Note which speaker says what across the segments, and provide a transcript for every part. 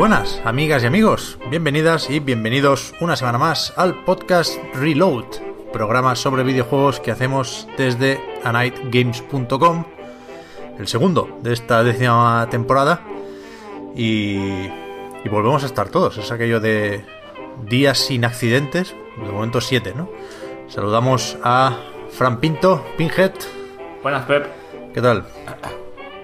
Speaker 1: buenas, amigas y amigos. Bienvenidas y bienvenidos una semana más al podcast Reload, programa sobre videojuegos que hacemos desde anightgames.com, el segundo de esta décima temporada. Y, y volvemos a estar todos. Es aquello de días sin accidentes, de momento siete, ¿no? Saludamos a Fran Pinto, Pinhead.
Speaker 2: Buenas, Pep.
Speaker 1: ¿Qué tal?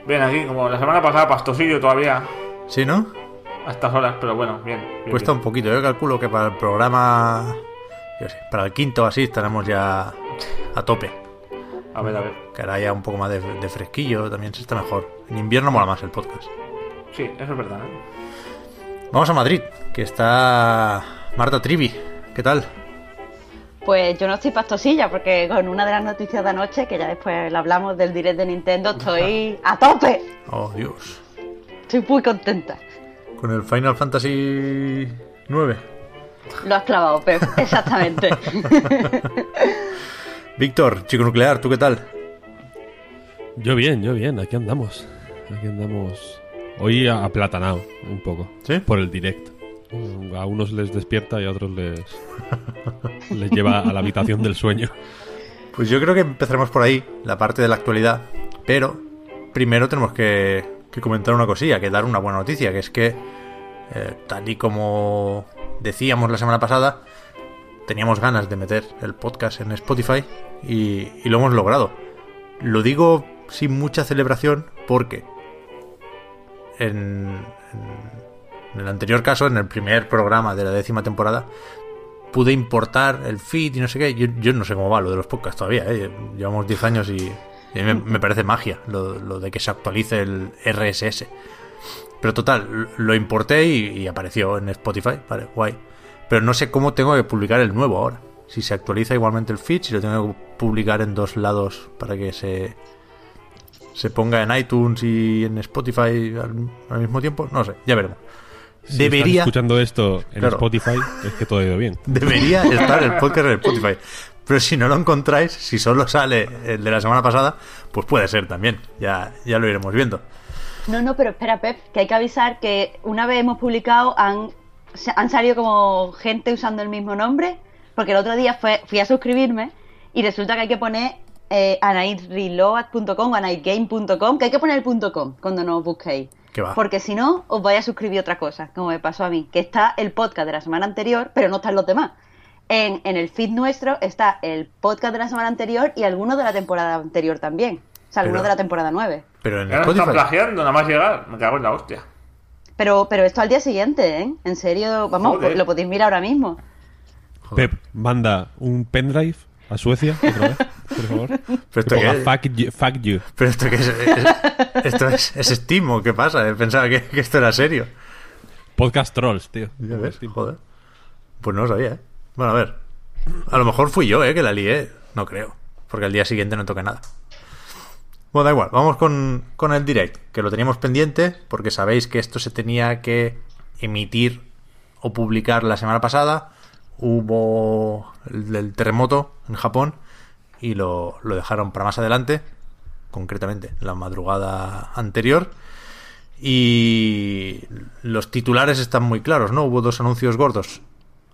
Speaker 2: Bien, aquí, como la semana pasada, pastosillo todavía
Speaker 1: ¿Sí, no?
Speaker 2: A estas horas, pero bueno, bien. bien,
Speaker 1: Cuesta
Speaker 2: bien.
Speaker 1: un poquito. Yo calculo que para el programa, yo sé, para el quinto o así estaremos ya a tope.
Speaker 2: A ver, a ver.
Speaker 1: Que hará ya un poco más de, de fresquillo, también se está mejor. En invierno mola más el podcast.
Speaker 2: Sí, eso es verdad. ¿eh?
Speaker 1: Vamos a Madrid, que está Marta Trivi. ¿Qué tal?
Speaker 3: Pues yo no estoy pastosilla, porque con una de las noticias de anoche, que ya después la hablamos del direct de Nintendo, estoy a tope.
Speaker 1: Oh, Dios.
Speaker 3: Estoy muy contenta.
Speaker 1: Con el Final Fantasy 9.
Speaker 3: Lo has clavado, Pep. Exactamente.
Speaker 1: Víctor, chico nuclear, ¿tú qué tal?
Speaker 4: Yo bien, yo bien, aquí andamos. Aquí andamos. Hoy aplatanado un poco.
Speaker 1: ¿Sí?
Speaker 4: Por el directo. A unos les despierta y a otros les, les lleva a la habitación del sueño.
Speaker 1: Pues yo creo que empezaremos por ahí, la parte de la actualidad. Pero primero tenemos que, que comentar una cosilla, que dar una buena noticia, que es que, eh, tal y como decíamos la semana pasada, teníamos ganas de meter el podcast en Spotify y, y lo hemos logrado. Lo digo sin mucha celebración porque en, en- el anterior caso, en el primer programa de la décima temporada, pude importar el feed y no sé qué. Yo, yo no sé cómo va lo de los podcasts todavía, ¿eh? Llevamos 10 años y a mí me, me parece magia lo, lo de que se actualice el RSS. Pero total, lo importé y, y apareció en Spotify, vale, guay. Pero no sé cómo tengo que publicar el nuevo ahora. Si se actualiza igualmente el feed, si lo tengo que publicar en dos lados para que se, se ponga en iTunes y en Spotify al, al mismo tiempo, no sé, ya veremos.
Speaker 4: Si
Speaker 1: Debería-
Speaker 4: escuchando esto en
Speaker 1: Claro.
Speaker 4: Spotify, es que todo ha ido bien.
Speaker 1: Debería estar el podcast en Spotify. Pero si no lo encontráis, si solo sale el de la semana pasada, pues puede ser también. Ya, ya lo iremos viendo.
Speaker 3: No, no, pero espera, Pep, que hay que avisar que una vez hemos publicado, han, han salido como gente usando el mismo nombre, porque el otro día fue, fui a suscribirme y resulta que hay que poner eh, anaidreload.com o anaidgame.com, que hay que poner el punto .com cuando nos busquéis. Porque si no, os vais a suscribir otra cosa, como me pasó a mí, que está el podcast de la semana anterior, pero no están los demás. En, en el feed nuestro está el podcast de la semana anterior y algunos de la temporada anterior también. O sea, algunos
Speaker 1: Pero-
Speaker 3: de la temporada 9.
Speaker 1: Pero en
Speaker 2: están
Speaker 1: Spotify.
Speaker 2: plagiando, nada más llegar. Me cago en la hostia.
Speaker 3: Pero, pero esto al día siguiente, ¿eh? En serio, vamos,
Speaker 2: Joder.
Speaker 3: lo podéis mirar ahora mismo.
Speaker 1: Joder.
Speaker 4: Pep, manda un pendrive a Suecia, otra vez, por favor.
Speaker 1: Pero
Speaker 4: Que
Speaker 1: esto es?
Speaker 4: fuck you. Fuck you.
Speaker 1: Pero esto qué es, Es- esto es, es Steam o qué pasa. Pensaba que, que esto era serio.
Speaker 4: Podcast trolls, tío.
Speaker 1: Ya ves, joder. Pues no lo sabía, ¿eh? Bueno, a ver. A lo mejor fui yo, ¿eh? Que la lié. No creo. Porque al día siguiente no toqué nada. Bueno, da igual. Vamos con, con el direct. Que lo teníamos pendiente. Porque sabéis que esto se tenía que emitir o publicar la semana pasada. Hubo el terremoto en Japón. Y lo, lo dejaron para más adelante. Concretamente, la madrugada anterior. Y los titulares están muy claros, ¿no? Hubo dos anuncios gordos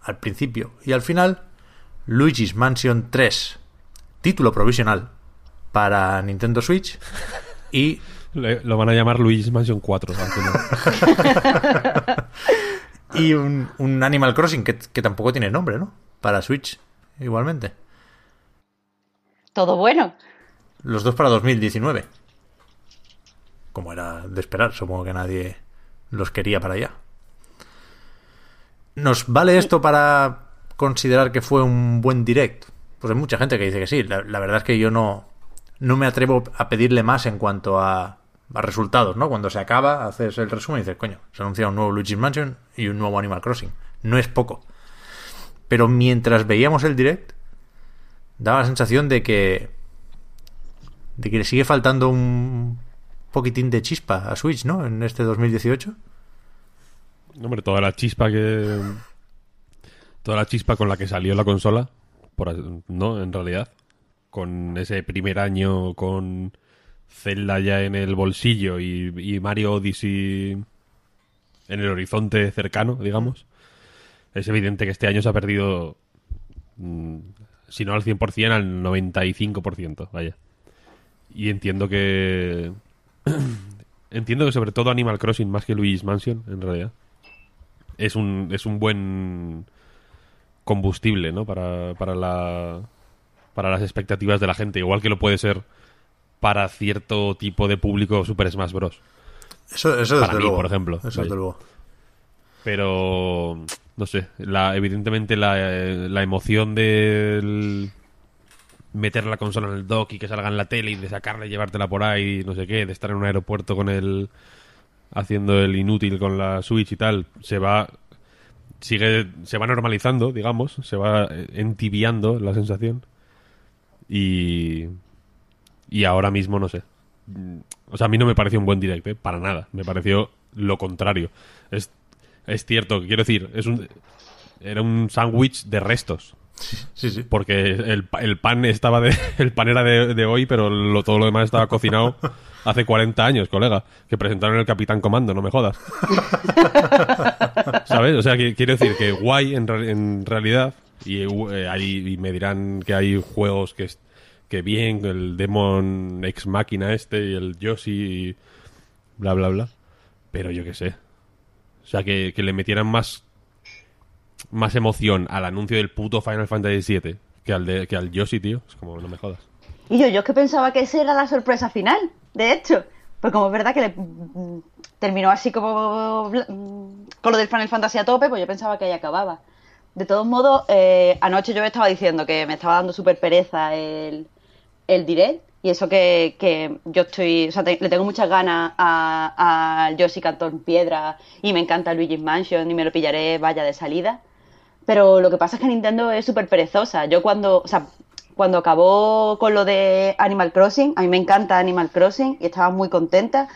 Speaker 1: al principio y al final. Luigi's Mansion 3, título provisional para Nintendo Switch. Y
Speaker 4: lo van a llamar Luigi's Mansion 4. al final.
Speaker 1: Y un, un Animal Crossing que, que tampoco tiene nombre, ¿no? Para Switch, igualmente.
Speaker 3: Todo bueno.
Speaker 1: Los dos para 2019. Como era de esperar, supongo que nadie los quería para allá. ¿Nos vale esto para considerar que fue un buen direct? Pues hay mucha gente que dice que sí. La, la verdad es que yo no, no me atrevo a pedirle más en cuanto a, a resultados, ¿no? Cuando se acaba, haces el resumen y dices, coño, se anuncia un nuevo Luigi's Mansion y un nuevo Animal Crossing. No es poco. Pero mientras veíamos el direct, daba la sensación de que de que le sigue faltando un poquitín de chispa a Switch, ¿no? En este 2018.
Speaker 4: Hombre, toda la chispa que. Toda la chispa con la que salió la consola. Por, no, en realidad. Con ese primer año con Zelda ya en el bolsillo y, y Mario Odyssey en el horizonte cercano, digamos. Es evidente que este año se ha perdido. mm, Si no al 100%, al 95%, vaya. Y entiendo que. entiendo que sobre todo Animal Crossing más que Luigi's Mansion, en realidad es un, es un buen combustible, ¿no? Para, para, la, para las expectativas de la gente. Igual que lo puede ser para cierto tipo de público Super Smash Bros.
Speaker 1: Eso, eso desde
Speaker 4: Para mí,
Speaker 1: luego.
Speaker 4: por ejemplo.
Speaker 1: Eso desde luego.
Speaker 4: Pero, no sé, la, evidentemente la, la emoción del meter la consola en el dock y que salga en la tele y de sacarla y llevártela por ahí, no sé qué, de estar en un aeropuerto con el haciendo el inútil con la Switch y tal, se va sigue se va normalizando, digamos, se va eh, entibiando la sensación. Y y ahora mismo no sé. O sea, a mí no me pareció un buen direct, ¿eh? para nada. Me pareció lo contrario. Es, es cierto, quiero decir, es un era un sándwich de restos.
Speaker 1: Sí, sí.
Speaker 4: Porque el, el pan estaba de, el pan era de, de hoy, pero lo- todo lo demás estaba cocinado hace 40 años, colega. Que presentaron el Capitán Comando, no me jodas. ¿Sabes? O sea, que, quiero decir que guay en, en realidad. Y, eh, hay- y me dirán que hay juegos que, que bien, el Demon Ex Máquina este y el Yoshi y bla, bla, bla. Pero yo qué sé. O sea, que, que le metieran más más emoción al anuncio del puto Final Fantasy VII que al, de, que al Yoshi, tío. Es como, no me jodas.
Speaker 3: Y yo, yo es que pensaba que esa era la sorpresa final, de hecho. Pues como es verdad que le, mm, terminó así como mm, con lo del Final Fantasy a tope, pues yo pensaba que ahí acababa. De todos modos, eh, anoche yo estaba diciendo que me estaba dando súper pereza el, el direct. Y eso que, que yo estoy, o sea, le tengo muchas ganas a- al Yoshi Cantón Piedra y me encanta Luigi's Mansion y me lo pillaré vaya de salida. Pero lo que pasa es que Nintendo es súper perezosa. Yo cuando, o sea, cuando acabó con lo de Animal Crossing, a mí me encanta Animal Crossing y estaba muy contenta,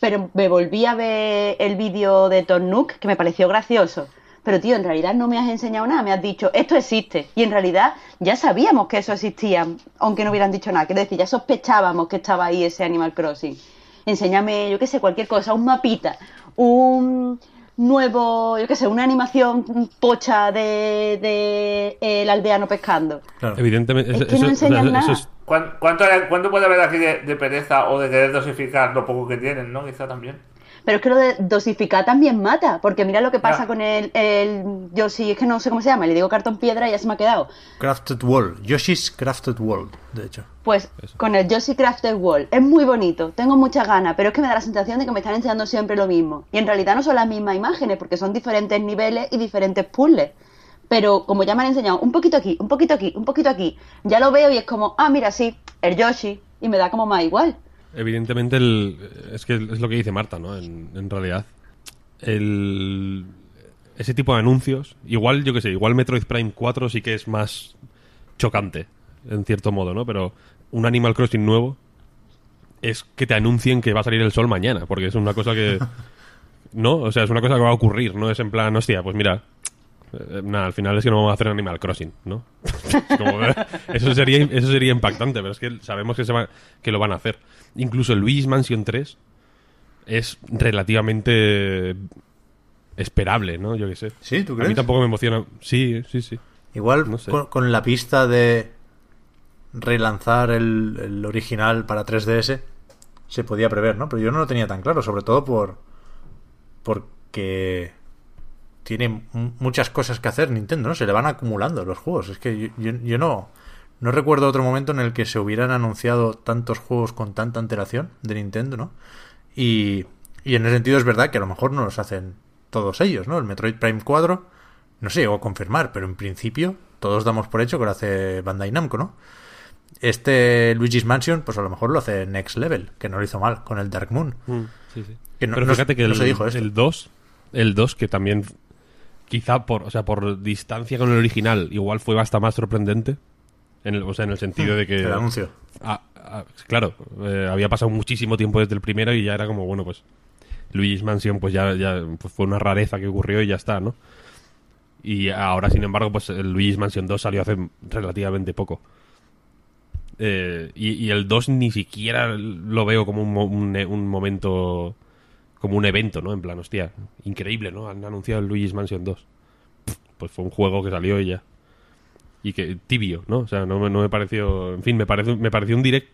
Speaker 3: pero me volví a ver el vídeo de Tom Nook, que me pareció gracioso. Pero tío, en realidad no me has enseñado nada, me has dicho, esto existe. Y en realidad ya sabíamos que eso existía, aunque no hubieran dicho nada. Quiero decir, ya sospechábamos que estaba ahí ese Animal Crossing. Enséñame, yo qué sé, cualquier cosa, un mapita, un nuevo, yo qué sé, una animación pocha de, de el aldeano pescando.
Speaker 1: Claro.
Speaker 4: Evidentemente,
Speaker 3: Es
Speaker 4: eso,
Speaker 3: que no enseñan
Speaker 4: eso
Speaker 3: nada.
Speaker 4: es-
Speaker 2: ¿Cuán- ¿Cuánto, cuánto puede haber aquí de, de pereza o de querer dosificar lo poco que tienen, no? Quizá también.
Speaker 3: Pero es que lo de dosificar también mata, porque mira lo que pasa con el, el Yoshi, es que no sé cómo se llama, le digo cartón piedra y ya se me ha quedado.
Speaker 1: Crafted World. Yoshi's Crafted World, de hecho.
Speaker 3: Pues con el Yoshi Crafted World, es muy bonito, tengo muchas ganas, pero es que me da la sensación de que me están enseñando siempre lo mismo. Y en realidad no son las mismas imágenes, porque son diferentes niveles y diferentes puzzles. Pero como ya me han enseñado un poquito aquí, un poquito aquí, un poquito aquí, ya lo veo y es como, ah, mira, sí, el Yoshi, y me da como más igual.
Speaker 4: Evidentemente, el, es que es lo que dice Marta, ¿no? En, en realidad. El, ese tipo de anuncios, igual, yo que sé, igual Metroid Prime 4 sí que es más chocante, en cierto modo, ¿no? Pero un Animal Crossing nuevo es que te anuncien que va a salir el sol mañana, porque es una cosa que... No, o sea, es una cosa que va a ocurrir, no es en plan, hostia, pues mira, nada, al final es que no vamos a hacer Animal Crossing, ¿no? Como, eh, eso sería eso sería impactante, pero es que sabemos que se va, que lo van a hacer. Incluso el Luigi's Mansion 3 es relativamente esperable, ¿no? Yo qué sé.
Speaker 1: ¿Sí? ¿Tú
Speaker 4: A mí
Speaker 1: crees?
Speaker 4: tampoco me emociona. Sí, sí, sí.
Speaker 1: Igual
Speaker 4: No sé.
Speaker 1: con, con la pista de relanzar el, el original para 3DS se podía prever, ¿no? Pero yo no lo tenía tan claro, sobre todo por porque tiene muchas cosas que hacer Nintendo, ¿no? Se le van acumulando los juegos. Es que yo, yo- yo no, no recuerdo otro momento en el que se hubieran anunciado tantos juegos con tanta antelación de Nintendo, ¿no? Y, y en ese sentido es verdad que a lo mejor no los hacen todos ellos, ¿no? El Metroid Prime 4 no se llegó a confirmar, pero en principio todos damos por hecho que lo hace Bandai Namco, ¿no? Este Luigi's Mansion, pues a lo mejor lo hace Next Level, que no lo hizo mal con el Dark Moon.
Speaker 4: Sí, sí.
Speaker 1: Que no-
Speaker 4: Pero
Speaker 1: no-
Speaker 4: fíjate que
Speaker 1: no
Speaker 4: el,
Speaker 1: se dijo esto.
Speaker 4: el 2, el 2 que también quizá por, o sea, por distancia con el original, igual fue hasta más sorprendente. En el, o sea, en el sentido de que
Speaker 1: El anuncio.
Speaker 4: Ah, ah, claro, eh, había pasado muchísimo tiempo desde el primero y ya era como, bueno, pues Luigi's Mansion pues ya, ya pues, fue una rareza que ocurrió y ya está, ¿no? Y ahora, sin embargo, pues el Luigi's Mansion 2 salió hace relativamente poco. Eh, y, y el 2 ni siquiera lo veo como un, un momento, como un evento, ¿no? En plan, hostia, increíble, ¿no? Han anunciado el Luigi's Mansion 2. Pff, Pues fue un juego que salió y ya y que tibio, ¿no? O sea, no, me- no me pareció, en fin, me parece me pareció un direct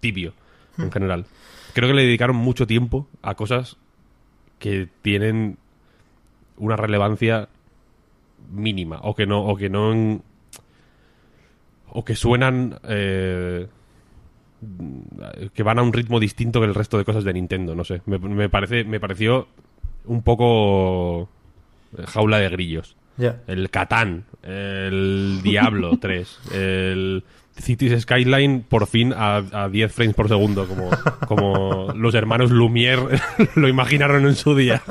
Speaker 4: tibio en general. Creo que le dedicaron mucho tiempo a cosas que tienen una relevancia mínima o que no o que no en- o que suenan eh, que van a un ritmo distinto que el resto de cosas de Nintendo, no sé. Me, me parece me pareció un poco jaula de grillos.
Speaker 1: Ya.
Speaker 4: El Catán, el Diablo 3, el Cities Skyline por fin a, a 10 frames por segundo, como, como los hermanos Lumière lo imaginaron en su día.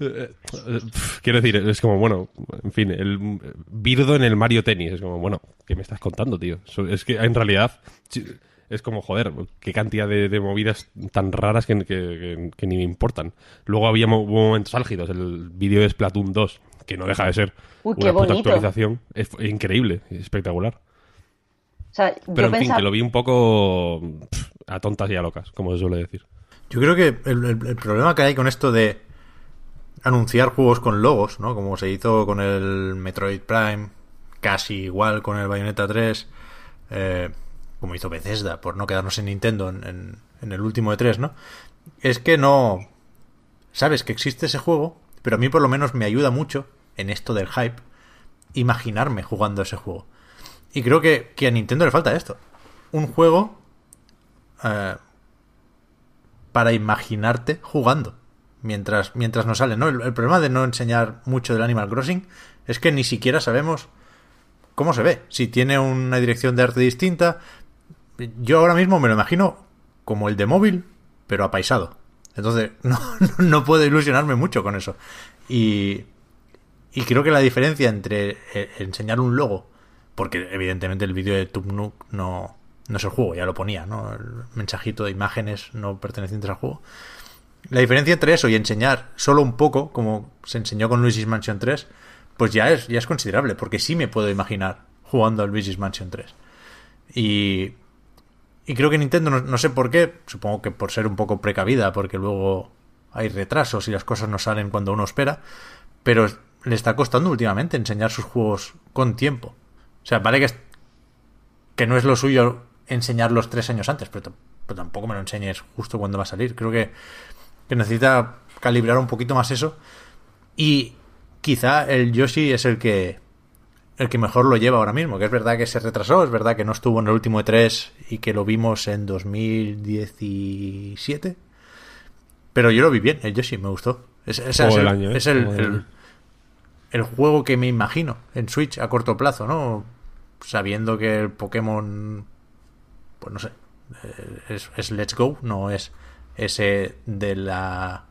Speaker 4: Eh, eh, Quiero decir, es como, bueno, en fin, el Birdo en el Mario Tennis. Es como, bueno, ¿qué me estás contando, tío? Es que en realidad es como, joder, qué cantidad de, de movidas tan raras que, que- que- que ni me importan. Luego había mo- momentos álgidos, el vídeo de Splatoon 2, que no deja de ser
Speaker 3: Uy, qué
Speaker 4: una puta actualización. Es increíble, espectacular.
Speaker 3: O sea,
Speaker 4: Pero en fin, que lo vi un poco a tontas y a locas, como se suele decir.
Speaker 1: Yo creo que el, el- el problema que hay con esto de anunciar juegos con logos, ¿no? Como se hizo con el Metroid Prime, casi igual con el Bayonetta 3, eh, como hizo Bethesda, por no quedarnos en Nintendo en, el último de tres, ¿no? Es que no... Sabes que existe ese juego, pero a mí por lo menos me ayuda mucho en esto del hype imaginarme jugando ese juego. Y creo que, que a Nintendo le falta esto. Un juego eh, para imaginarte jugando mientras, mientras no sale, ¿no? El, el problema de no enseñar mucho del Animal Crossing es que ni siquiera sabemos cómo se ve. Si tiene una dirección de arte distinta. Yo ahora mismo me lo imagino como el de móvil, pero apaisado. Entonces, no, no puedo ilusionarme mucho con eso. Y, y creo que la diferencia entre eh, enseñar un logo, porque evidentemente el vídeo de Tubnuk no, no es el juego, ya lo ponía, ¿no? El mensajito de imágenes no pertenecientes al juego. La diferencia entre eso y enseñar solo un poco, como se enseñó con Luigi's Mansion 3, pues ya es, ya es considerable, porque sí me puedo imaginar jugando al Luigi's Mansion 3. Y, y creo que Nintendo, no, no sé por qué, supongo que por ser un poco precavida, porque luego hay retrasos y las cosas no salen cuando uno espera, pero le está costando últimamente enseñar sus juegos con tiempo. O sea, vale que, que no es lo suyo enseñarlos tres años antes, pero, pero tampoco me lo enseñes justo cuando va a salir. Creo que, que necesita calibrar un poquito más eso. Y quizá el Yoshi es el que el que mejor lo lleva ahora mismo, que es verdad que se retrasó, es verdad que no estuvo en el último E3 y que lo vimos en 2017. Pero yo lo vi bien, el Yoshi me gustó. Es, el,
Speaker 4: año, ¿eh?
Speaker 1: es el- el- el juego que me imagino en Switch a corto plazo, ¿no? Sabiendo que el Pokémon, pues no sé, eh, es, es Let's Go, no es ese de la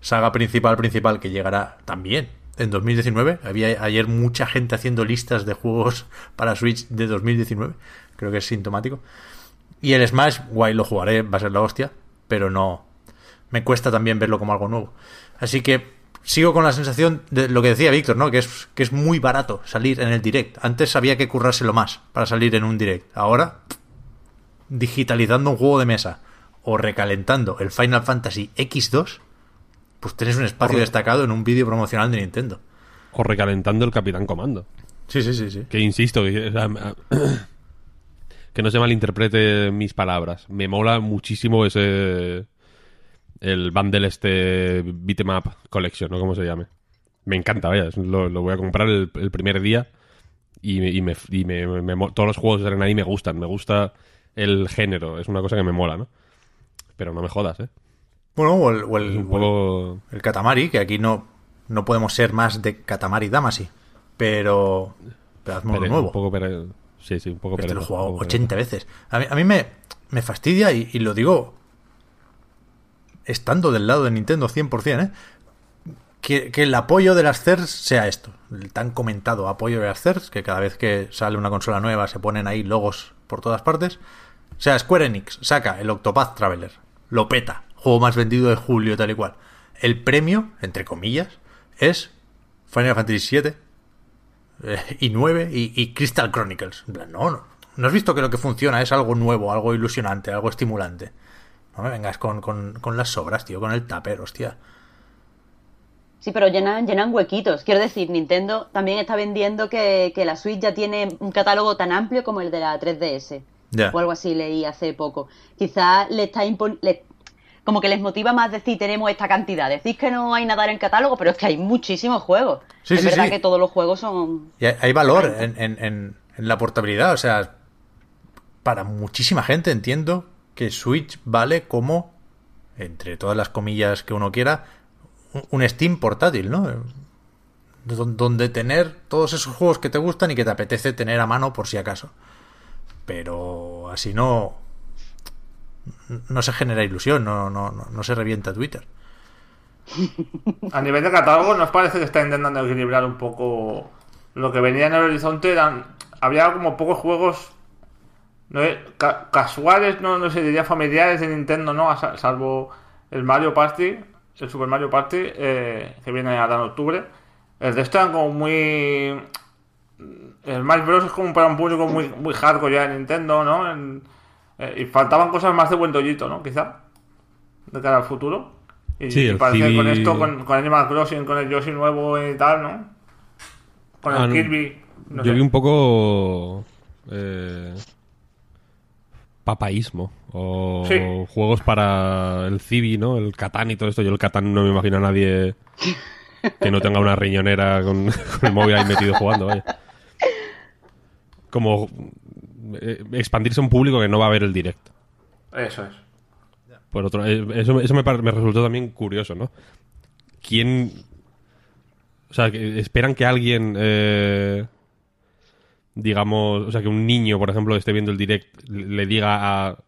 Speaker 1: saga principal principal que llegará también en 2019. Había ayer mucha gente haciendo listas de juegos para Switch de 2019. Creo que es sintomático. Y el Smash, guay, lo jugaré, va a ser la hostia, pero no. Me cuesta también verlo como algo nuevo. Así que sigo con la sensación de lo que decía Víctor, ¿no? Que es, que es muy barato salir en el direct. Antes había que currárselo más para salir en un direct. Ahora, digitalizando un juego de mesa o recalentando el Final Fantasy X2, pues tenés un espacio destacado en un vídeo promocional de Nintendo.
Speaker 4: O recalentando el Capitán Comando.
Speaker 1: Sí, sí, sí, sí.
Speaker 4: Que insisto, que, o sea, que no se malinterprete mis palabras. Me mola muchísimo ese. El bundle este Beat'em Up Collection, ¿no? Como se llame. me encanta, vaya. Lo, lo voy a comprar el, el primer día y, me, y, me, y me- me mo- todos los juegos que salen ahí me gustan. Me gusta el género, es una cosa que me mola, ¿no? Pero no me jodas, ¿eh?
Speaker 1: Bueno, o el, o el-
Speaker 4: un poco...
Speaker 1: el Katamari, que aquí no, no podemos ser más de Katamari Damacy. Pero. Pero hazme uno nuevo.
Speaker 4: Un poco pere- Sí, sí, un poco
Speaker 1: Este lo he jugado
Speaker 4: un poco
Speaker 1: 80 veces. A mí, a mí me, me fastidia y, y lo digo estando del lado de Nintendo 100%, ¿eh? Que, que el apoyo de las CERS sea esto, el tan comentado apoyo de las CERS, que cada vez que sale una consola nueva se ponen ahí logos por todas partes. O sea, Square Enix saca el Octopath Traveler, lo peta, juego más vendido de julio, tal y cual. El premio, entre comillas, es Final Fantasy VII eh, y 9 y, Crystal Chronicles. No, no. ¿No has visto que lo que funciona es algo nuevo, algo ilusionante, algo estimulante? No me vengas con, con, con las sobras, tío, con el tupper, hostia.
Speaker 3: Sí, pero llenan, llenan huequitos. Quiero decir, Nintendo también está vendiendo que, que la Switch ya tiene un catálogo tan amplio como el de la 3DS. O algo así leí hace poco. Quizás le está le- como que les motiva más decir tenemos esta cantidad. Decís que no hay nada en el catálogo, pero es que hay muchísimos juegos.
Speaker 1: Sí,
Speaker 3: es
Speaker 1: sí,
Speaker 3: verdad
Speaker 1: sí.
Speaker 3: que todos los juegos son.
Speaker 1: Y hay, valor en, en- en- en la portabilidad, o sea, para muchísima gente entiendo que Switch vale como, entre todas las comillas que uno quiera, un- Steam portátil, ¿no? Don- Donde tener todos esos juegos que te gustan y que te apetece tener a mano por si acaso. Pero así no. No se genera ilusión, no, no, no, no se revienta Twitter.
Speaker 2: A nivel de catálogo, ¿nos parece que está intentando equilibrar un poco lo que venía en el horizonte? Eran, había como pocos juegos no, ca- casuales, no, no sé, diría familiares de Nintendo, ¿no? Salvo el Mario Party, el Super Mario Party, eh, que viene ahora en octubre. El resto eran como muy... El Smash Bros. es como para un público muy, muy hardcore ya de Nintendo, ¿no? En- eh, y faltaban cosas más de buen rollito, ¿no? Quizá. De cara al futuro. Y,
Speaker 4: Sí,
Speaker 2: y
Speaker 4: el
Speaker 2: parece que con esto, con, con Animal Crossing, con el Yoshi nuevo y tal, ¿no? Con
Speaker 4: Ah,
Speaker 2: el
Speaker 4: no.
Speaker 2: Kirby. no
Speaker 4: Yo
Speaker 2: sé.
Speaker 4: vi un poco... Eh, papaísmo. O
Speaker 2: Sí.
Speaker 4: juegos para el Civi, ¿no? El Catán y todo esto. Yo el Catán no me imagino a nadie que no tenga una riñonera con, con el móvil ahí metido jugando, vaya. Como eh, expandirse a un público que no va a ver el directo.
Speaker 2: Eso es.
Speaker 4: Por otro, eh, eso, eso me, me resultó también curioso, ¿no? ¿Quién... O sea, que esperan que alguien, eh, digamos, o sea, que un niño, por ejemplo, esté viendo el direct, le diga a,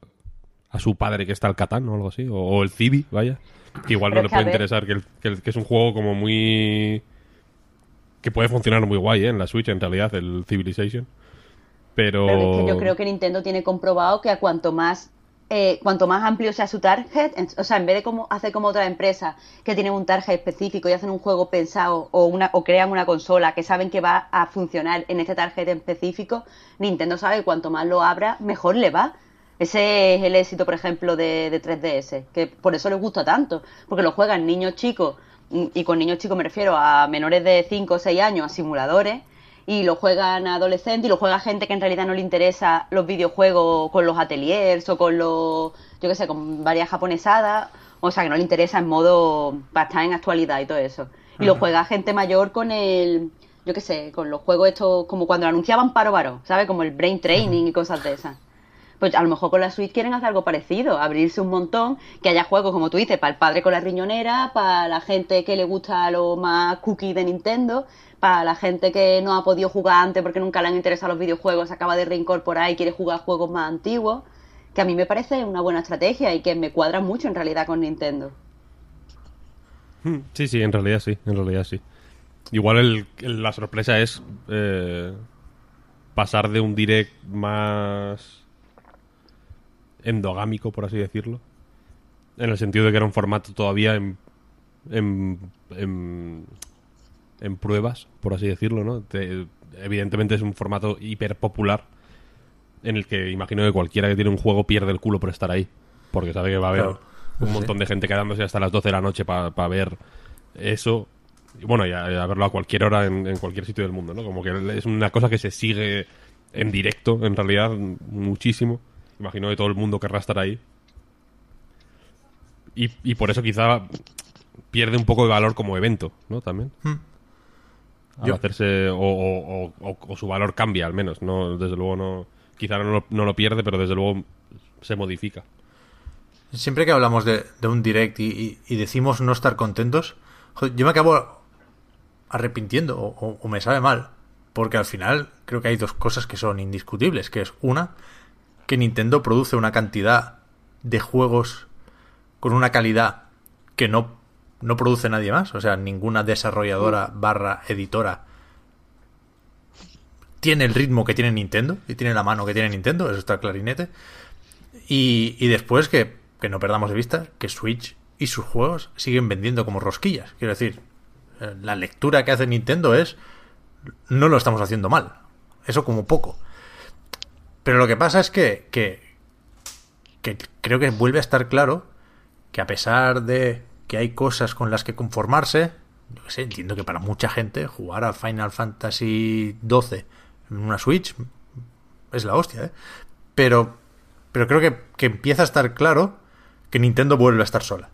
Speaker 4: a su padre que está el Catán o algo así, o, o el Civi, vaya. Que igual
Speaker 3: Pero
Speaker 4: no le puede interesar, que, el- que el- que es un juego como muy... que puede funcionar muy guay, ¿eh? En la Switch, en realidad, el Civilization. Pero...
Speaker 3: Pero es que yo creo que Nintendo tiene comprobado que a cuanto más eh, cuanto más amplio sea su target, en- o sea, en vez de como hacer como otras empresas que tienen un target específico y hacen un juego pensado o una o crean una consola que saben que va a funcionar en este target específico, Nintendo sabe que cuanto más lo abra, mejor le va. Ese es el éxito, por ejemplo, de, de 3DS, que por eso les gusta tanto, porque lo juegan niños chicos, y con niños chicos me refiero a menores de 5 o 6 años, a simuladores, y lo juegan adolescentes y lo juega gente que en realidad no le interesa los videojuegos con los ateliers o con los, yo qué sé, con varias japonesadas, o sea, que no le interesa en modo para estar en actualidad y todo eso. Y lo juega gente mayor con el, yo qué sé, con los juegos estos, como cuando lo anunciaban Paro Paro, ¿sabes? Como el Brain Training y cosas de esas. Pues a lo mejor con la Switch quieren hacer algo parecido, abrirse un montón, que haya juegos, como tú dices, para el padre con la riñonera, para la gente que le gusta lo más cookie de Nintendo, para la gente que no ha podido jugar antes porque nunca le han interesado los videojuegos, acaba de reincorporar y quiere jugar juegos más antiguos, que a mí me parece una buena estrategia y que me cuadra mucho en realidad con Nintendo.
Speaker 4: Hmm, Sí, sí, en realidad sí, en realidad sí. Igual el- el- la sorpresa es eh, pasar de un direct más endogámico, por así decirlo, en el sentido de que era un formato todavía en, en, en, en pruebas, por así decirlo, ¿no? Te- evidentemente es un formato hiper popular en el que imagino que cualquiera que tiene un juego pierde el culo por estar ahí, porque sabe que va a haber
Speaker 1: Claro.
Speaker 4: un
Speaker 1: Sí.
Speaker 4: montón de gente quedándose hasta las 12 de la noche para ver eso. Y bueno, y a, y a verlo a cualquier hora en, en cualquier sitio del mundo, ¿no? Como que es una cosa que se sigue en directo, en realidad, muchísimo. Imagino que todo el mundo querrá estar ahí. Y, y por eso quizá pierde un poco de valor como evento, ¿no? También. Al
Speaker 1: Yo-
Speaker 4: hacerse o, o- o- o su valor cambia al menos no desde luego no quizá no lo, no lo pierde pero desde luego se modifica
Speaker 1: Siempre que hablamos de, de un direct y, y- y decimos no estar contentos, joder, yo me acabo arrepintiendo o, o- o me sabe mal. Porque al final creo que hay dos cosas que son indiscutibles. Que es una, que Nintendo produce una cantidad de juegos con una calidad que no, no produce nadie más. O sea, ninguna desarrolladora barra editora tiene el ritmo que tiene Nintendo y tiene la mano que tiene Nintendo. Eso está clarinete. Y, y después que, que no perdamos de vista que Switch y sus juegos siguen vendiendo como rosquillas. Quiero decir, eh, la lectura que hace Nintendo es no lo estamos haciendo mal. Eso como poco. Pero lo que pasa es que, que, que creo que vuelve a estar claro que a pesar de que hay cosas con las que conformarse, yo sé, entiendo que para mucha gente jugar a Final Fantasy XII en una Switch es la hostia, ¿eh? Pero, pero creo que, que empieza a estar claro que Nintendo vuelve a estar sola.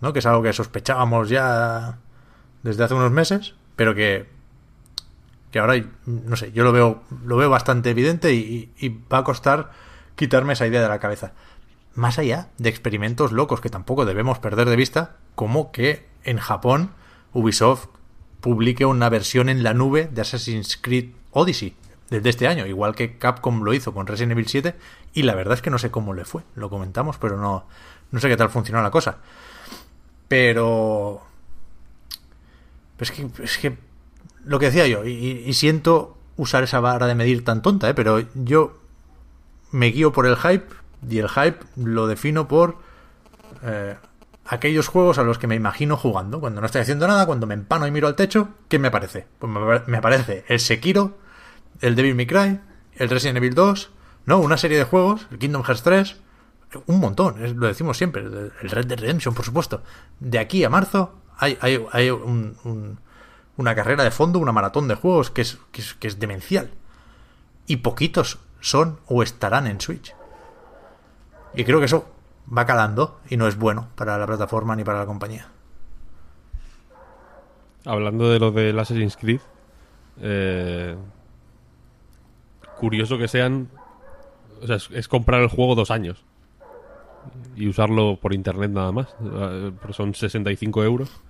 Speaker 1: ¿No? Que es algo que sospechábamos ya desde hace unos meses, pero que, que ahora, no sé, yo lo veo, lo veo bastante evidente y, y va a costar quitarme esa idea de la cabeza. Más allá de experimentos locos que tampoco debemos perder de vista, como que en Japón Ubisoft publique una versión en la nube de Assassin's Creed Odyssey desde este año, igual que Capcom lo hizo con Resident Evil 7, y la verdad es que no sé cómo le fue, lo comentamos, pero no, no sé qué tal funcionó la cosa. Pero... es que, es que lo que decía yo, y, y siento usar esa vara de medir tan tonta, ¿eh? pero yo me guío por el hype y el hype lo defino por eh, aquellos juegos a los que me imagino jugando. Cuando no estoy haciendo nada, cuando me empano y miro al techo, ¿qué me aparece? Pues me, apare- me aparece el Sekiro, el Devil May Cry, el Resident Evil 2, ¿no? Una serie de juegos, el Kingdom Hearts 3, un montón, es- lo decimos siempre, el Red Dead Redemption, por supuesto. De aquí a marzo hay, hay, hay un- un- una carrera de fondo, una maratón de juegos que es, que es demencial. Y poquitos son o estarán en Switch. Y creo que eso va calando y no es bueno para la plataforma ni para la compañía.
Speaker 4: Hablando de lo del Assassin's Creed, eh, curioso que sean. O sea, es, es comprar el juego dos años y usarlo por internet nada más. Eh, son 65 euros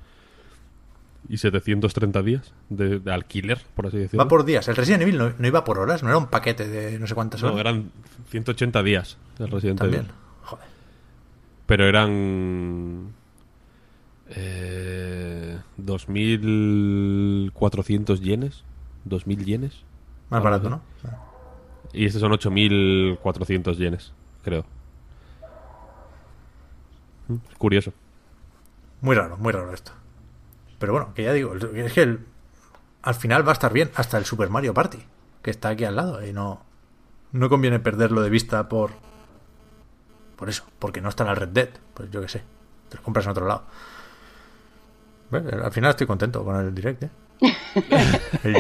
Speaker 4: y 730 días de, de alquiler, por así decirlo.
Speaker 1: Va por días. El Resident Evil no, no iba por horas, no era un paquete de no sé cuántas horas.
Speaker 4: No, eran 180 días el Resident
Speaker 1: También.
Speaker 4: Evil.
Speaker 1: Joder.
Speaker 4: Pero eran. Eh, 2.400 yenes. 2.000 yenes.
Speaker 1: Más barato. ¿no?
Speaker 4: Y estos son 8.400 yenes, creo. Mm, es Curioso.
Speaker 1: Muy raro, muy raro esto. Pero bueno, que ya digo, es que el- al final va a estar bien hasta el Super Mario Party, que está aquí al lado, y no, no conviene perderlo de vista por por eso, porque no está en el Red Dead, pues yo qué sé, te lo compras en otro lado. Bueno, al final estoy contento con el direct, ¿eh? el,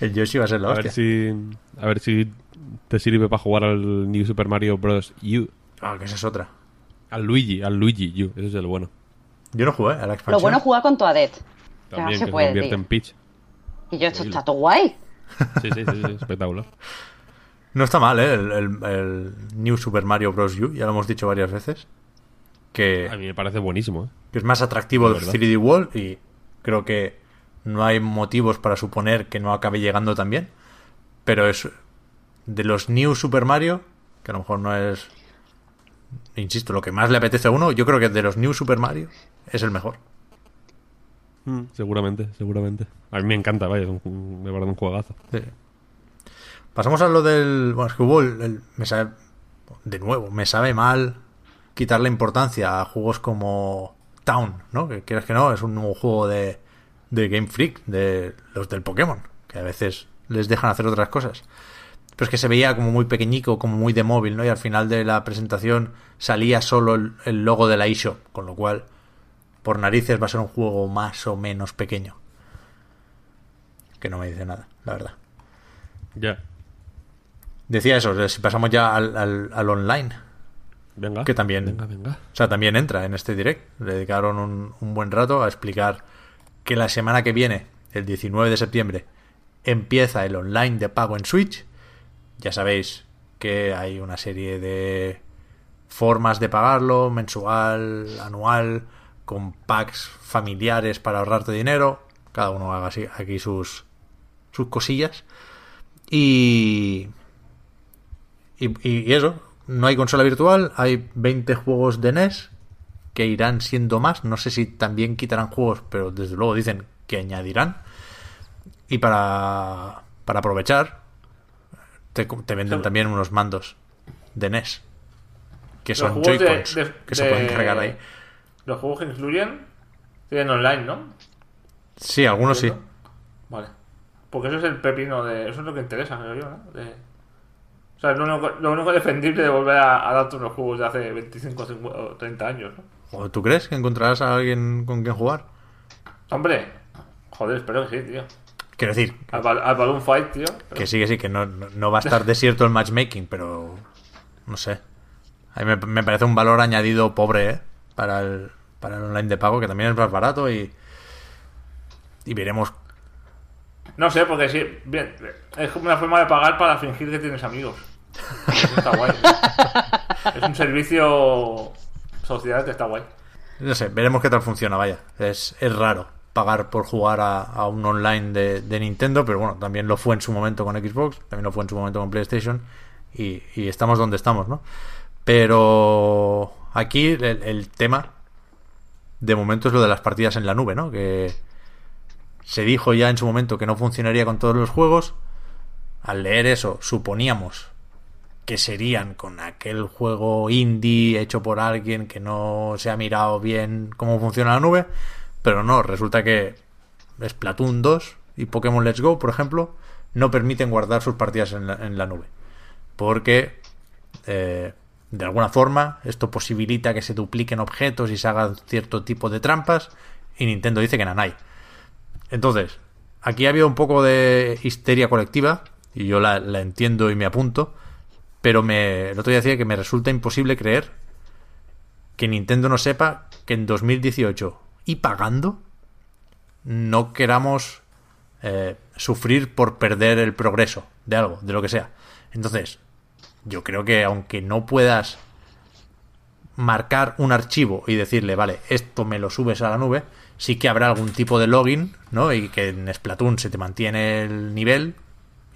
Speaker 1: el Yoshi va a ser la
Speaker 4: A
Speaker 1: hostia.
Speaker 4: ver si. A ver si te sirve para jugar al New Super Mario Bros. U.
Speaker 1: Ah, que esa es otra.
Speaker 4: Al Luigi, al Luigi U. Ese es el bueno.
Speaker 1: Yo no jugué a la expansión.
Speaker 3: Lo bueno es jugar con Toadette. Que
Speaker 4: También
Speaker 3: no
Speaker 4: que
Speaker 3: se
Speaker 4: se
Speaker 3: puede,
Speaker 4: convierte
Speaker 3: tío.
Speaker 4: en Peach.
Speaker 3: Y yo, esto está todo guay.
Speaker 4: Sí, sí, sí, sí, espectacular.
Speaker 1: No está mal, ¿eh? El, el- el New Super Mario Bros. U, ya lo hemos dicho varias veces. Que,
Speaker 4: A mí me parece buenísimo, ¿eh?
Speaker 1: que es más atractivo
Speaker 4: De
Speaker 1: del
Speaker 4: verdad.
Speaker 1: 3D World y creo que no hay motivos para suponer que no acabe llegando también. Pero es de los New Super Mario, que a lo mejor no es, insisto, lo que más le apetece a uno, yo creo que de los New Super Mario es el mejor.
Speaker 4: Seguramente, seguramente. A mí me encanta, vaya, es un, me parece un juegazo.
Speaker 1: Sí. Pasamos a lo del. Bueno, es que hubo el, el- me sabe, de nuevo, me sabe mal quitarle importancia a juegos como Town, ¿no? Que quieras que no, es un nuevo juego de, de Game Freak, de los del Pokémon, que a veces les dejan hacer otras cosas. Pero es que se veía como muy pequeñico, como muy de móvil, ¿no? Y al final de la presentación salía solo el, el logo de la eShop, con lo cual, por narices, va a ser un juego más o menos pequeño. Que no me dice nada, la verdad.
Speaker 4: Ya.
Speaker 1: Decía eso, si pasamos ya al, al- al online,
Speaker 4: Venga.
Speaker 1: Que también-
Speaker 4: Venga, venga.
Speaker 1: o sea, también entra en este direct. Le dedicaron un, un buen rato a explicar que la semana que viene el 19 de septiembre, empieza el online de pago en Switch. Ya sabéis que hay una serie de formas de pagarlo, mensual, anual, con packs familiares para ahorrarte dinero. Cada uno haga así, aquí sus, sus cosillas. Y, y, y eso, no hay consola virtual, hay 20 juegos de NES que irán siendo más. No sé si también quitarán juegos, pero desde luego dicen que añadirán. Y para, para aprovechar, te, te venden también unos mandos de NES. Que son Joy-Cons, que se
Speaker 2: de-
Speaker 1: pueden cargar ahí.
Speaker 2: Los juegos que incluyen tienen online, ¿no?
Speaker 1: Sí, algunos sí.
Speaker 2: Vale. Porque eso es el pepino de. Eso es lo que interesa, creo yo, ¿no? De- O sea, es lo único, lo único defendible de volver a, a darte unos juegos de hace 25 50 o 30 años, ¿no?
Speaker 1: ¿O ¿Tú crees que encontrarás a alguien con quien jugar?
Speaker 2: Hombre, joder, espero que sí, tío.
Speaker 1: Quiero decir,
Speaker 2: Al, al Balloon Fight, tío.
Speaker 1: que sí, que sí, que no, no, va a estar desierto el matchmaking, pero no sé. A mí me, me parece un valor añadido pobre, ¿eh? Para el, para el online de pago, que también es más barato y, y veremos.
Speaker 2: No sé, porque sí, bien, es como una forma de pagar para fingir que tienes amigos. Eso está guay. ¿no? Es un servicio social que está guay.
Speaker 1: No sé, veremos qué tal funciona, vaya. Es, es raro pagar por jugar a, un online de, Nintendo, pero bueno, también lo fue en su momento con Xbox, también lo fue en su momento con PlayStation y, y estamos donde estamos, ¿no? Pero aquí el, el tema de momento es lo de las partidas en la nube, ¿no? Que se dijo ya en su momento que no funcionaría con todos los juegos. Al leer eso, suponíamos que serían con aquel juego indie hecho por alguien que no se ha mirado bien cómo funciona la nube, pero no, resulta que Splatoon 2 y Pokémon Let's Go, por ejemplo, no permiten guardar sus partidas en la, nube, porque eh, de alguna forma esto posibilita que se dupliquen objetos y se hagan cierto tipo de trampas, y Nintendo dice que nanay. Entonces, aquí ha habido un poco de histeria colectiva, y yo la, la entiendo y me apunto, pero me, el otro día decía que me resulta imposible creer que Nintendo no sepa que en 2018 y pagando no queramos eh, sufrir por perder el progreso de algo, de lo que sea. Entonces, yo creo que aunque no puedas marcar un archivo y decirle, vale, esto me lo subes a la nube, sí que habrá algún tipo de login, ¿no? Y que en Splatoon se te mantiene el nivel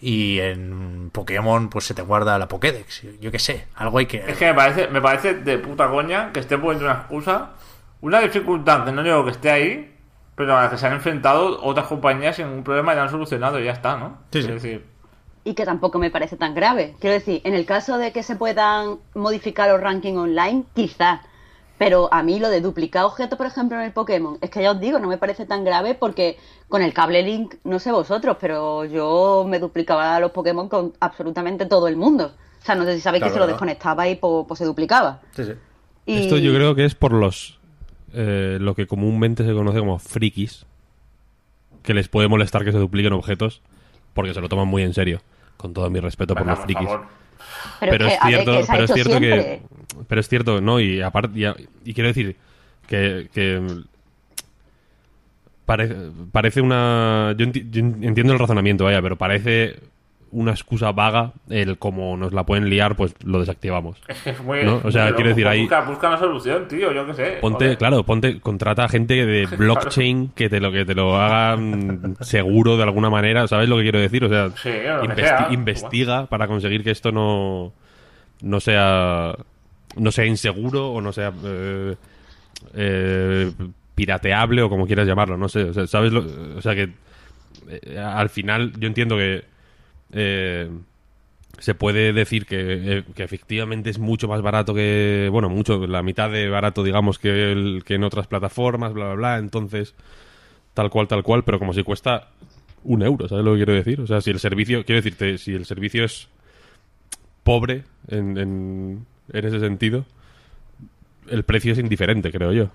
Speaker 1: y en Pokémon pues se te guarda la Pokédex. Yo, qué sé, algo hay que...
Speaker 2: Es que me parece, me parece de puta coña que esté poniendo una excusa, una dificultad que no digo que esté ahí, pero a la que se han enfrentado otras compañías en un problema y la han solucionado y ya está, ¿no?
Speaker 1: Sí, sí.
Speaker 2: Decir,
Speaker 3: y que tampoco me parece tan grave. Quiero decir, en el caso de que se puedan modificar los rankings online, quizás. Pero a mí lo de duplicar objetos, por ejemplo, en el Pokémon, es que ya os digo, no me parece tan grave porque con el cable Link, no sé vosotros, pero yo me duplicaba los Pokémon con absolutamente todo el mundo. O sea, no sé si sabéis
Speaker 1: Claro,
Speaker 3: que se lo desconectaba y pues, pues se duplicaba.
Speaker 1: Sí, sí.
Speaker 3: Y-
Speaker 4: Esto yo creo que es por los. Eh, lo que comúnmente se conoce como frikis. Que les puede molestar que se dupliquen objetos. Porque se lo toman muy en serio. Con todo mi respeto por los frikis.
Speaker 3: Pero,
Speaker 4: pero
Speaker 3: es, que, ver,
Speaker 4: cierto, pero es cierto
Speaker 3: siempre.
Speaker 4: que. Pero es cierto, ¿no? Y aparte. Y, y quiero decir que. que parece, parece una. Yo, enti- yo entiendo el razonamiento, vaya, pero parece una excusa vaga el como nos la pueden liar, pues lo desactivamos.
Speaker 2: Es que es muy.
Speaker 4: ¿No? O sea,
Speaker 2: muy
Speaker 4: quiero
Speaker 2: loco.
Speaker 4: decir, ahí-
Speaker 2: Busca, busca una solución, tío, yo qué sé.
Speaker 4: Ponte,
Speaker 2: joder.
Speaker 4: claro, ponte, contrata a gente de blockchain que te lo que te lo haga seguro de alguna manera, ¿sabes lo que quiero decir? O sea,
Speaker 2: Sí, lo que
Speaker 4: investi-
Speaker 2: sea.
Speaker 4: investiga para conseguir que esto no no sea no sea inseguro o no sea eh, eh, pirateable o como quieras llamarlo, no sé, o sea, sabes lo, o sea que eh, al final yo entiendo que eh, se puede decir que, eh, que efectivamente es mucho más barato que, bueno, mucho, la mitad de barato, digamos, que, el, que en otras plataformas, bla, bla, bla, entonces, tal cual, tal cual, pero como si cuesta un euro, ¿sabes lo que quiero decir? O sea, si el servicio, quiero decirte, si el servicio es pobre en, en, en ese sentido, el precio es indiferente, creo yo.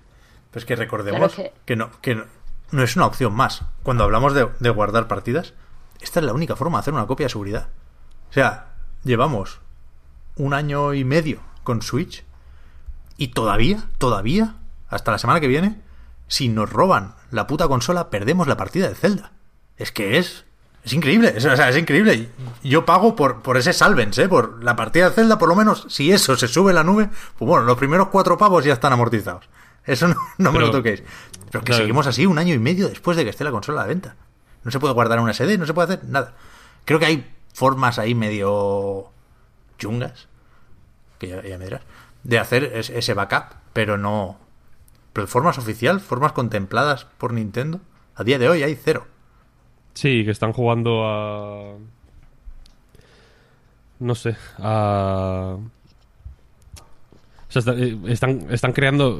Speaker 1: Pero es que recordemos
Speaker 3: Claro que-
Speaker 1: que, no, que no, no es una opción más. Cuando hablamos de, de guardar partidas, esta es la única forma de hacer una copia de seguridad. O sea, llevamos un año y medio con Switch y todavía, todavía, hasta la semana que viene, si nos roban la puta consola, perdemos la partida de Zelda. Es que es. Es increíble, es, o sea, es increíble. Yo pago por, por ese Salvens, ¿eh? Por la partida de Zelda, por lo menos, si eso se sube a la nube, pues bueno, los primeros cuatro pavos ya están amortizados. Eso no, no me lo toquéis. Pero es que
Speaker 4: Claro.
Speaker 1: seguimos así un año y medio después de que esté la consola a la venta. No se puede guardar una SD, no se puede hacer nada. Creo que hay formas ahí medio chungas, que ya, me dirás, de hacer es- ese backup, pero no... Pero de formas oficial, formas contempladas por Nintendo, a día de hoy hay cero.
Speaker 4: Sí, que están jugando a. No sé, a. O sea, está- eh, están, están creando.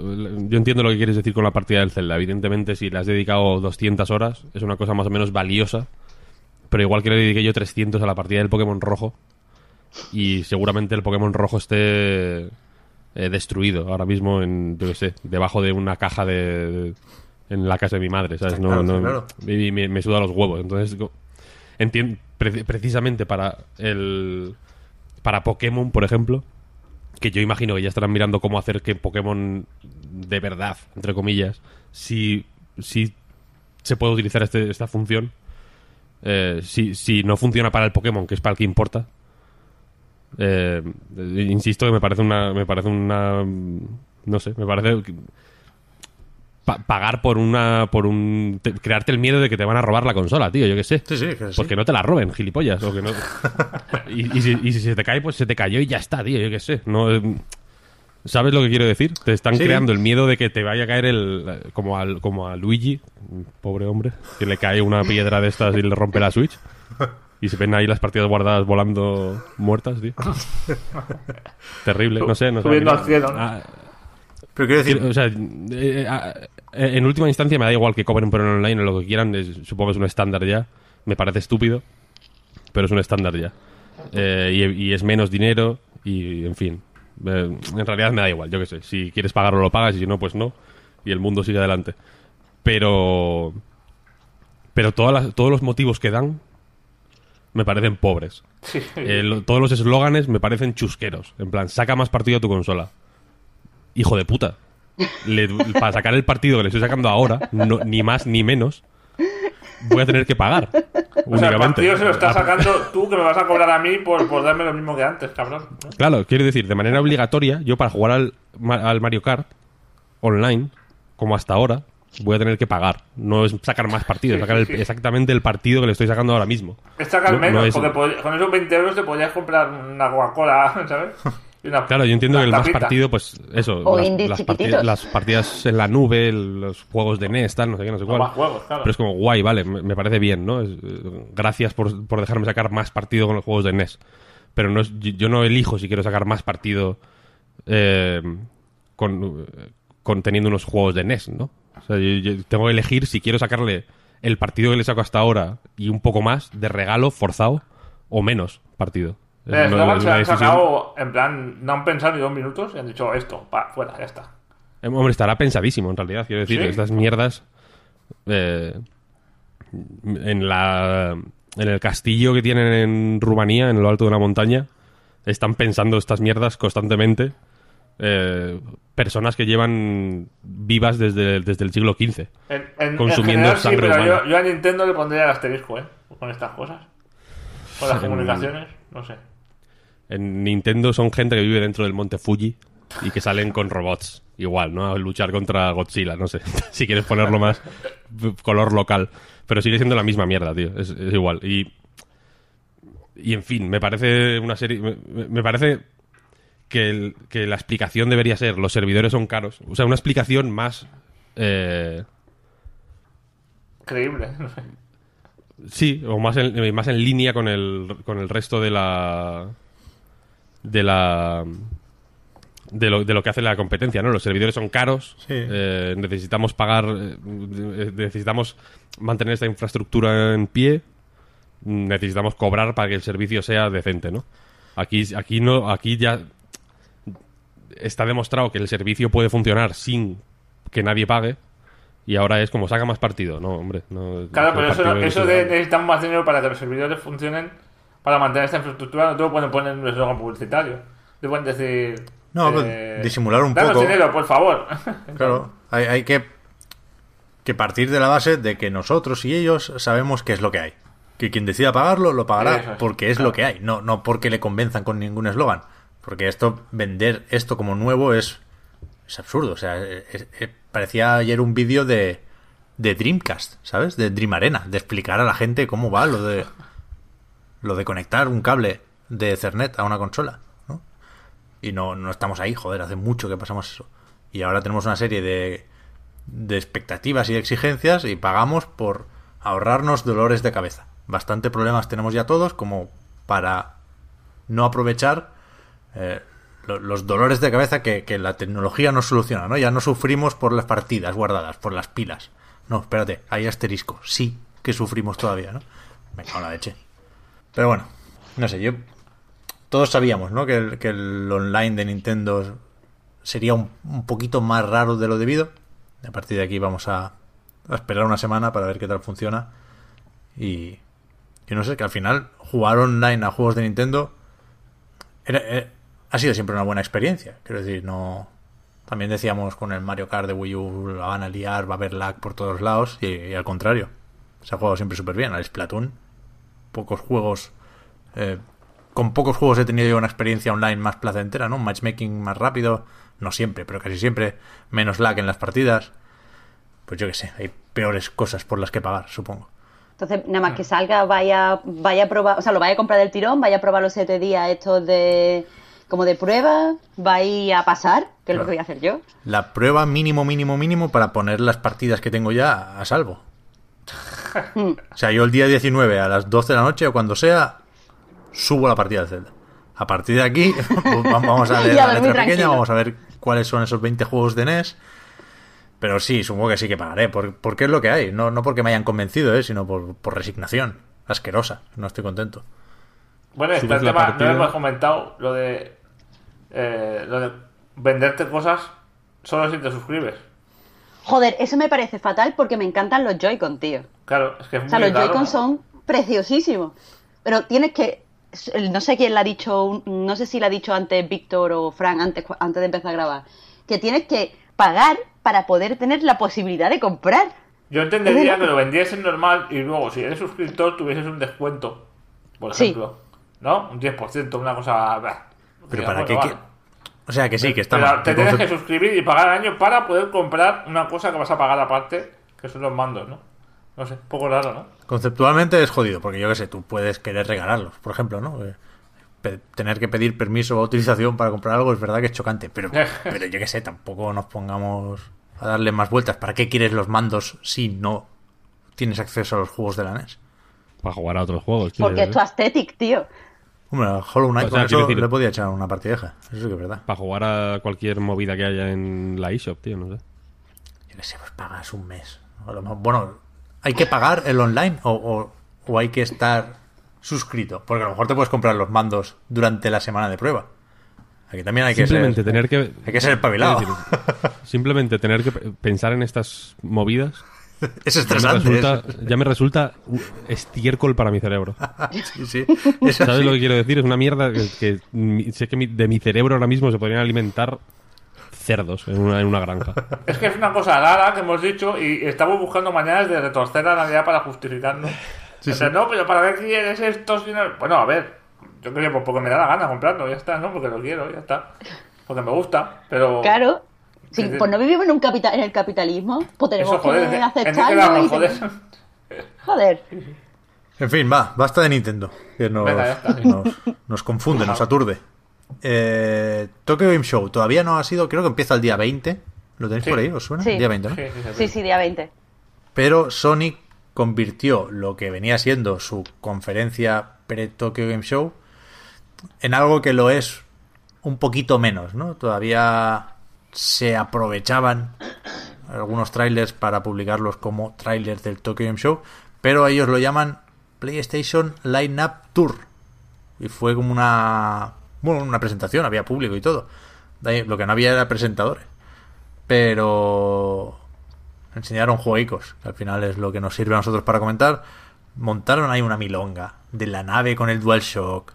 Speaker 4: Yo entiendo lo que quieres decir con la partida del Zelda. Evidentemente, si le has dedicado 200 horas, es una cosa más o menos valiosa. Pero igual que le dediqué yo 300 a la partida del Pokémon rojo. Y seguramente el Pokémon rojo esté eh, destruido ahora mismo en, yo qué sé, debajo de una caja de, de- en la casa de mi madre, ¿sabes? No,
Speaker 1: Claro,
Speaker 4: no-
Speaker 1: claro.
Speaker 4: y me, me suda los huevos. Entonces, go- entien- pre- precisamente para el para Pokémon, por ejemplo, que yo imagino que ya estarán mirando cómo hacer que Pokémon de verdad, entre comillas, si, si se puede utilizar este- esta función. Eh, si, si no funciona para el Pokémon, que es para el que importa, eh, insisto que me parece una me parece una no sé me parece pa- pagar por una por un te- crearte el miedo de que te van a robar la consola tío yo qué sé
Speaker 1: Sí, sí, que sí.
Speaker 4: pues que no te la roben gilipollas o que no y, y si, y si se te cae pues se te cayó y ya está tío yo qué sé no eh, sabes lo que quiero decir te están
Speaker 1: Sí.
Speaker 4: creando el miedo de que te vaya a caer el como al como a Luigi pobre hombre que le cae una piedra de estas y le rompe la Switch y se ven ahí las partidas guardadas volando muertas, tío. Terrible, no sé, no sé.
Speaker 2: Subiendo al cielo, ¿no?
Speaker 4: Ah,
Speaker 1: Pero quiero decir,
Speaker 4: o sea, eh, ah, eh, en última instancia me da igual que cobren por online o lo que quieran, es- supongo que es un estándar ya. Me parece estúpido, pero es un estándar ya. Eh, y, y es menos dinero y, en fin. eh, en realidad me da igual, yo qué sé. Si quieres pagarlo, lo pagas y si no, pues no. Y el mundo sigue adelante. Pero... Pero todas las- todos los motivos que dan me parecen pobres.
Speaker 2: Sí.
Speaker 4: Eh, lo- todos los eslóganes me parecen chusqueros. En plan, saca más partido a tu consola. Hijo de puta. Le- para sacar el partido que le estoy sacando ahora, no- ni más ni menos, voy a tener que pagar.
Speaker 2: O sea, el partido se lo estás
Speaker 4: Ah,
Speaker 2: sacando tú que me vas a cobrar a mí por, por darme lo mismo que antes, cabrón. ¿no?
Speaker 4: Claro, quiero decir, de manera obligatoria, yo para jugar al, al Mario Kart online, como hasta ahora, voy a tener que pagar. No es sacar más partidos,
Speaker 2: Sí,
Speaker 4: sacar el-
Speaker 2: sí, sí.
Speaker 4: exactamente el partido que le estoy sacando ahora mismo.
Speaker 2: Es sacar
Speaker 4: No-
Speaker 2: menos,
Speaker 4: no es-
Speaker 2: porque con esos 20 euros te podrías comprar una Coca-Cola, ¿sabes? Una-
Speaker 4: Claro, yo entiendo que el más partido, pues eso,
Speaker 3: O
Speaker 4: las, partidas, las partidas en la nube, los juegos de NES, tal, no sé qué, no sé cuál.
Speaker 2: más juegos, claro.
Speaker 4: Pero es como guay, vale, me, me parece bien, ¿no? Es, eh, gracias por, por dejarme sacar más partido con los juegos de NES. Pero no es, yo, yo no elijo si quiero sacar más partido eh, con, con teniendo unos juegos de NES, ¿no? O sea, yo, yo tengo que elegir si quiero sacarle el partido que le saco hasta ahora y un poco más de regalo forzado o menos partido.
Speaker 2: Eslogan
Speaker 4: es
Speaker 2: se
Speaker 4: decisión-
Speaker 2: sacado, en plan, no han pensado ni dos minutos y han dicho esto, pa, fuera, ya está.
Speaker 4: Eh, Hombre, estará pensadísimo, en realidad. Quiero decir,
Speaker 2: Sí.
Speaker 4: estas mierdas. eh, en la. En el castillo que tienen en Rumanía, en lo alto de una montaña, están pensando estas mierdas constantemente. eh, personas que llevan vivas desde, desde el siglo XV.
Speaker 2: En, en,
Speaker 4: Consumiendo
Speaker 2: en general, sí,
Speaker 4: sangre
Speaker 2: pero
Speaker 4: humana.
Speaker 2: yo, yo a Nintendo le pondría el asterisco, ¿eh? Con estas cosas. Con las comunicaciones, no sé.
Speaker 4: En Nintendo son gente que vive dentro del monte Fuji y que salen con robots. Igual, ¿no? A luchar contra Godzilla, no sé. si quieres ponerlo más color local. Pero sigue siendo la misma mierda, tío. Es, es igual. Y. Y en fin, me parece una serie. Me, me parece que, el- que la explicación debería ser: los servidores son caros. O sea, una explicación más. eh,
Speaker 2: Creíble.
Speaker 4: Sí, o más en, más en línea con el, con el resto de la. De la. De lo, de lo que hace la competencia, ¿no? Los servidores son caros,
Speaker 1: Sí.
Speaker 4: eh, necesitamos pagar, eh, necesitamos mantener esta infraestructura en pie, necesitamos cobrar para que el servicio sea decente, ¿no? Aquí, aquí no, aquí ya está demostrado que el servicio puede funcionar sin que nadie pague y ahora es como saca más partido, no, hombre, no.
Speaker 2: Claro, pero eso, eso
Speaker 4: es-
Speaker 2: de necesitamos más dinero para que los servidores funcionen, para mantener esta infraestructura, no te lo pueden poner en un eslogan publicitario. Te pueden decir.
Speaker 1: No,
Speaker 2: eh,
Speaker 1: disimular un
Speaker 2: "Danos
Speaker 1: poco".
Speaker 2: dinero, por favor.
Speaker 1: Claro, hay, hay que que partir de la base de que nosotros y ellos sabemos qué es lo que hay. Que quien decida pagarlo, lo pagará
Speaker 2: es,
Speaker 1: porque es
Speaker 2: claro.
Speaker 1: lo que hay, no, no porque le convenzan con ningún eslogan. Porque esto, vender esto como nuevo es, es absurdo. O sea, es- es- parecía ayer un vídeo de, de Dreamcast, ¿sabes? De Dream Arena, de explicar a la gente cómo va lo de lo de conectar un cable de Ethernet a una consola, ¿no? Y no, no estamos ahí, joder, hace mucho que pasamos eso. Y ahora tenemos una serie de, de expectativas y exigencias y pagamos por ahorrarnos dolores de cabeza. Bastante problemas tenemos ya todos como para no aprovechar eh, lo- los dolores de cabeza que, que la tecnología nos soluciona, ¿no? Ya no sufrimos por las partidas guardadas, por las pilas. No, espérate, hay asterisco. Sí que sufrimos todavía, ¿no? Me cago en la. Pero bueno, no sé, yo... Todos sabíamos, ¿no? Que el, que el online de Nintendo sería un, un poquito más raro de lo debido. A partir de aquí vamos a, esperar una semana para ver qué tal funciona. Y, y no sé, que al final jugar online a juegos de Nintendo era- eh, ha sido siempre una buena experiencia. Quiero decir, no. También decíamos con el Mario Kart de Wii U la van a liar, va a haber lag por todos lados. Y, y al contrario, se ha jugado siempre súper bien. Al Splatoon, pocos juegos. eh, con pocos juegos he tenido yo una experiencia online más placentera, ¿no? Un matchmaking más rápido. No siempre, pero casi siempre. Menos lag en las partidas. Pues yo qué sé, hay peores cosas por las que pagar, supongo.
Speaker 3: Entonces, nada más que salga, vaya, vaya a probar, o sea, lo vaya a comprar del tirón, vaya a probar los siete días estos de como de prueba, vaya a pasar, que es lo que voy a hacer yo.
Speaker 1: La prueba mínimo, mínimo, mínimo para poner las partidas que tengo ya a salvo. O sea, yo el día 19 a las 12 de la noche o cuando sea, subo la partida de Zelda. A partir de aquí, pues vamos a leer la letra pequeña,
Speaker 3: tranquilo.
Speaker 1: vamos a ver cuáles son esos 20 juegos de NES. Pero sí, supongo que sí que pagaré, por- porque es lo que hay. No, no porque me hayan convencido, ¿eh? sino por, por resignación. Asquerosa, no estoy contento.
Speaker 2: Bueno, este tema
Speaker 4: partida.
Speaker 2: no hemos comentado lo de eh, lo de venderte cosas solo si te suscribes.
Speaker 3: Joder, eso me parece fatal porque me encantan los Joy-Con, tío.
Speaker 2: Claro, es que es
Speaker 3: O sea,
Speaker 2: muy
Speaker 3: los
Speaker 2: raro,
Speaker 3: Joy-Con
Speaker 2: ¿no?
Speaker 3: son preciosísimos. Pero tienes que. No sé quién le ha dicho, no sé si le ha dicho antes Víctor o Frank antes, antes de empezar a grabar, que tienes que pagar para poder tener la posibilidad de comprar.
Speaker 2: Yo entendería que lo vendiesen normal y luego, si eres suscriptor, tuvieses un descuento, por
Speaker 3: Sí.
Speaker 2: ejemplo. ¿No? Un 10%, una cosa. bah.
Speaker 1: Pero para qué...
Speaker 2: vale.
Speaker 1: O sea, que sí, que está
Speaker 2: Pero
Speaker 1: mal.
Speaker 2: te tienes que suscribir y pagar al año para poder comprar una cosa que vas a pagar aparte, que son los mandos, ¿no? No sé, un poco raro, ¿no?
Speaker 1: Conceptualmente es jodido, porque yo qué sé, tú puedes querer regalarlos, por ejemplo, ¿no? Eh, pe- tener que pedir permiso o autorización para comprar algo es verdad que es chocante, pero, pero yo qué sé, tampoco nos pongamos a darle más vueltas. ¿Para qué quieres los mandos si no tienes acceso a los juegos de la NES?
Speaker 4: Para jugar a otros juegos. tío.
Speaker 3: Porque es tu aesthetic, tío.
Speaker 1: Hombre, a Hollow Knight
Speaker 4: O sea,
Speaker 1: con eso
Speaker 4: decir-
Speaker 1: le podía echar una partideja, eso sí que es verdad.
Speaker 4: Para jugar a cualquier movida que haya en la eShop, tío, no sé.
Speaker 1: Yo qué sé, pues pagas un mes. Bueno, ¿hay que pagar el online o, o- o hay que estar suscrito? Porque a lo mejor te puedes comprar los mandos durante la semana de prueba. Aquí también hay que
Speaker 4: Simplemente
Speaker 1: ser...
Speaker 4: tener que...
Speaker 1: Hay que ser espabilado.
Speaker 4: Decir, simplemente tener que pe- pensar en estas movidas
Speaker 1: Es
Speaker 4: ya me
Speaker 1: estresante.
Speaker 4: resulta,
Speaker 1: eso.
Speaker 4: ya me resulta un estiércol para mi cerebro.
Speaker 1: Sí, sí. Es
Speaker 4: ¿Sabes
Speaker 1: así.
Speaker 4: lo que quiero decir? Es una mierda que, que que mi- de mi cerebro ahora mismo se podrían alimentar cerdos en una, en una granja.
Speaker 2: Es que es una cosa rara que hemos dicho y estamos buscando maneras de retorcer la Navidad para justificarnos. o sea, no, pero para qué quieres esto si no... Bueno, a ver, yo creo que porque me da la gana comprarlo, ya está, ¿no? Porque lo quiero, ya está. Porque me gusta, pero...
Speaker 3: Claro.
Speaker 2: Sí, sí.
Speaker 3: pues no vivimos en, un capita- en el capitalismo, pues tenemos
Speaker 2: Eso, joder,
Speaker 3: que aceptarlo y
Speaker 2: joder.
Speaker 1: En fin, va, basta de Nintendo. Que nos,
Speaker 2: Venga, ya está.
Speaker 1: nos, nos confunde, nos aturde. Eh, Tokyo Game Show todavía no ha sido, creo que empieza el día 20. ¿Lo tenéis
Speaker 2: Sí.
Speaker 1: por ahí? ¿Os suena?
Speaker 3: Sí.
Speaker 1: Día 20, ¿no?
Speaker 2: Sí, sí,
Speaker 3: día 20.
Speaker 1: Pero Sonic convirtió lo que venía siendo su conferencia pre-Tokyo Game Show en algo que lo es un poquito menos, ¿no? Todavía se aprovechaban algunos trailers para publicarlos como trailers del Tokyo Game Show, pero ellos lo llaman PlayStation Lineup Tour. Y fue como una bueno, una presentación, había público y todo. Lo que no había era presentadores. Pero enseñaron jueguicos, que al final es lo que nos sirve a nosotros para comentar. Montaron ahí una milonga de la nave con el DualShock.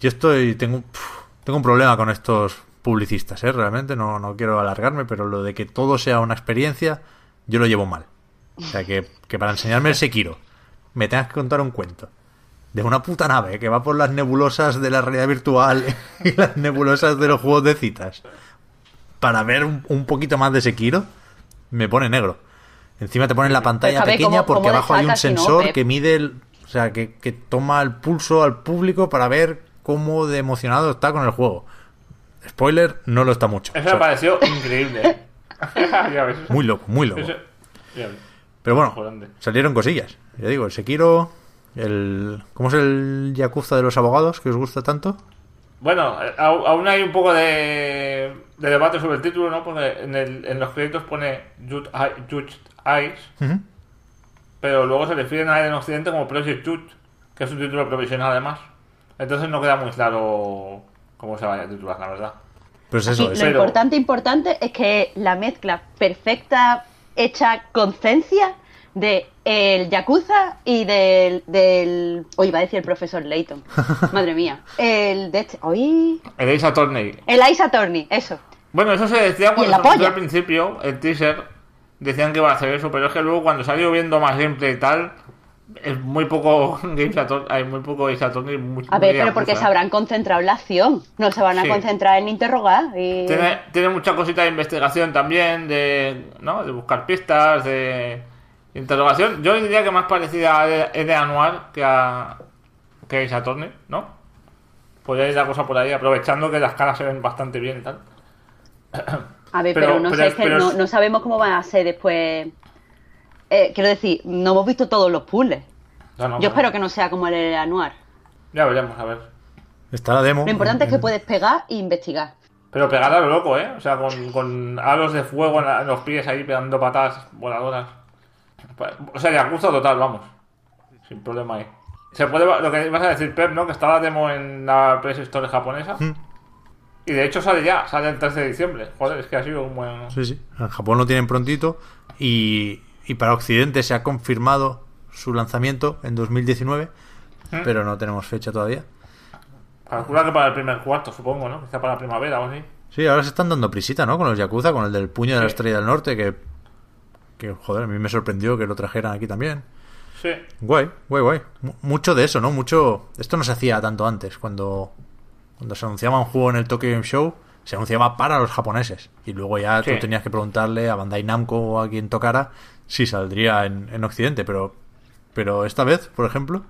Speaker 1: Yo estoy. Tengo, tengo un problema con estos publicistas, ¿eh? Realmente no, no quiero alargarme, pero lo de que todo sea una experiencia yo lo llevo mal. O sea, que, que para enseñarme el Sekiro me tengas que contar un cuento de una puta nave que va por las nebulosas de la realidad virtual y las nebulosas de los juegos de citas para ver un, un poquito más de Sekiro, me pone negro. Encima te ponen la pantalla pequeña
Speaker 3: cómo-
Speaker 1: porque
Speaker 3: cómo
Speaker 1: abajo hay un
Speaker 3: no,
Speaker 1: sensor que mide el... O sea, que, que toma el pulso al público para ver cómo de emocionado está con el juego. Spoiler, no lo está mucho.
Speaker 2: Eso
Speaker 1: O sea,
Speaker 2: me pareció increíble.
Speaker 1: muy loco, muy loco. Pero bueno, salieron cosillas. Ya digo, el Sekiro, el... ¿Cómo es el Yakuza de los abogados que os gusta tanto?
Speaker 2: Bueno, aún hay un poco de, de debate sobre el título, ¿no? Porque en, el- en los créditos pone Judge Eye- Judge Eyes, pero luego se refieren a él en Occidente como Project Judge, que es un título provisional además. Entonces no queda muy claro cómo se vaya a titular, la verdad.
Speaker 1: Pues
Speaker 3: Aquí, lo
Speaker 1: es.
Speaker 2: Pero-
Speaker 3: importante, importante es que la mezcla perfecta, hecha con ciencia de el Yakuza y del, del... Hoy iba a decir el profesor Layton. Madre mía. El de este... Hoy...
Speaker 2: El Ace Attorney.
Speaker 3: El Ice Attorney, eso.
Speaker 2: Bueno, eso se decía cuando se anunció al principio, el teaser, decían que iba a hacer eso, pero es que luego cuando salió viendo más gameplay y tal, es muy poco Games hay muy poco Ace Attorney. Muy,
Speaker 3: A ver, pero porque se habrán concentrado en la acción. No se van a
Speaker 2: Sí.
Speaker 3: concentrar en interrogar. Y...
Speaker 2: Tiene, tiene mucha cosita de investigación también, de, ¿no? de buscar pistas, de interrogación. Yo diría que más parecida a Ede Anuar que a que Ace Attorney, ¿no? Podría ir la cosa por ahí, aprovechando que las caras se ven bastante bien y tal.
Speaker 3: A ver,
Speaker 2: Pero-
Speaker 3: pero, no
Speaker 2: pero
Speaker 3: sé,
Speaker 2: es-
Speaker 3: que
Speaker 2: pero
Speaker 3: no, sabemos cómo van a ser después. Eh, quiero decir, no hemos visto todos los puzzles.
Speaker 2: No, no,
Speaker 3: Yo
Speaker 2: no.
Speaker 3: espero que no sea como el anuar.
Speaker 2: Ya veremos, a ver.
Speaker 1: Está la demo.
Speaker 3: Lo importante es que
Speaker 1: en-
Speaker 3: puedes pegar e investigar.
Speaker 2: Pero pegar a lo loco, ¿eh? O sea, con, con halos de fuego en, la- en los pies ahí pegando patadas voladoras. O sea, Yakuza total, vamos. Sin problema ahí. Se puede, lo que ibas a decir, Pep, ¿no? Que está la demo en la PS Store japonesa.
Speaker 1: Mm.
Speaker 2: Y de hecho sale ya, sale el 13 de diciembre. Joder, es que ha sido un buen...
Speaker 1: Sí, sí. En Japón lo tienen prontito y, y para Occidente se ha confirmado su lanzamiento en 2019,
Speaker 2: ¿Mm?
Speaker 1: pero no tenemos fecha todavía.
Speaker 2: Calcula que para el primer cuarto, supongo, ¿no? Quizá para la primavera o así.
Speaker 1: Sí, ahora se están dando prisita, ¿no? Con los Yakuza, con el del puño de la estrella del norte, que, que, joder, a mí me sorprendió que lo trajeran aquí también.
Speaker 2: Sí.
Speaker 1: Guay, guay, guay. Mu- Mucho de eso, ¿no? Mucho... Esto no se hacía tanto antes, cuando, cuando se anunciaba un juego en el Tokyo Game Show, se anunciaba para los japoneses. Y luego ya
Speaker 2: Sí.
Speaker 1: tú tenías que preguntarle a Bandai Namco o a quien tocara si saldría en, en Occidente. Pero, pero esta vez, por ejemplo,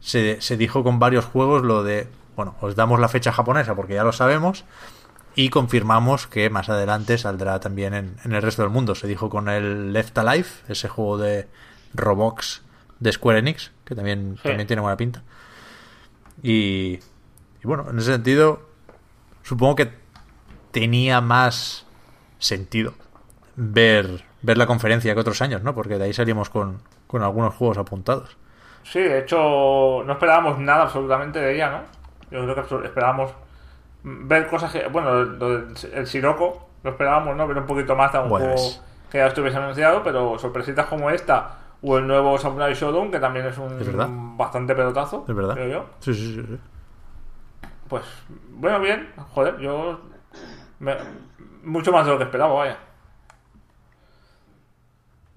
Speaker 1: se, se dijo con varios juegos lo de, bueno, os damos la fecha japonesa porque ya lo sabemos y confirmamos que más adelante saldrá también en, en el resto del mundo. Se dijo con el Left Alive, ese juego de Roblox de Square Enix, que también,
Speaker 2: Sí.
Speaker 1: también tiene buena pinta. Y, y bueno, en ese sentido, supongo que tenía más sentido ver, ver la conferencia que otros años, ¿no? Porque de ahí salimos con, con algunos juegos apuntados.
Speaker 2: Sí, de hecho, no esperábamos nada absolutamente de ella, ¿no? Yo creo que esperábamos ver cosas que. Bueno, lo del- el Sirocco, lo esperábamos, ¿no? Ver un poquito más de un juego que ya estuviese anunciado, pero sorpresitas como esta, o el nuevo Samurai Shodown, que también es un
Speaker 1: Es verdad.
Speaker 2: bastante pelotazo,
Speaker 1: Es verdad.
Speaker 2: creo yo.
Speaker 1: Sí, sí, sí. sí.
Speaker 2: Pues, bueno, bien, joder, yo. me- mucho más de lo que esperaba, vaya.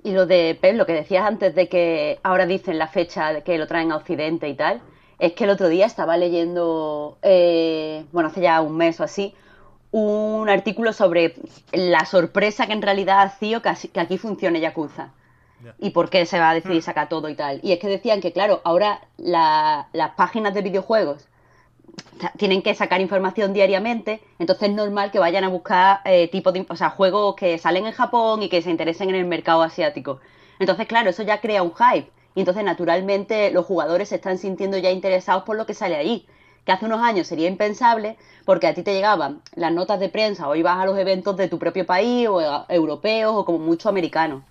Speaker 3: Y lo de Pep, lo que decías antes de que ahora dicen la fecha de que lo traen a Occidente y tal, es que el otro día estaba leyendo, eh, bueno, hace ya un mes o así, un artículo sobre la sorpresa que en realidad ha sido que, aquí funcione Yakuza. Y por qué se va a decidir sacar todo y tal. Y es que decían que, claro, ahora la- las páginas de videojuegos tienen que sacar información diariamente, entonces es normal que vayan a buscar eh, tipo de, o sea, juegos que salen en Japón y que se interesen en el mercado asiático. Entonces, claro, eso ya crea un hype. Y entonces, naturalmente, los jugadores se están sintiendo ya interesados por lo que sale ahí. Que hace unos años sería impensable porque a ti te llegaban las notas de prensa o ibas a los eventos de tu propio país o europeos o como mucho americanos.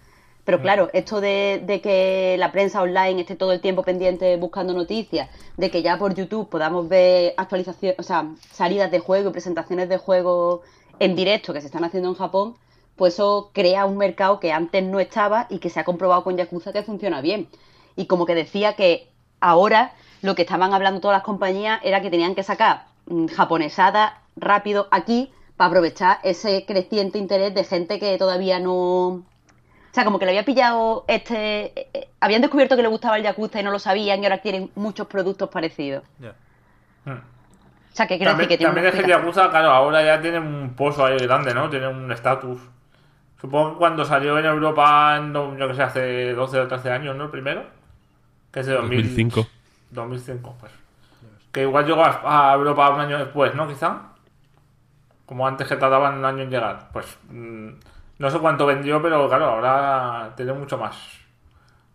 Speaker 3: Pero claro, esto de, de que la prensa online esté todo el tiempo pendiente buscando noticias, de que ya por YouTube podamos ver actualizaciones, o sea, salidas de juego y presentaciones de juego en directo que se están haciendo en Japón, pues eso crea un mercado que antes no estaba y que se ha comprobado con Yakuza que funciona bien. Y como que decía que ahora lo que estaban hablando todas las compañías era que tenían que sacar mm, japonesada rápido aquí para aprovechar ese creciente interés de gente que todavía no, O sea, como que le había pillado este... eh, eh, habían descubierto que le gustaba el Yakuza y no lo sabían y ahora quieren muchos productos parecidos.
Speaker 1: Ya.
Speaker 2: Mm.
Speaker 3: O sea, que quiero
Speaker 2: También,
Speaker 3: que tiene
Speaker 2: también es que el. Yakuza, claro, ahora ya tiene un pozo ahí grande, ¿no? Tiene un estatus. Supongo que cuando salió en Europa, en, do- yo que sé, hace 12 o 13 años, ¿no? El primero. Que es de 2000
Speaker 4: 2005.
Speaker 2: 2005, pues. Que igual llegó a, Europa un año después, ¿no? Quizá. Como antes que tardaban un año en llegar. Pues mm, no sé cuánto vendió, pero claro, ahora tiene mucho más.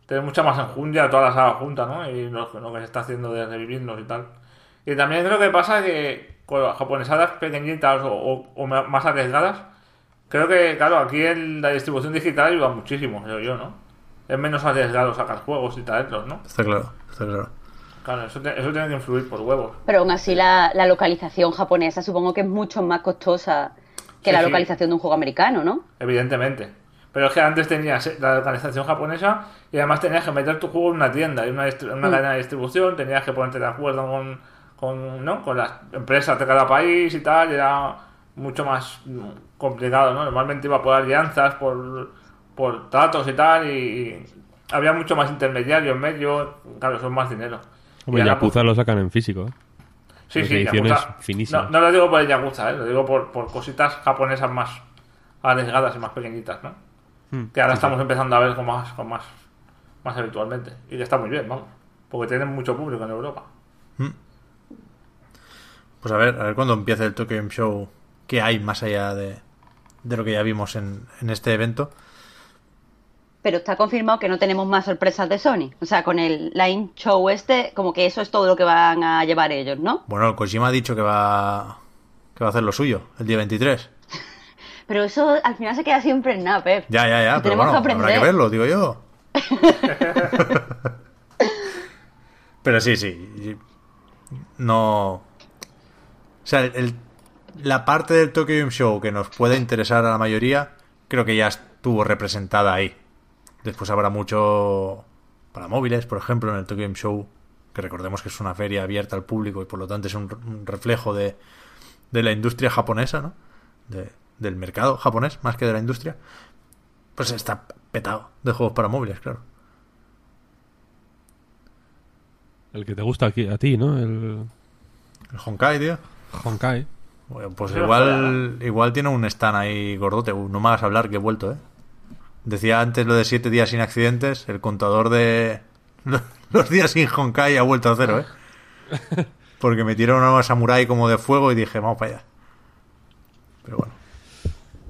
Speaker 2: Tiene mucha más enjundia toda la saga junta, ¿no? Y lo, lo que se está haciendo de revivirnos y tal. Y también creo que pasa que con las japonesadas pequeñitas o, o- o ma- más arriesgadas, creo que, claro, aquí en la distribución digital ayuda muchísimo, creo yo, ¿no? Es menos arriesgado sacar juegos y traerlos, ¿no?
Speaker 1: Está claro, está claro.
Speaker 2: Claro, eso, te- eso tiene que influir por huevos.
Speaker 3: Pero aún así la, la localización japonesa supongo que es mucho más costosa que
Speaker 2: Sí,
Speaker 3: la
Speaker 2: sí.
Speaker 3: localización de un juego americano, ¿no?
Speaker 2: Evidentemente. Pero es que antes tenías la localización japonesa y además tenías que meter tu juego en una tienda, en una, una
Speaker 3: Mm.
Speaker 2: cadena de distribución, tenías que ponerte de acuerdo con, con, ¿no? con las empresas de cada país y tal, y era mucho más mm, complicado, ¿no? Normalmente iba por alianzas, por, por tratos y tal, y, había mucho más intermediario en medio, claro, es más dinero.
Speaker 4: Hombre,
Speaker 2: Y ahora, pues,
Speaker 4: Yakuza lo sacan en físico, ¿eh?
Speaker 2: Sí,
Speaker 4: Las
Speaker 2: sí,
Speaker 4: ediciones
Speaker 2: Yakuza.
Speaker 4: finísimas.
Speaker 2: No, no lo digo por el Yakuza, ¿eh? lo digo por, por cositas japonesas más arriesgadas y más pequeñitas, ¿no?
Speaker 4: Hmm.
Speaker 2: Que ahora estamos empezando a ver con más, con más, más habitualmente. Y que está muy bien, vamos. Porque tienen mucho público en Europa.
Speaker 1: Pues a ver, a ver cuando empiece el Tokyo Game Show, qué hay más allá de, de lo que ya vimos en, en este evento.
Speaker 3: Pero está confirmado que no tenemos más sorpresas de Sony. O sea, con el Line Show este, como que eso es todo lo que van a llevar ellos, ¿no?
Speaker 1: Bueno, el Kojima ha dicho que va, que va a hacer lo suyo el día 23.
Speaker 3: Pero eso al final se queda siempre en nada, Pep.
Speaker 1: Ya, ya, ya, pero
Speaker 3: tenemos
Speaker 1: bueno,
Speaker 3: que aprender.
Speaker 1: habrá que verlo, digo yo. pero sí, sí. No. O sea, el- la parte del Tokyo Game Show que nos puede interesar a la mayoría, creo que ya estuvo representada ahí. Después habrá mucho para móviles, por ejemplo, en el Tokyo Game Show, que recordemos que es una feria abierta al público y por lo tanto es un, reflejo de, de la industria japonesa, ¿no? De- del mercado japonés, más que de la industria. Pues está petado de juegos para móviles, claro.
Speaker 4: El que te gusta aquí, a ti, ¿no? El
Speaker 1: El Honkai, tío.
Speaker 4: Honkai.
Speaker 1: Bueno, pues igual, igual tiene un stand ahí gordote. Uh, No me hagas hablar que he vuelto, ¿eh? Decía antes lo de siete días sin accidentes. El contador de los días sin Honkai ha vuelto a cero, ¿eh? Porque metieron a una samurai como de fuego y dije, vamos para allá. Pero bueno.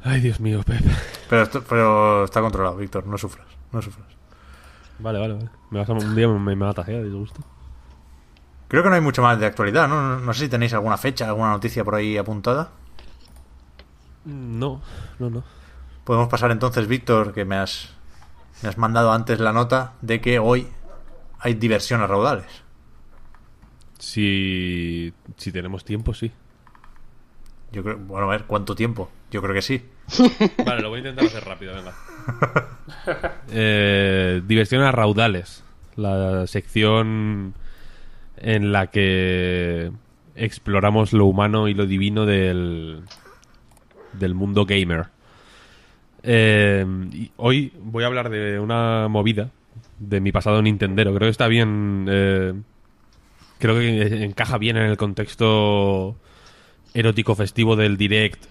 Speaker 4: Ay, Dios mío, Pep.
Speaker 1: Pero, esto- pero está controlado, Víctor. No sufras. No sufras.
Speaker 4: Vale, vale, vale. Me vas a- un día me, me matas, ¿eh? De disgusto.
Speaker 1: Creo que no hay mucho más de actualidad, ¿no? No, no sé si tenéis alguna fecha, alguna noticia por ahí apuntada.
Speaker 4: No, no, no.
Speaker 1: Podemos pasar entonces, Víctor, que me has, me has mandado antes la nota de que hoy hay diversión a raudales.
Speaker 4: Si, si tenemos tiempo, sí.
Speaker 1: Yo creo, bueno, a ver, ¿cuánto tiempo? Yo creo que sí.
Speaker 4: Vale, lo voy a intentar hacer rápido, venga. Eh, diversión a raudales. La sección en la que exploramos lo humano y lo divino del, del mundo gamer. Eh, hoy voy a hablar de una movida de mi pasado Nintendero. Creo que está bien. eh, creo que encaja bien en el contexto erótico festivo del direct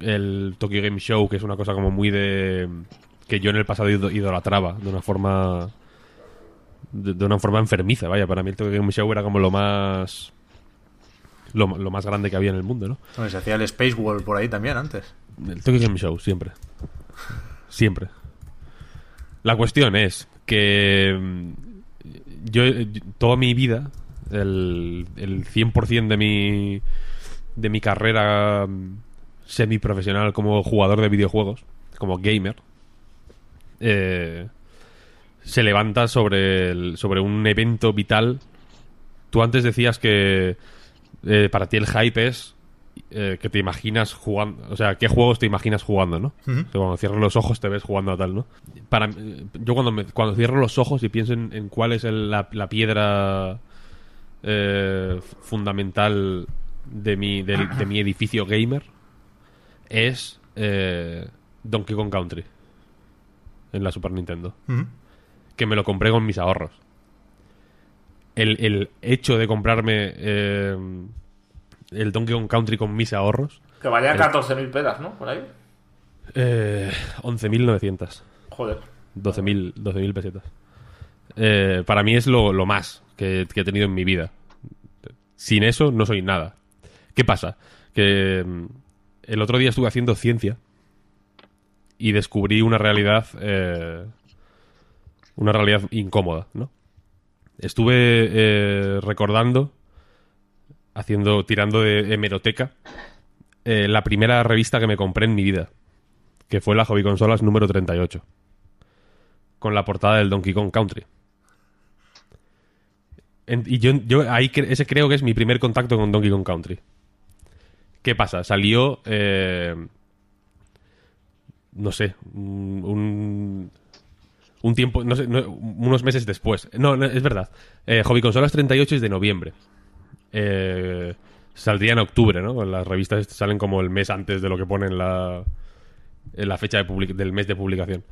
Speaker 4: el Tokyo Game Show, que es una cosa como muy de. que yo en el pasado ido- idolatraba de una forma. De, una forma enfermiza, vaya. Para mí el Tokyo Game Show era como lo más. Lo, más grande que había en el mundo, ¿no?
Speaker 1: Se hacía el Space World por ahí también antes.
Speaker 4: El Tokyo Game Show, siempre. Siempre. La cuestión es que mm, yo, toda mi vida, el, el 100% de mi, de mi carrera mm, semiprofesional como jugador de videojuegos, como gamer, eh, se levanta sobre, el- sobre un evento vital. Tú antes decías que eh, para ti el hype es eh, que te imaginas jugando, o sea, qué juegos te imaginas jugando, ¿no? Que cuando cierras los ojos te ves jugando a tal, ¿no? Para yo cuando me- cuando cierro los ojos y pienso en, en cuál es el- la, la piedra eh, fundamental de mi de, mi edificio gamer es eh, Donkey Kong Country. en la Super Nintendo. Que me lo compré con mis ahorros. El, el hecho de comprarme eh, el Donkey Kong Country con mis ahorros,
Speaker 2: Que valían
Speaker 4: El-
Speaker 2: 14.000 pelas, ¿no? Por ahí.
Speaker 4: eh, 11.900.
Speaker 2: Joder.
Speaker 4: 12.000 12.000 pesetas. Eh, para mí es lo, lo más que, que he tenido en mi vida. Sin eso no soy nada. ¿Qué pasa? Que mm, el otro día estuve haciendo ciencia y descubrí una realidad eh, una realidad incómoda, ¿no? Estuve eh, recordando haciendo tirando de hemeroteca eh, la primera revista que me compré en mi vida, que fue la Hobby Consolas número 38 con la portada del Donkey Kong Country. Y yo, yo ahí ese creo que es mi primer contacto con Donkey Kong Country. ¿Qué pasa? Salió, eh, no sé, un, un, un tiempo, unos meses después. No, no, es verdad. Eh, Hobby Consolas 38 es de noviembre. Eh, saldría en octubre, ¿no? Las revistas salen como el mes antes de lo que ponen la, la fecha de public- del mes de publicación.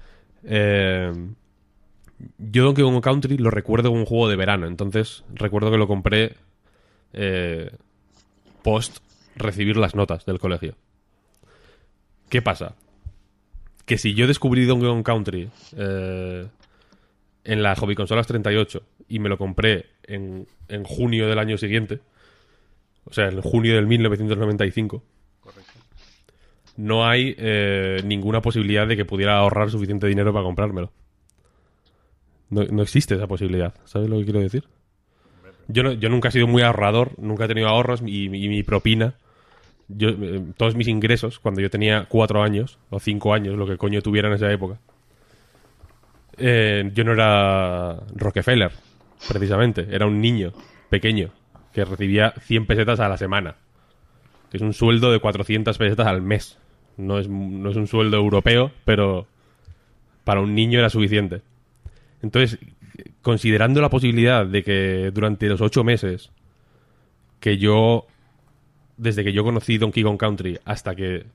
Speaker 4: Eh, yo Donkey Kong Country lo recuerdo como un juego de verano, entonces recuerdo que lo compré eh, post recibir las notas del colegio. ¿Qué pasa? Que si yo descubrí Donkey Kong Country eh, en la Hobby Consolas 38 y me lo compré en, en junio del año siguiente, o sea, en junio del 1995, no hay eh, ninguna posibilidad de que pudiera ahorrar suficiente dinero para comprármelo. No, no existe esa posibilidad. ¿Sabes lo que quiero decir? Yo, no- yo nunca he sido muy ahorrador, nunca he tenido ahorros y, y mi propina. Yo, eh, todos mis ingresos, cuando yo tenía cuatro años o cinco años, lo que coño tuviera en esa época, eh, yo no era Rockefeller, precisamente. Era un niño pequeño que recibía 100 pesetas a la semana que es un sueldo de 400 pesetas al mes. No es, no es un sueldo europeo, pero para un niño era suficiente. Entonces, considerando la posibilidad de que durante los ocho meses que yo, desde que yo conocí Donkey Kong Country hasta que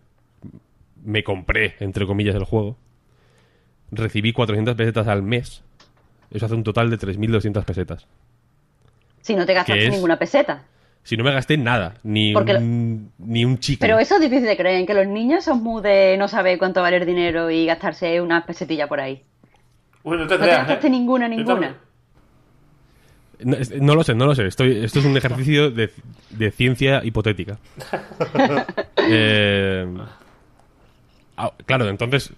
Speaker 4: me compré, entre comillas, el juego, recibí 400 pesetas al mes, eso hace un total de 3.200 pesetas.
Speaker 3: Si no te gastaste
Speaker 4: es?
Speaker 3: ninguna peseta.
Speaker 4: Si no me gasté nada, ni,
Speaker 3: Porque lo-
Speaker 4: un, ni un chicle.
Speaker 3: Pero eso es difícil de creer, que los niños son muy de no saber cuánto vale el dinero y gastarse unas pesetillas por ahí.
Speaker 2: Uy, no te
Speaker 3: No te
Speaker 2: creas.
Speaker 3: gastaste
Speaker 2: ¿eh?
Speaker 3: ninguna, ninguna.
Speaker 4: No, lo sé, no lo sé. Estoy, esto es un ejercicio de, de ciencia hipotética. Eh, ah, claro, entonces,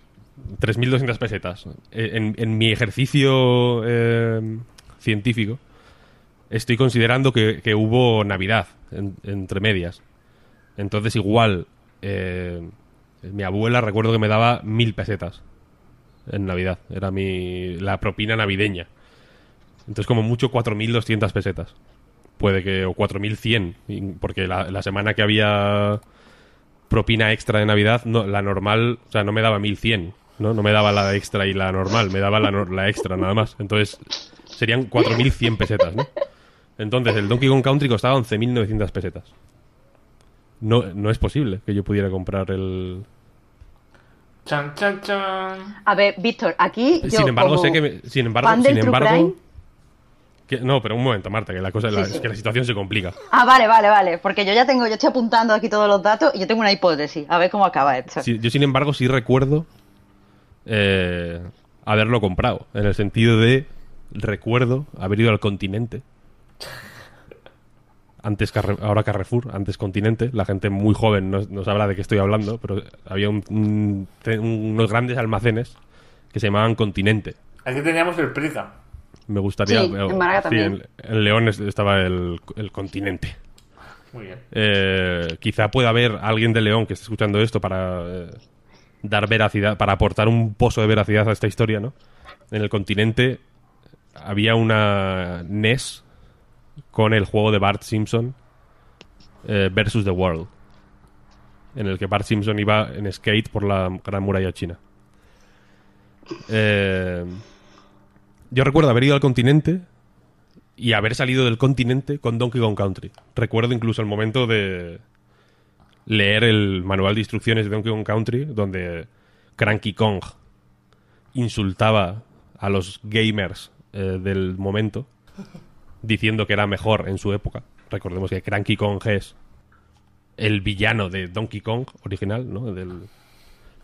Speaker 4: 3.200 pesetas. Eh, En, mi ejercicio eh, científico, estoy considerando que, hubo Navidad en- entre medias. Entonces, igual, eh, mi abuela recuerdo que me daba mil pesetas en Navidad. Era mi, la propina navideña. Entonces, como mucho, 4.200 pesetas. Puede que, o 4.100, y- porque la, semana que había propina extra de Navidad, la normal, o sea, no me daba 1.100, ¿no? No me daba la extra y la normal, me daba la, nor- la extra nada más. Entonces, serían 4.100 pesetas, ¿no? Entonces, el Donkey Kong Country costaba 11.900 pesetas. No, no es posible que yo pudiera comprar el...
Speaker 2: Chan, chan, chan.
Speaker 3: A ver, Víctor, aquí yo
Speaker 4: sin embargo,
Speaker 3: como
Speaker 4: sé que... me- sin embargo,
Speaker 3: fan del
Speaker 4: sin embargo...
Speaker 3: Crime-
Speaker 4: que- no, pero un momento, Marta, que la cosa la-
Speaker 3: Sí, sí.
Speaker 4: es que la situación se complica.
Speaker 3: Ah, vale, vale, vale. Porque yo ya tengo, yo estoy apuntando aquí todos los datos y yo tengo una hipótesis. A ver cómo acaba esto.
Speaker 4: Sí, yo, sin embargo, sí recuerdo eh, haberlo comprado. En el sentido de recuerdo haber ido al continente. Antes Carre- ahora Carrefour, antes Continente. La gente muy joven no, no sabrá de qué estoy hablando, pero había un- un- te- unos grandes almacenes que se llamaban Continente.
Speaker 2: Aquí teníamos el Prica.
Speaker 4: Me gustaría.
Speaker 3: Sí, en Málaga también.
Speaker 4: en, en León es- estaba el, el Continente.
Speaker 2: Muy bien.
Speaker 4: Eh, quizá pueda haber alguien de León que esté escuchando esto para eh, dar veracidad, para aportar un pozo de veracidad a esta historia, ¿no? En el continente había una NES con el juego de Bart Simpson eh, versus The World, en el que Bart Simpson iba en skate por la Gran Muralla China. Eh, yo recuerdo haber ido al continente y haber salido del continente con Donkey Kong Country. Recuerdo incluso el momento de leer el manual de instrucciones de Donkey Kong Country, donde Cranky Kong insultaba a los gamers eh, del momento, diciendo que era mejor en su época. Recordemos que Cranky Kong es el villano de Donkey Kong original, ¿no? Del,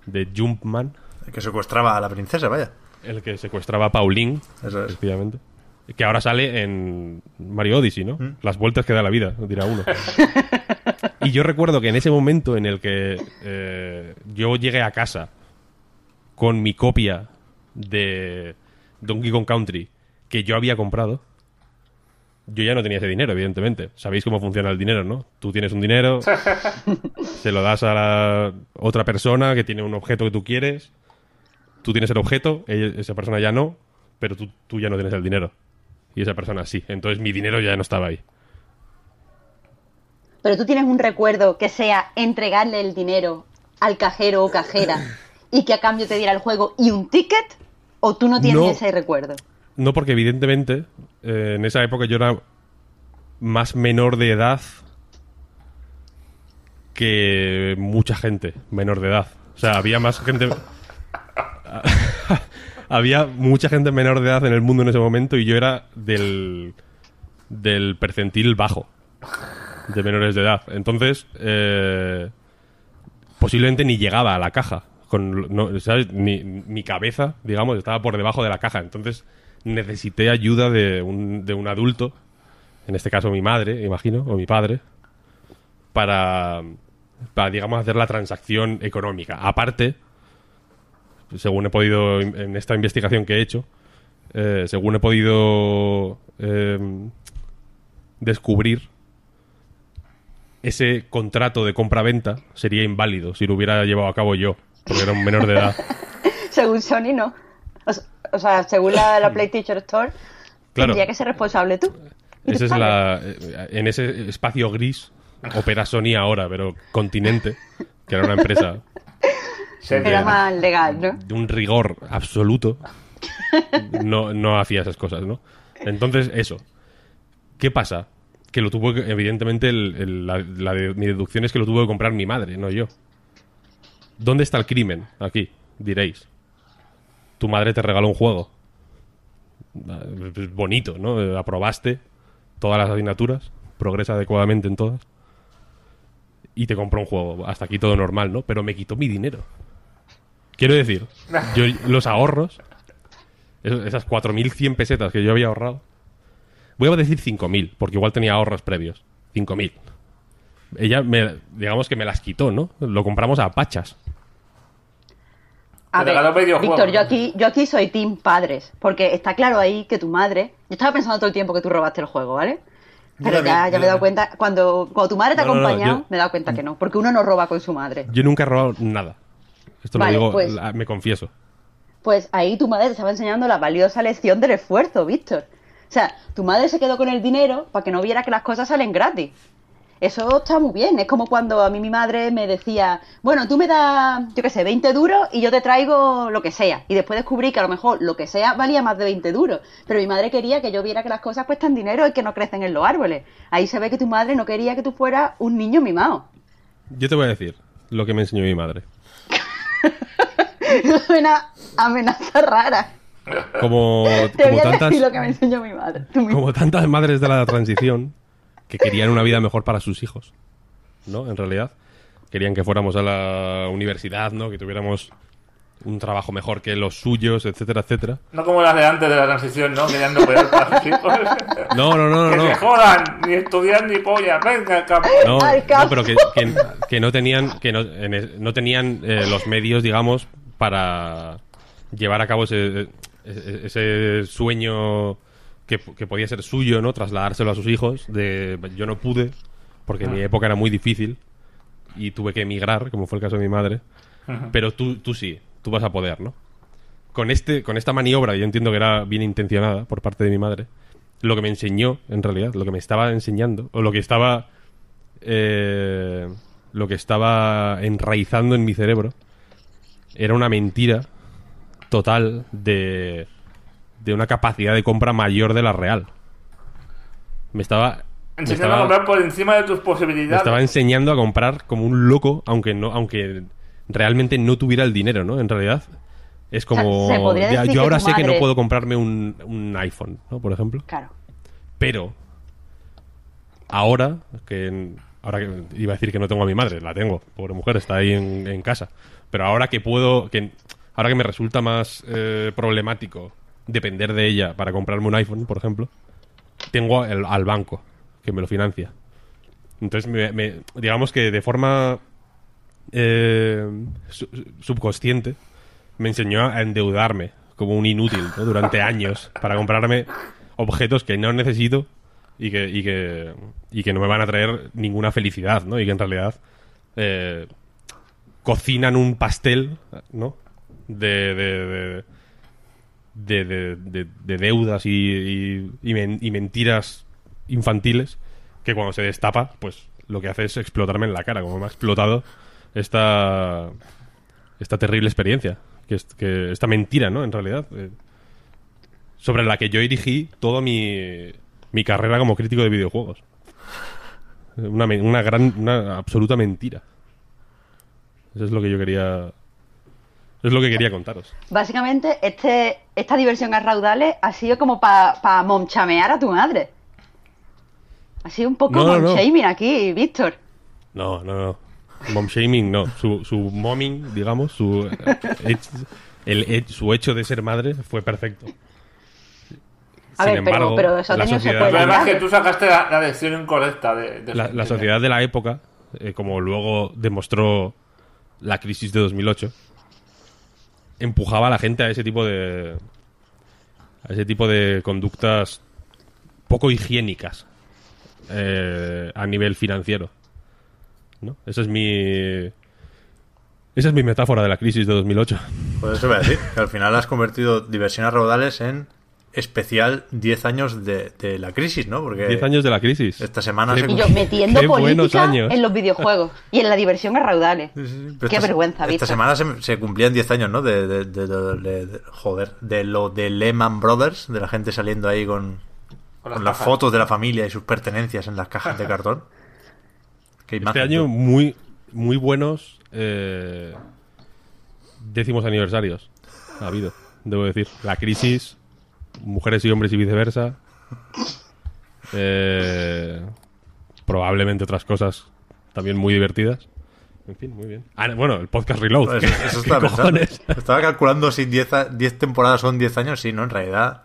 Speaker 4: de Jumpman,
Speaker 1: Que secuestraba a la princesa, vaya.
Speaker 4: el que secuestraba a Pauline,
Speaker 1: Eso es.
Speaker 4: efectivamente. Que ahora sale en Mario Odyssey, ¿no? Las vueltas que da la vida, dirá uno. y yo recuerdo que en ese momento en el que eh, yo llegué a casa con mi copia de Donkey Kong Country que yo había comprado, yo ya no tenía ese dinero, evidentemente. Sabéis cómo funciona el dinero, ¿no? Tú tienes un dinero, se lo das a la otra persona que tiene un objeto que tú quieres, tú tienes el objeto, ella- esa persona ya no, pero tú, tú ya no tienes el dinero. Y esa persona sí. Entonces mi dinero ya no estaba ahí.
Speaker 3: Pero tú tienes un recuerdo que sea entregarle el dinero al cajero o cajera y que a cambio te diera el juego y un ticket, o tú no tienes
Speaker 4: No.
Speaker 3: ese recuerdo.
Speaker 4: No, porque evidentemente eh, en esa época yo era más menor de edad que mucha gente menor de edad. O sea, había más gente... había mucha gente menor de edad en el mundo en ese momento y yo era del, del percentil bajo de menores de edad. Entonces, eh, posiblemente ni llegaba a la caja. Con, no, ¿sabes? Ni- mi cabeza, digamos, estaba por debajo de la caja. Entonces necesité ayuda de un, de un adulto, en este caso mi madre, imagino, o mi padre, para, para, digamos, hacer la transacción económica. Aparte, según he podido, en esta investigación que he hecho, eh, según he podido eh, descubrir, ese contrato de compra-venta sería inválido si lo hubiera llevado a cabo yo, porque era un menor de edad.
Speaker 3: Según Sony, no. O, sea, según la, la PlayStation Store,
Speaker 4: Claro.
Speaker 3: tendría que ser responsable tú.
Speaker 4: Ese es la, eh, en ese espacio gris opera Sony ahora, pero Continente, que era una empresa
Speaker 3: Era más legal, ¿no?
Speaker 4: de un rigor absoluto, no, no hacía esas cosas, ¿no? Entonces, eso. ¿Qué pasa? Que lo tuvo que, evidentemente, el- el- la, la de- mi deducción es que lo tuvo que comprar mi madre, no yo. ¿Dónde está el crimen? Aquí, diréis. Tu madre te regaló un juego. Ah, es Bonito, ¿no? Eh, Aprobaste todas las asignaturas, progresa adecuadamente en todas. Y te compró un juego. Hasta aquí todo normal, ¿no? Pero me quitó mi dinero. Quiero decir, yo los ahorros, es- esas 4.100 pesetas que yo había ahorrado, voy a decir 5.000, porque igual tenía ahorros previos. 5.000. Ella, me, digamos que me las quitó, ¿no? Lo compramos a pachas.
Speaker 3: A ver, Víctor, yo aquí, yo aquí soy team padres, porque está claro ahí que tu madre... Yo estaba pensando todo el tiempo que tú robaste el juego, ¿vale? Pero
Speaker 1: también,
Speaker 3: ya, ya me he dado cuenta, cuando, cuando tu madre te ha
Speaker 4: No, no, no,
Speaker 3: acompañado,
Speaker 4: yo-
Speaker 3: me he dado cuenta que no, porque uno no roba con su madre.
Speaker 4: Yo nunca he robado nada. Esto
Speaker 3: Vale,
Speaker 4: lo digo,
Speaker 3: pues-
Speaker 4: la- me confieso.
Speaker 3: Pues ahí tu madre te estaba enseñando la valiosa lección del esfuerzo, Víctor. O sea, tu madre se quedó con el dinero para que no viera que las cosas salen gratis. Eso está muy bien. Es como cuando a mí mi madre me decía, bueno, tú me das, yo qué sé, 20 duros y yo te traigo lo que sea. Y después descubrí que a lo mejor lo que sea valía más de 20 duros. Pero mi madre quería que yo viera que las cosas cuestan dinero y que no crecen en los árboles. Ahí se ve que tu madre no quería que tú fueras un niño mimado.
Speaker 4: Yo te voy a decir lo que me enseñó mi madre.
Speaker 3: Una amenaza rara.
Speaker 4: Como,
Speaker 3: Te
Speaker 4: como
Speaker 3: voy a
Speaker 4: tantas,
Speaker 3: decir lo que me enseñó mi madre. Tú mismo.
Speaker 4: como tantas madres de la transición que querían una vida mejor para sus hijos, ¿no? En realidad, querían que fuéramos a la universidad, ¿no? Que tuviéramos un trabajo mejor que los suyos, etcétera, etcétera.
Speaker 2: No como las de antes de la transición, ¿no? Queriendo peor para sus hijos.
Speaker 4: No, no, no,
Speaker 2: que
Speaker 4: no.
Speaker 2: se
Speaker 4: no.
Speaker 2: jodan, ni estudiar ni polla. Venga, al campo.
Speaker 4: No,
Speaker 3: Al
Speaker 4: no, pero que, que- que no tenían, que no, en no tenían eh, los medios, digamos, para llevar a cabo ese, ese, ese sueño que, que podía ser suyo, ¿no? Trasladárselo a sus hijos. De yo no pude, porque mi época era muy difícil y tuve que emigrar, como fue el caso de mi madre. Pero tú, tú sí, tú vas a poder, ¿no? Con, este, con esta maniobra, yo entiendo que era bien intencionada por parte de mi madre, lo que me enseñó, en realidad, lo que me estaba enseñando, o lo que estaba eh, lo que estaba enraizando en mi cerebro era una mentira total de, de una capacidad de compra mayor de la real. Me estaba, me
Speaker 2: Enseñando a
Speaker 4: estaba,
Speaker 2: comprar por encima de tus
Speaker 4: me
Speaker 2: posibilidades.
Speaker 4: estaba enseñando a comprar como un loco, aunque no, aunque realmente no tuviera el dinero, ¿no? En realidad, Es como...
Speaker 3: O sea,
Speaker 4: ya- yo ahora sé que no puedo comprarme un, un iPhone, ¿no? Por ejemplo.
Speaker 3: Claro.
Speaker 4: Pero ahora que ahora que iba a decir que no tengo a mi madre, la tengo, pobre mujer, está ahí en, en casa. Pero ahora que puedo, que ahora que me resulta más eh, problemático depender de ella para comprarme un iPhone, por ejemplo, tengo el- al banco que me lo financia. Entonces, me- me- digamos que de forma eh, su- subconsciente me enseñó a endeudarme como un inútil ¿no? durante años para comprarme objetos que no necesito y que, y que, y que no me van a traer ninguna felicidad, ¿no? Y que en realidad eh, cocinan un pastel, ¿no? De, de, de, de, de- de- de deudas y, y- y men- y mentiras infantiles que cuando se destapa, pues lo que hace es explotarme en la cara, como me ha explotado esta, esta terrible experiencia, que, es, que esta mentira, ¿no? En realidad, eh, sobre la que yo dirigí toda mi, mi carrera como crítico de videojuegos. Una, una gran, una absoluta mentira. Eso es lo que yo quería, es lo que quería contaros.
Speaker 3: Básicamente, este, esta diversión a raudales ha sido como para momchamear a tu madre. Ha sido un poco
Speaker 4: No, no,
Speaker 3: aquí, Víctor.
Speaker 4: No, no, no. Mom shaming, no. Su, su momming, digamos, su, eh, el, su hecho de ser madre fue perfecto.
Speaker 3: A
Speaker 4: Sin
Speaker 3: ver, pero-
Speaker 4: embargo,
Speaker 3: pero esos
Speaker 4: la
Speaker 3: niños se
Speaker 4: sociedad-
Speaker 2: El
Speaker 3: pueden-
Speaker 2: problema es que tú sacaste la, la lección incorrecta de,
Speaker 4: la, la sociedad de la época, eh, como luego demostró la crisis de 2008, empujaba a la gente a ese tipo de a ese tipo de conductas poco higiénicas eh, a nivel financiero. ¿no? Esa es mi esa es mi metáfora de la crisis de 2008.
Speaker 1: Pues eso voy a decir, que al final has convertido diversión a raudales en especial 10 años de, de la crisis, ¿no? Porque
Speaker 4: 10 años de la crisis.
Speaker 1: esta semana
Speaker 4: Qué
Speaker 1: se
Speaker 3: Y yo metiendo política
Speaker 4: años.
Speaker 3: en los videojuegos y en la diversión a raudales.
Speaker 1: Sí, sí, pero
Speaker 3: Qué
Speaker 1: esta-
Speaker 3: vergüenza,
Speaker 1: Esta semana se, se cumplían 10 años, ¿no? De, de, de- de- de- de- joder, de lo de Lehman Brothers, de la gente saliendo ahí con,
Speaker 2: Con
Speaker 1: con,
Speaker 2: las
Speaker 1: fotos de la familia y sus pertenencias en las cajas de cartón. Qué
Speaker 4: Este año
Speaker 1: tú.
Speaker 4: muy muy buenos eh, décimos aniversarios ha habido, debo decir. La crisis, mujeres y hombres y viceversa. eh, probablemente otras cosas también muy divertidas. En fin, muy bien. Ah, bueno, el podcast Reload.
Speaker 1: Pues
Speaker 4: ¿qué-
Speaker 1: eso, eso estaba
Speaker 4: cojones?
Speaker 1: Estaba calculando si 10, a- 10 temporadas son 10 años. Sí, no, en realidad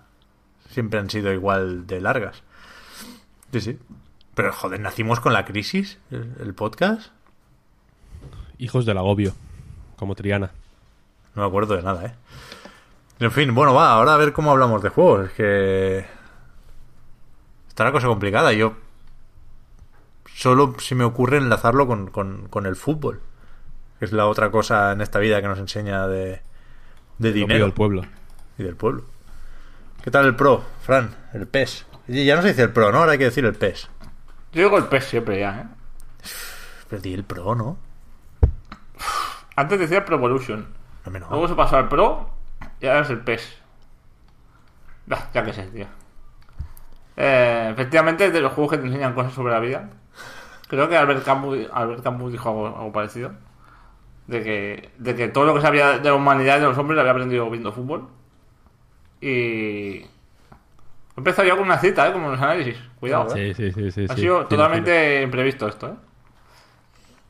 Speaker 1: siempre han sido igual de largas. Sí, sí. Pero joder, nacimos con la crisis, el, el podcast.
Speaker 4: Hijos del agobio, como Triana.
Speaker 1: No me acuerdo de nada, ¿eh? En fin, bueno, va, ahora a ver cómo hablamos de juegos. Es que. Está la cosa complicada. Yo. Solo se me ocurre enlazarlo con, con, con el fútbol. Que es la otra cosa en esta vida que nos enseña de, de dinero
Speaker 4: al pueblo.
Speaker 1: y del pueblo. ¿Qué tal el Pro, Fran? El PES. Ya no se dice el Pro, ¿no? Ahora hay que decir el PES.
Speaker 2: Yo digo el PES siempre ya, ¿eh?
Speaker 1: Pero di el Pro, ¿no?
Speaker 2: Antes decía Pro Evolution.
Speaker 1: No, no.
Speaker 2: Luego se pasó al Pro y ahora es el PES. Ah, ya que sé, tío. Eh, efectivamente, de los juegos que te enseñan cosas sobre la vida. Creo que Albert Camus, Albert Camus dijo algo, algo parecido. De que, de que todo lo que sabía de la humanidad y de los hombres lo había aprendido viendo fútbol. Y. He empezado yo con una cita, ¿eh? Como en los análisis. Cuidado. ¿eh?
Speaker 4: Sí, sí, sí. sí
Speaker 2: Ha
Speaker 4: sí.
Speaker 2: sido totalmente imprevisto esto, ¿eh?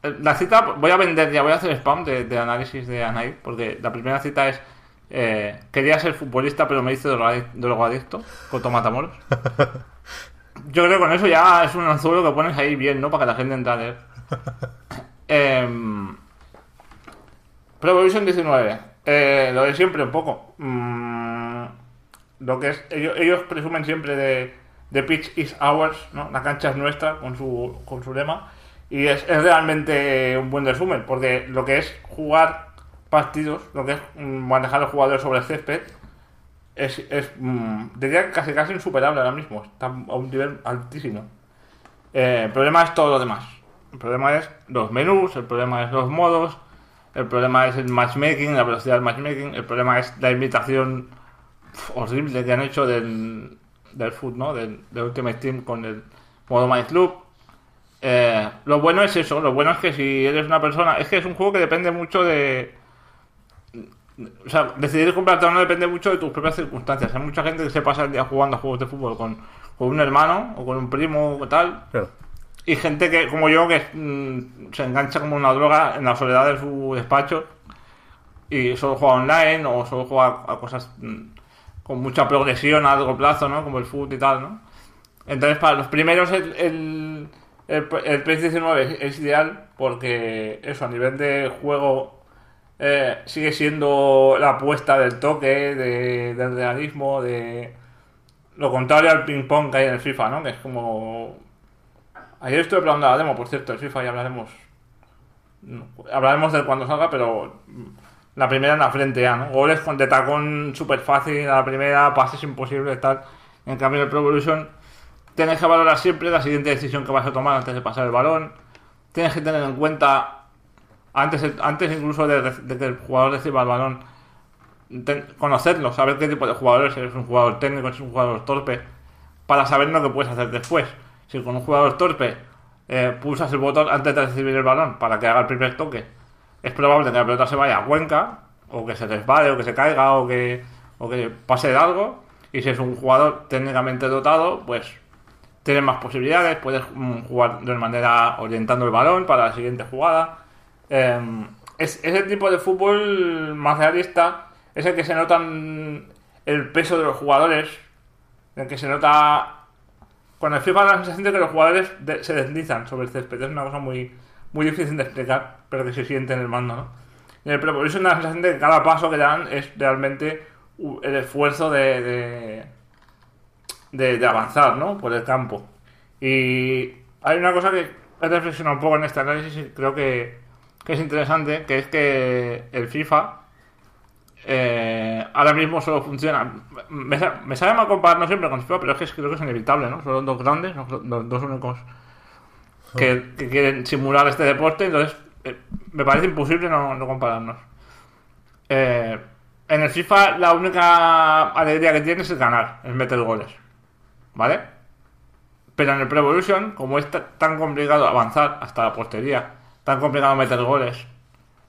Speaker 2: Eh, La cita, voy a vender ya, voy a hacer spam de, de análisis de Anai, porque la primera cita es eh, quería ser futbolista pero me hice droga- drogadicto con Tomatamoros. Yo creo que con eso ya es un anzuelo que pones ahí bien, ¿no? Para que la gente entre a leer. Pro Evolution 19. Eh, lo de siempre un poco. Mm, lo que es. Ellos, ellos presumen siempre de, de Pitch is ours, ¿no? La cancha es nuestra, con su, con su lema. Y es, es realmente un buen resumen, porque lo que es jugar partidos, lo que es manejar los jugadores sobre el césped, es, es mm, diría casi casi insuperable ahora mismo. Está a un nivel altísimo. Eh, el problema es todo lo demás. El problema es los menús, el problema es los modos, el problema es el matchmaking, la velocidad del matchmaking, el problema es la imitación horrible que han hecho del, del foot, ¿no? Del, del Ultimate Team con el modo My Club. Eh, lo bueno es eso, lo bueno es que si eres una persona, es que es un juego que depende mucho de O sea, decidir comprarte o no depende mucho de tus propias circunstancias. Hay mucha gente que se pasa el día jugando a juegos de fútbol con, con un hermano o con un primo o tal.
Speaker 1: Claro.
Speaker 2: Y gente que, como yo, que mm, se engancha como una droga en la soledad de su despacho y solo juega online o solo juega a cosas mm, con mucha progresión a largo plazo, ¿no? Como el fútbol y tal, ¿no? Entonces, para los primeros, el, el, el, el PlayStation 9 es ideal porque eso, a nivel de juego, eh, sigue siendo la apuesta del toque, de, del realismo, de lo contrario al ping-pong que hay en el FIFA, ¿no? Que es como. Ayer estuve probando la demo, por cierto, el FIFA y hablaremos. Hablaremos de cuando salga, pero la primera en la frente ya, ¿no? Goles con de tacón súper fácil, a la primera, pases imposibles, tal. En cambio, el Pro Evolution tienes que valorar siempre la siguiente decisión que vas a tomar antes de pasar el balón. Tienes que tener en cuenta, antes, antes incluso de, que el jugador reciba el balón, conocerlo, saber qué tipo de jugador es, si eres un jugador técnico, si eres un jugador torpe, para saber lo que puedes hacer después. Si con un jugador torpe eh, pulsas el botón antes de recibir el balón para que haga el primer toque, es probable que la pelota se vaya a Cuenca, o que se resbale, o que se caiga, o que, o que pase algo. Y si es un jugador técnicamente dotado, pues tienes más posibilidades, puedes mm, jugar de manera orientando el balón para la siguiente jugada. Eh, es, ese tipo de fútbol más realista es el que se nota mm, el peso de los jugadores, en que se nota... Con el FIFA la sensación de que los jugadores se deslizan sobre el césped. Es una cosa muy, muy difícil de explicar, pero que se siente en el mando, ¿no? En el Pro da la sensación de que cada paso que dan es realmente el esfuerzo de- de avanzar, ¿no? Por el campo. Y hay una cosa que he reflexionado un poco en este análisis y creo que, que es interesante, que es que el FIFA eh, ahora mismo solo funciona. Me, me sabe mal compararnos siempre con FIFA, pero es que creo que es inevitable, ¿no? Son los dos grandes, los, los dos únicos que, que quieren simular este deporte, entonces eh, me parece imposible no, no compararnos. Eh, en el FIFA la única alegría que tienes es ganar, es meter goles. ¿Vale? Pero en el Pro Evolution, como es ta- tan complicado avanzar hasta la portería, tan complicado meter goles,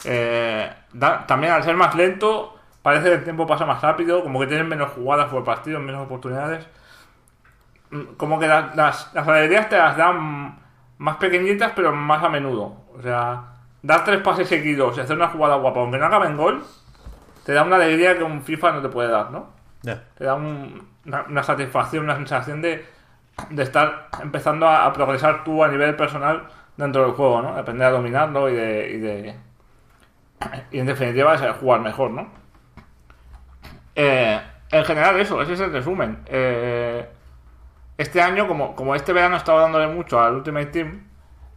Speaker 2: eh, da- también al ser más lento, parece que el tiempo pasa más rápido, como que tienes menos jugadas por partido, menos oportunidades. Mm, Como que las, las, las alegrías te las dan más pequeñitas, pero más a menudo. O sea, dar tres pases seguidos y hacer una jugada guapa, aunque no acabe en gol, te da una alegría que un FIFA no te puede dar, ¿no?
Speaker 1: Ya.
Speaker 2: te da un- una, una satisfacción, una sensación de, de estar empezando a, a progresar tú a nivel personal dentro del juego, ¿no? Aprender a dominarlo y de, y de y en definitiva es jugar mejor, ¿no? Eh, en general eso, ese es el resumen. Eh, este año, como, como este verano estaba dándole mucho al Ultimate Team,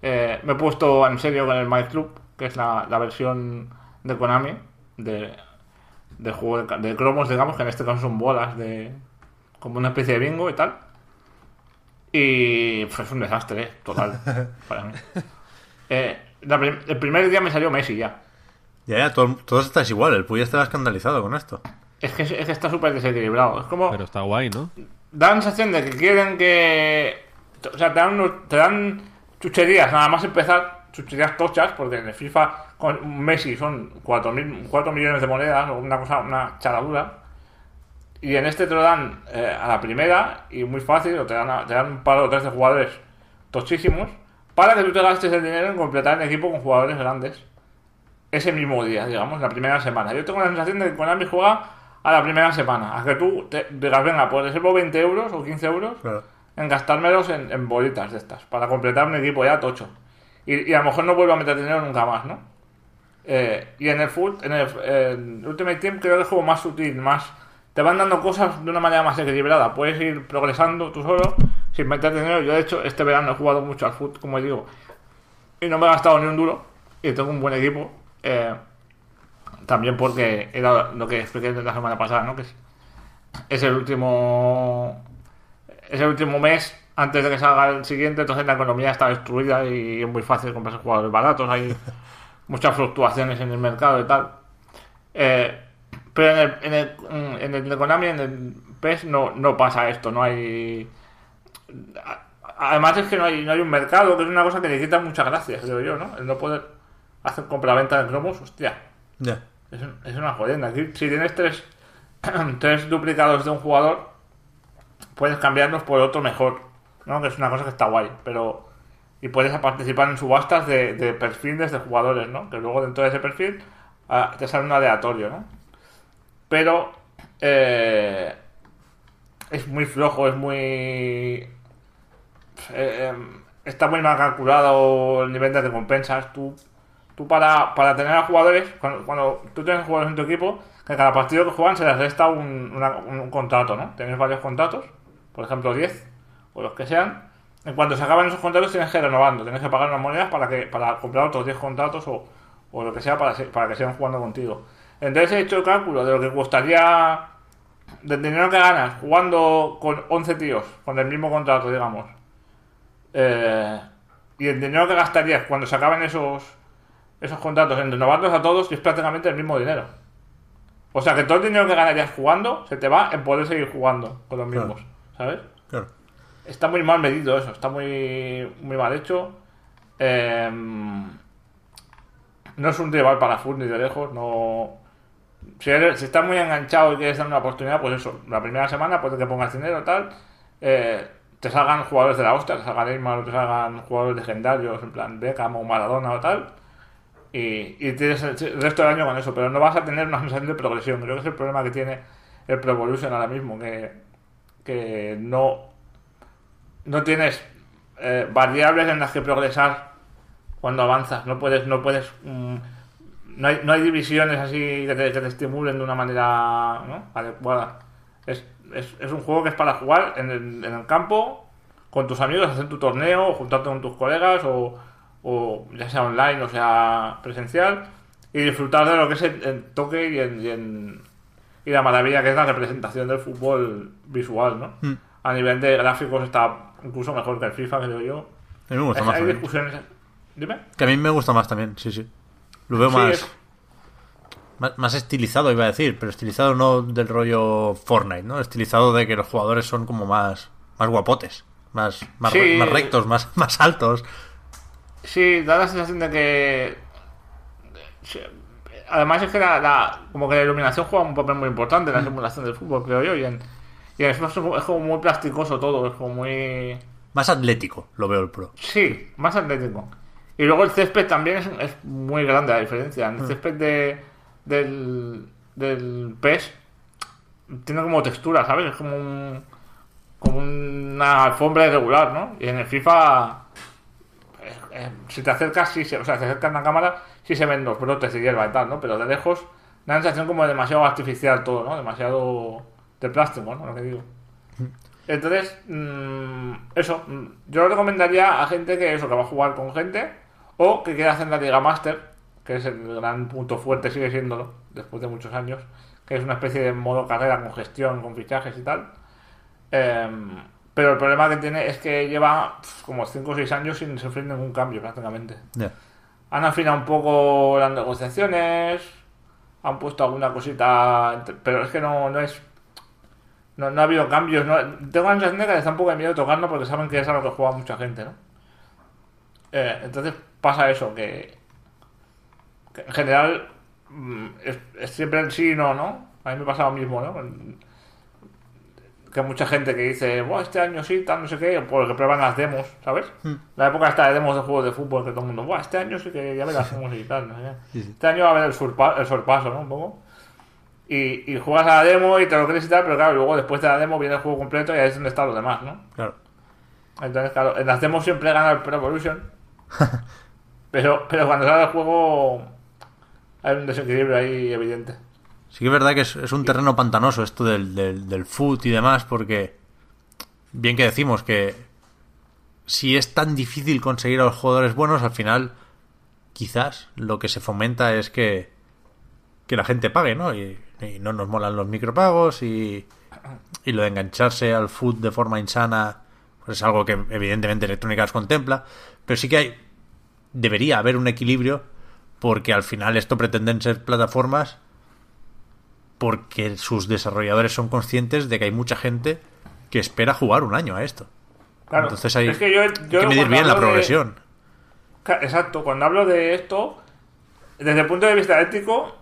Speaker 2: eh, me he puesto en serio con el My Club, que es la, versión de Konami de, de juego de, de cromos, digamos, que en este caso son bolas de. como una especie de bingo y tal. Y es un desastre, eh, total, para mí. Eh, la prim- el primer día me salió Messi ya.
Speaker 1: Ya, ya, todo- todos estáis igual. El Puy estaba escandalizado con esto.
Speaker 2: Es que, es que está súper desequilibrado. Es como.
Speaker 4: Pero está guay, ¿no?
Speaker 2: da la sensación de que quieren que. O sea, te dan, te dan chucherías, nada más empezar, chucherías tochas, porque en el FIFA con Messi son 4, mil- 4 millones de monedas, o una cosa, una charadura. Y en este te lo dan eh, a la primera, y muy fácil, o te dan, a- te dan un par o tres de jugadores tochísimos, para que tú te gastes el dinero en completar el equipo con jugadores grandes ese mismo día, digamos, la primera semana. Yo tengo la sensación de que Konami juega a la primera semana. A que tú te digas, venga, pues reservo 20 euros o 15 euros
Speaker 1: Claro.
Speaker 2: en gastármelos en, en bolitas de estas, para completar un equipo ya tocho. Y, y a lo mejor no vuelvo a meter dinero nunca más, ¿no? Eh, y en el, full, en el, el Ultimate Team creo que es como más sutil, más... Te van dando cosas de una manera más equilibrada. Puedes ir progresando tú solo sin meter dinero. Yo, de hecho, este verano he jugado mucho al fútbol, como digo, y no me he gastado ni un duro. Y tengo un buen equipo. Eh, también porque era lo que expliqué la semana pasada, ¿no? Que es, el último. Es el último mes antes de que salga el siguiente, entonces la economía está destruida y es muy fácil comprarse jugadores baratos. Hay muchas fluctuaciones en el mercado y tal. Eh, pero en el, en el, en el de Konami, en el PES, no, no pasa esto, no hay. Además es que no hay, no hay un mercado, que es una cosa que le quita muchas gracias, creo yo, ¿no? El no poder hacer compraventa de cromos, hostia.
Speaker 1: Ya.
Speaker 2: Es, es una jodienda. Aquí, si tienes tres, tres duplicados de un jugador, puedes cambiarlos por otro mejor. ¿no? Que es una cosa que está guay. Pero. Y puedes participar en subastas de, de perfiles de jugadores, ¿no? Que luego dentro de ese perfil ah, te sale un aleatorio, ¿no? Pero. eh, es muy flojo, es muy. eh, eh, está muy mal calculado el nivel de recompensas. Tú, tú para, para tener a jugadores, cuando, cuando tú tienes jugadores en tu equipo, que cada partido que juegan se les resta un, una- un contrato, ¿no? Tienes varios contratos, por ejemplo 10, o los que sean. En cuanto se acaban esos contratos tienes que ir renovando, tienes que pagar unas monedas para que para comprar otros 10 contratos o, o lo que sea para, para que sigan jugando contigo. Entonces he hecho el cálculo de lo que costaría del dinero que ganas jugando con 11 tíos, con el mismo contrato, digamos. Eh, y el dinero que gastarías cuando se acaben esos esos contratos en renovarlos a todos es prácticamente el mismo dinero. O sea que todo el dinero que ganarías jugando se te va en poder seguir jugando con los
Speaker 1: Claro.
Speaker 2: mismos, ¿sabes?
Speaker 1: Claro.
Speaker 2: Está muy mal medido eso, está muy, muy mal hecho. Eh, no es un rival para Foot ni de lejos, no... Si, eres- si estás muy enganchado y quieres dar una oportunidad, pues eso, la primera semana puede que pongas dinero tal, eh, te salgan jugadores de la hostia, te salgan Neymar, te salgan jugadores legendarios, en plan Beckham o Maradona o tal, y, y tienes el resto del año con eso, pero no vas a tener una sensación de progresión. Creo que es el problema que tiene el Pro Evolution ahora mismo, que, que no, no tienes eh, variables en las que progresar cuando avanzas. No puedes, no puedes, mm, no, hay, no hay divisiones así que te, que te estimulen de una manera ¿no? adecuada. Es, es, es un juego que es para jugar en el, en el campo, con tus amigos, hacer tu torneo, o juntarte con tus colegas, o, o ya sea online o sea presencial, y disfrutar de lo que es el, el toque y, el- y el- y la maravilla que es la representación del fútbol visual, ¿no?
Speaker 1: Mm.
Speaker 2: A nivel de gráficos está incluso mejor que el FIFA, creo yo.
Speaker 1: A mí me gusta
Speaker 2: Es-
Speaker 1: más
Speaker 2: hay discusiones. Dime.
Speaker 1: Que a mí me gusta más también, sí, sí. Lo veo
Speaker 2: Sí,
Speaker 1: más,
Speaker 2: es-
Speaker 1: más. Más estilizado, iba a decir, pero estilizado no del rollo Fortnite, ¿no? Estilizado de que los jugadores son como más, más guapotes, más, más,
Speaker 2: Sí.
Speaker 1: re- más rectos, más, más altos.
Speaker 2: Sí, da la sensación de que. Además, es que la, la- como que la iluminación juega un papel muy importante en la simulación del fútbol, creo yo. Y en, y en Xbox es como muy plasticoso todo, es como muy.
Speaker 1: Más atlético, lo veo el pro.
Speaker 2: Sí, más atlético. Y luego el césped también es, es muy grande la diferencia. En el césped de, del, del PES tiene como textura, ¿sabes? Es como un, como una alfombra irregular, ¿no? Y en el FIFA, eh, eh, si te acercas, sí, se, o sea, te acercas a la cámara, sí se ven los brotes de hierba y tal, ¿no? Pero de lejos da la sensación como de demasiado artificial todo, ¿no? Demasiado de plástico, ¿no? Lo que digo. Entonces, mm, eso, mm, yo lo recomendaría a gente que eso, que va a jugar con gente o que quiera hacer la Liga Master, que es el gran punto fuerte, sigue siéndolo, después de muchos años, que es una especie de modo carrera con gestión, con fichajes y tal. Em, pero el problema que tiene es que lleva como 5 o 6 años sin sufrir ningún cambio prácticamente. Han afinado un poco las negociaciones, han puesto alguna cosita, pero es que no, no es. No, no ha habido cambios. No, tengo la sensación de que les da un poco de miedo tocarlo porque saben que es a lo que juega mucha gente, ¿no? Eh, entonces pasa eso, que, que en general mm, es, es siempre el sí y no, ¿no? A mí me pasa lo mismo, ¿no? Que mucha gente que dice, "Buah, este año sí, tal, no sé qué, porque prueban las demos, ¿sabes? La época está de demos de juegos de fútbol que todo el mundo, Buah, este año sí que ya verás cómo y tal, no sé qué". Este año va a haber el, surpa- el sorpaso, ¿no? Un poco. Y, y juegas a la demo y te lo crees y tal, pero claro, luego después de la demo viene el juego completo y ahí es donde están los demás, ¿no?
Speaker 1: Claro.
Speaker 2: Entonces, claro, en las demos siempre gana el Pro Evolution. pero, pero cuando sale el juego hay un desequilibrio ahí evidente.
Speaker 1: Sí que es verdad que es, es un terreno pantanoso esto del, del, del foot y demás, porque bien que decimos que si es tan difícil conseguir a los jugadores buenos, al final quizás lo que se fomenta es que, que la gente pague, ¿no? Y, y no nos molan los micropagos y, y lo de engancharse al foot de forma insana, pues es algo que evidentemente Electronic Arts contempla, pero sí que hay debería haber un equilibrio porque al final esto pretenden ser plataformas porque sus desarrolladores son conscientes de que hay mucha gente que espera jugar un año a esto.
Speaker 2: Claro,
Speaker 1: Entonces hay,
Speaker 2: es que yo-
Speaker 1: hay que medir bien la
Speaker 2: de-
Speaker 1: progresión.
Speaker 2: Exacto, cuando hablo de esto, desde el punto de vista ético,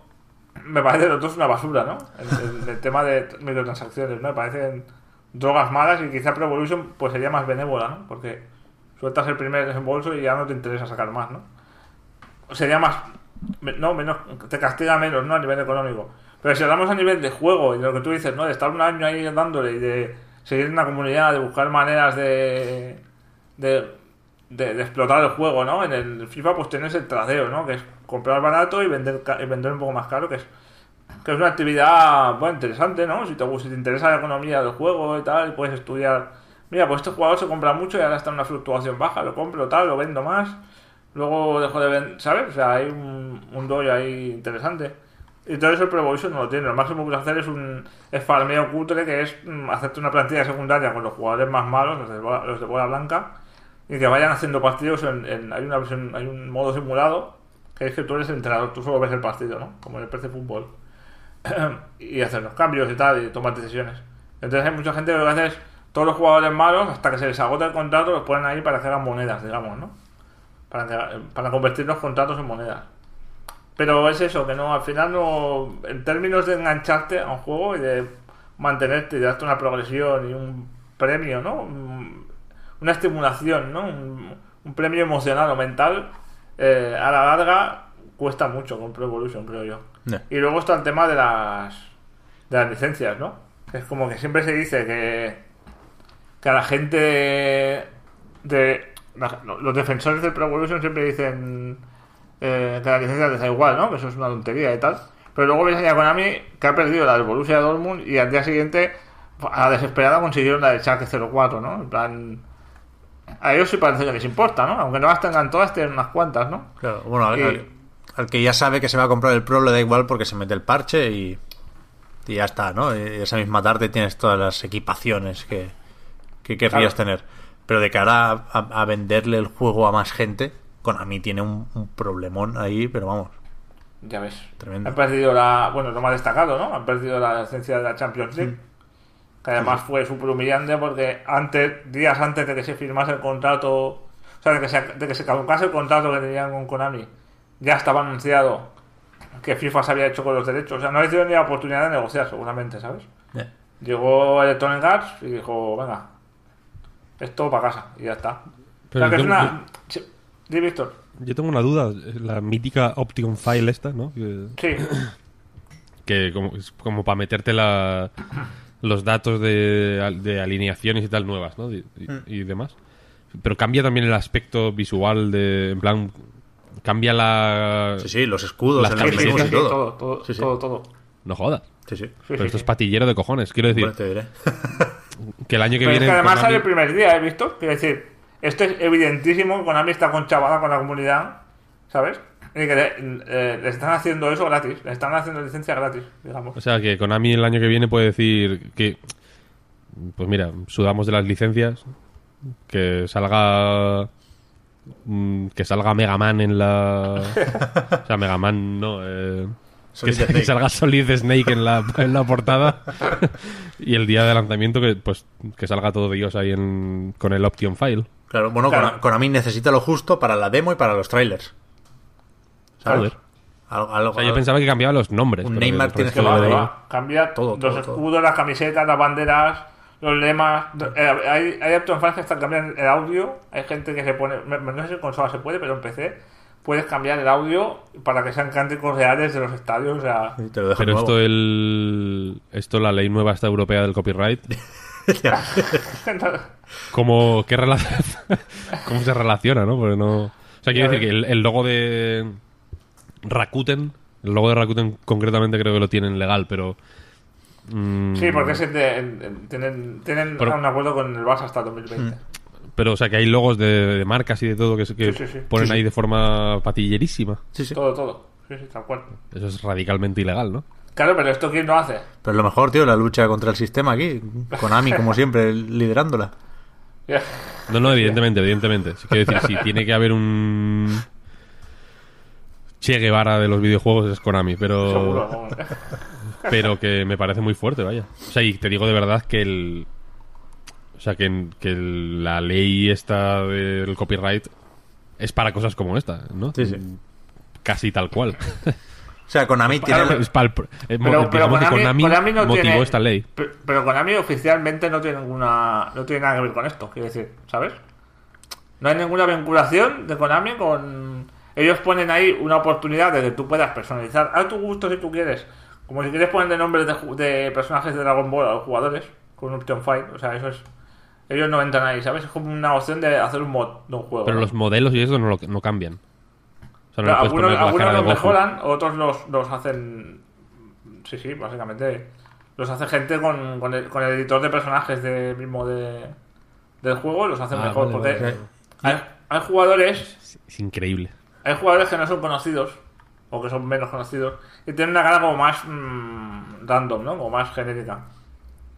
Speaker 2: me parece los dos una basura, ¿no? El, el- el tema de microtransacciones, ¿no? Me parecen drogas malas y quizá Pro Evolution pues sería más benévola, ¿no? Porque sueltas el primer desembolso y ya no te interesa sacar más, ¿no? Sería más... No, menos... Te castiga menos, ¿no? A nivel económico. Pero si hablamos a nivel de juego y de lo que tú dices, ¿no? De estar un año ahí dándole y de seguir en una comunidad, de buscar maneras de... de explotar el juego, ¿no? En el FIFA pues tienes el tradeo, ¿no? Que es comprar barato y vender y vender un poco más caro, que es que es una actividad bueno, interesante, ¿no? Si te, si te interesa la economía del juego y tal, puedes estudiar. Mira, pues este jugador se compra mucho y ahora está en una fluctuación baja, lo compro tal, lo vendo más, luego dejo de vender, ¿sabes? O sea, hay un, doy ahí interesante. Y todo eso el Pro no lo tiene. Lo máximo que puedes hacer es un es farmeo cutre, que es mm, hacerte una plantilla secundaria con los jugadores más malos, los de bola, los de bola blanca, y que vayan haciendo partidos en, hay una hay un modo simulado que es que tú eres el entrenador, tú solo ves el partido, ¿no? Como en el PC Fútbol. y hacer los cambios y tal, y tomar decisiones. Entonces hay mucha gente que lo que hace es todos los jugadores malos, hasta que se les agota el contrato, los ponen ahí para que hagan monedas, digamos, ¿no? Para, que- para convertir los contratos en monedas. Pero es eso, que no, al final no. En términos de engancharte a un juego y de mantenerte y darte una progresión y un premio, ¿no? Un- Una estimulación, ¿no? Un, un premio emocional o mental, eh, a la larga cuesta mucho con Pro Evolution, creo yo.
Speaker 1: No.
Speaker 2: Y luego está el tema de las de las licencias, ¿no? Es como que siempre se dice que que a la gente de, de- la- los defensores del Pro Evolution siempre dicen eh, que las licencias les da igual, ¿no? Que eso es una tontería y tal. Pero luego ves a Konami que ha perdido la del Borussia Dortmund y al día siguiente a la desesperada consiguieron la del Schalke 04, ¿no? En plan a ellos sí parece que les importa, ¿no? Aunque no las tengan todas, tienen unas cuantas, ¿no?
Speaker 1: Claro, bueno, al,
Speaker 2: Y-
Speaker 1: al- al que ya sabe que se va a comprar el Pro le da igual porque se mete el parche y, y ya está, ¿no? Y esa misma tarde tienes todas las equipaciones que, que querrías
Speaker 2: Claro.
Speaker 1: tener. Pero de cara a, a- a venderle el juego a más gente, Konami tiene un, un problemón ahí, pero vamos.
Speaker 2: Ya ves.
Speaker 1: Tremendo.
Speaker 2: Han perdido la. Bueno, lo más destacado, ¿no? Han perdido la licencia de la Champions League. Que además fue súper humillante porque antes, días antes de que se firmase el contrato. O sea, de que se, de que se caducase el contrato que tenían con Konami, ya estaba anunciado que FIFA se había hecho con los derechos. O sea, no les dio ni la oportunidad de negociar, seguramente, ¿sabes?
Speaker 1: Eh,
Speaker 2: Llegó Electronic Arts y dijo, venga, esto para casa y ya está.
Speaker 4: Pero
Speaker 2: o sea, que es una... Sí, Di, Víctor.
Speaker 4: Yo tengo una duda. La mítica Option File esta, ¿no? Que,
Speaker 2: Sí.
Speaker 4: que como, es como para meterte la, los datos de, de alineaciones y tal nuevas, ¿no? Y, y-
Speaker 2: Mm.
Speaker 4: y demás. Pero cambia también el aspecto visual de... En plan, cambia la...
Speaker 1: Sí, sí, los escudos,
Speaker 4: Las
Speaker 1: el
Speaker 2: Sí, sí, sí,
Speaker 1: y
Speaker 2: sí,
Speaker 1: todo.
Speaker 2: todo, todo,
Speaker 1: Sí, sí.
Speaker 2: todo, todo.
Speaker 4: No jodas.
Speaker 1: Sí, sí.
Speaker 2: Sí,
Speaker 4: Pero
Speaker 2: sí,
Speaker 4: esto es patillero de cojones. Quiero decir,
Speaker 1: Bueno, te diré.
Speaker 4: que el año que
Speaker 2: Pero es
Speaker 4: viene...
Speaker 2: que además
Speaker 4: Konami-
Speaker 2: sale el primer día, ¿eh, Víctor? Quiero decir, esto es evidentísimo, Konami está conchavada con la comunidad, ¿sabes? Y que le, eh, le están haciendo eso gratis, le están haciendo licencia gratis, digamos.
Speaker 4: O sea, que Konami el año que viene puede decir que... Pues mira, sudamos de las licencias. Que salga... mm, Que salga Mega Man en la... O sea, Mega Man no... eh, que, salga Solid Snake en la, en la portada. y el día de lanzamiento que pues que salga todo Dios ahí en, con el Option File.
Speaker 1: Claro, bueno,
Speaker 2: Claro.
Speaker 1: Kona- Konami necesita lo justo para la demo y para los trailers. ¿Sabes?
Speaker 4: Joder.
Speaker 1: Algo, algo-
Speaker 4: O sea, yo pensaba que cambiaba los nombres.
Speaker 1: Un
Speaker 4: pero
Speaker 1: Neymar tienes
Speaker 2: Que va, va. Cambia
Speaker 1: Todo,
Speaker 2: los
Speaker 1: todo, todo.
Speaker 2: escudos, las camisetas, las banderas, los lemas. Eh, hay, hay Option Fans que están cambiando el audio. Hay gente que se pone. No sé si en consola se puede, pero en PC puedes cambiar el audio para que sean cánticos reales de los estadios. O sea,
Speaker 1: Sí, Te lo dejo
Speaker 4: Pero
Speaker 1: nuevo.
Speaker 4: esto el esto la ley nueva esta europea del copyright ¿Cómo, qué relación, ¿Cómo se relaciona, no? Porque no... O sea, quiero decir que el, el logo de Rakuten, el logo de Rakuten concretamente creo que lo tienen legal, pero... mm,
Speaker 2: sí, porque ese de- en- en- tienen, tienen
Speaker 4: Pero-
Speaker 2: un acuerdo con el Barça hasta 2020.
Speaker 4: Pero, o sea, que hay logos de, de marcas y de todo que, se- que
Speaker 2: Sí, sí, sí.
Speaker 4: ponen
Speaker 1: Sí, sí.
Speaker 4: ahí de forma patillerísima.
Speaker 1: Sí, sí.
Speaker 2: Todo, todo. Sí, sí, tal cual.
Speaker 4: Eso es radicalmente ilegal, ¿no?
Speaker 2: Claro, pero esto quién lo hace.
Speaker 1: Pero lo mejor, tío, la lucha contra el sistema aquí. Konami, como siempre, liderándola.
Speaker 4: No, no, evidentemente, evidentemente. Sí, Quiero decir, si tiene que haber un Che Guevara de los videojuegos es Konami, pero
Speaker 2: Seguro. vamos.
Speaker 4: pero que me parece muy fuerte, vaya. O sea, y te digo de verdad que el o sea, que, que la ley esta del copyright es para cosas como esta, ¿no?
Speaker 1: Sí, sí.
Speaker 4: Casi tal cual.
Speaker 1: O sea, Konami tiene...
Speaker 4: Eh,
Speaker 2: Pero, Konami,
Speaker 4: Konami
Speaker 2: Konami no
Speaker 4: motivó
Speaker 2: tiene,
Speaker 4: esta ley.
Speaker 2: Pero, pero Konami oficialmente no tiene ninguna, no tiene nada que ver con esto, quiero decir, ¿sabes? No hay ninguna vinculación de Konami con. Ellos ponen ahí una oportunidad de que tú puedas personalizar a tu gusto si tú quieres. Como si quieres poner nombres de, de personajes de Dragon Ball a los jugadores con un Option Fight. O sea, eso es. Ellos no entran ahí, ¿sabes? Es como una opción de hacer un mod de un juego.
Speaker 4: Pero
Speaker 2: ¿no?
Speaker 4: los modelos y eso no, lo- no cambian. O sea, no
Speaker 2: algunos algunos los
Speaker 4: Goku.
Speaker 2: mejoran, otros los, los hacen. Sí, sí, básicamente. Los hace gente con, con, el, con el editor de personajes de, mismo de, del juego, los hacen
Speaker 4: Ah,
Speaker 2: mejor.
Speaker 4: vale,
Speaker 2: porque
Speaker 4: vale.
Speaker 2: Hay, hay jugadores.
Speaker 4: Es, es increíble.
Speaker 2: Hay jugadores que no son conocidos. O que son menos conocidos. Y tienen una cara como más mm, random, ¿no? Como más genérica.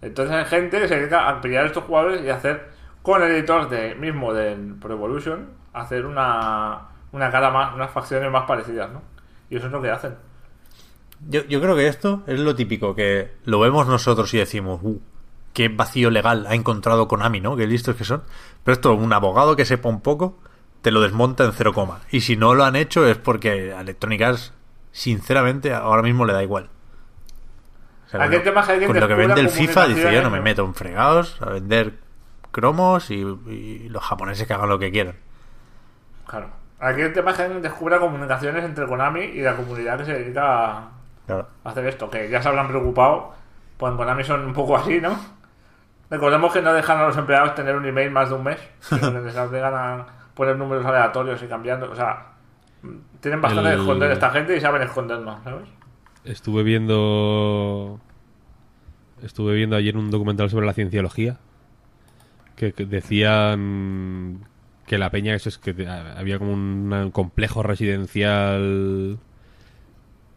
Speaker 2: Entonces hay gente que se dedica a pillar estos jugadores y hacer con el editor de, mismo del Pro Evolution, hacer una, una cara más, unas facciones más parecidas, ¿no? Y eso es lo que hacen.
Speaker 1: Yo, yo creo que esto es lo típico, que lo vemos nosotros y decimos, uh, qué vacío legal ha encontrado Konami, ¿no? Qué listos que son. Pero esto, un abogado que sepa un poco, te lo desmonta en cero coma. Y si no lo han hecho es porque a Electronic sinceramente, ahora mismo le da igual. O sea, con,
Speaker 2: tema es que alguien
Speaker 1: con lo que vende el FIFA, dice yo no me meto en fregados a vender cromos y, y los japoneses que hagan lo que quieran.
Speaker 2: Claro. Aquí el tema es que descubra comunicaciones entre Konami y la comunidad que se dedica a
Speaker 1: Claro.
Speaker 2: hacer esto, que ya se habrán preocupado. Pues en Konami son un poco así, ¿no? Recordemos que no dejan a los empleados tener un email más de un mes, les obligan a poner números aleatorios y cambiando. O sea, tienen bastante
Speaker 4: El-
Speaker 2: que esconder esta gente y saben escondernos, ¿sabes?
Speaker 4: Estuve viendo. Estuve viendo ayer un documental sobre la cienciología. Que, que decían que la peña, eso es que había como un complejo residencial.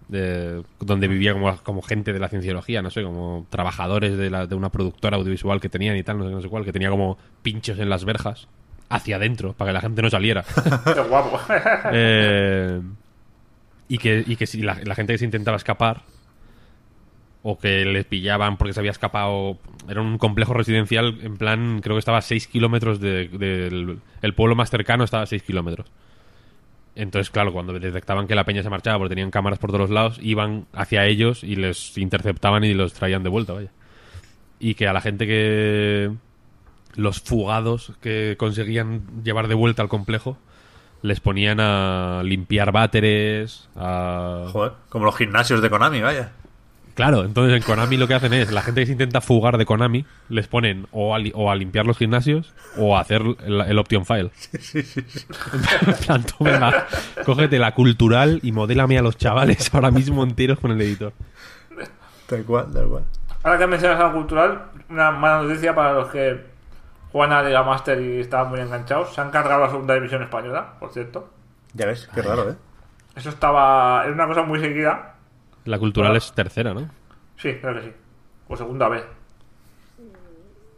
Speaker 4: de- donde vivía como, como gente de la cienciología, no sé, como trabajadores de, la- de una productora audiovisual que tenían y tal, no sé, no sé cuál, que tenía como pinchos en las verjas hacia adentro para que la gente no saliera.
Speaker 2: Qué guapo.
Speaker 4: Eh, y que, y que si la, la gente que se intentaba escapar o que les pillaban porque se había escapado era un complejo residencial en plan creo que estaba a 6 kilómetros de- del el pueblo más cercano estaba a 6 kilómetros. Entonces claro cuando detectaban que la peña se marchaba porque tenían cámaras por todos lados iban hacia ellos y les interceptaban y los traían de vuelta vaya. Y que a la gente que los fugados que conseguían llevar de vuelta al complejo les ponían a limpiar váteres, a...
Speaker 1: Joder, como los gimnasios de Konami, vaya.
Speaker 4: Claro, entonces en Konami lo que hacen es, la gente que se intenta fugar de Konami, les ponen o a, li- o a limpiar los gimnasios o a hacer el, el Option File. En plan, tú, venga, cógete la cultural y modélame a los chavales ahora mismo enteros con el editor.
Speaker 1: Tal cual, tal cual.
Speaker 2: Ahora que mencionas algo cultural, una mala noticia para los que juegan a Liga Master y estaban muy enganchados. Se han cargado la segunda división española, por cierto.
Speaker 1: Ya ves, qué raro, ¿eh?
Speaker 2: Eso estaba. Era una cosa muy seguida.
Speaker 4: La cultural es tercera, ¿no?
Speaker 2: Sí, creo que sí. O segunda vez.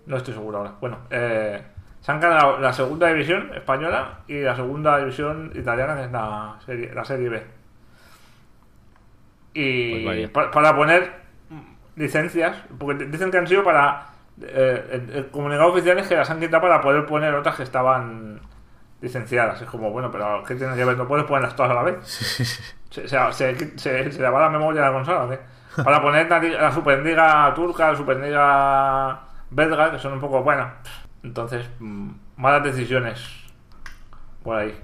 Speaker 2: No estoy seguro ahora. Bueno, eh, se han cargado la segunda división española y la segunda división italiana, que es la serie, la serie B. Y
Speaker 4: Pues
Speaker 2: para poner licencias, porque dicen que han sido para. Eh, el, el comunicado oficial es que las han quitado para poder poner otras que estaban licenciadas. Es como, bueno, pero ¿qué tienes que ver? ¿No puedes ponerlas todas a la vez? ¿Se, se, se, se- se le va la memoria de la consola qué? Para poner la, la Superliga turca, la Superliga belga, que son un poco buenas. Entonces, mm, malas decisiones por ahí.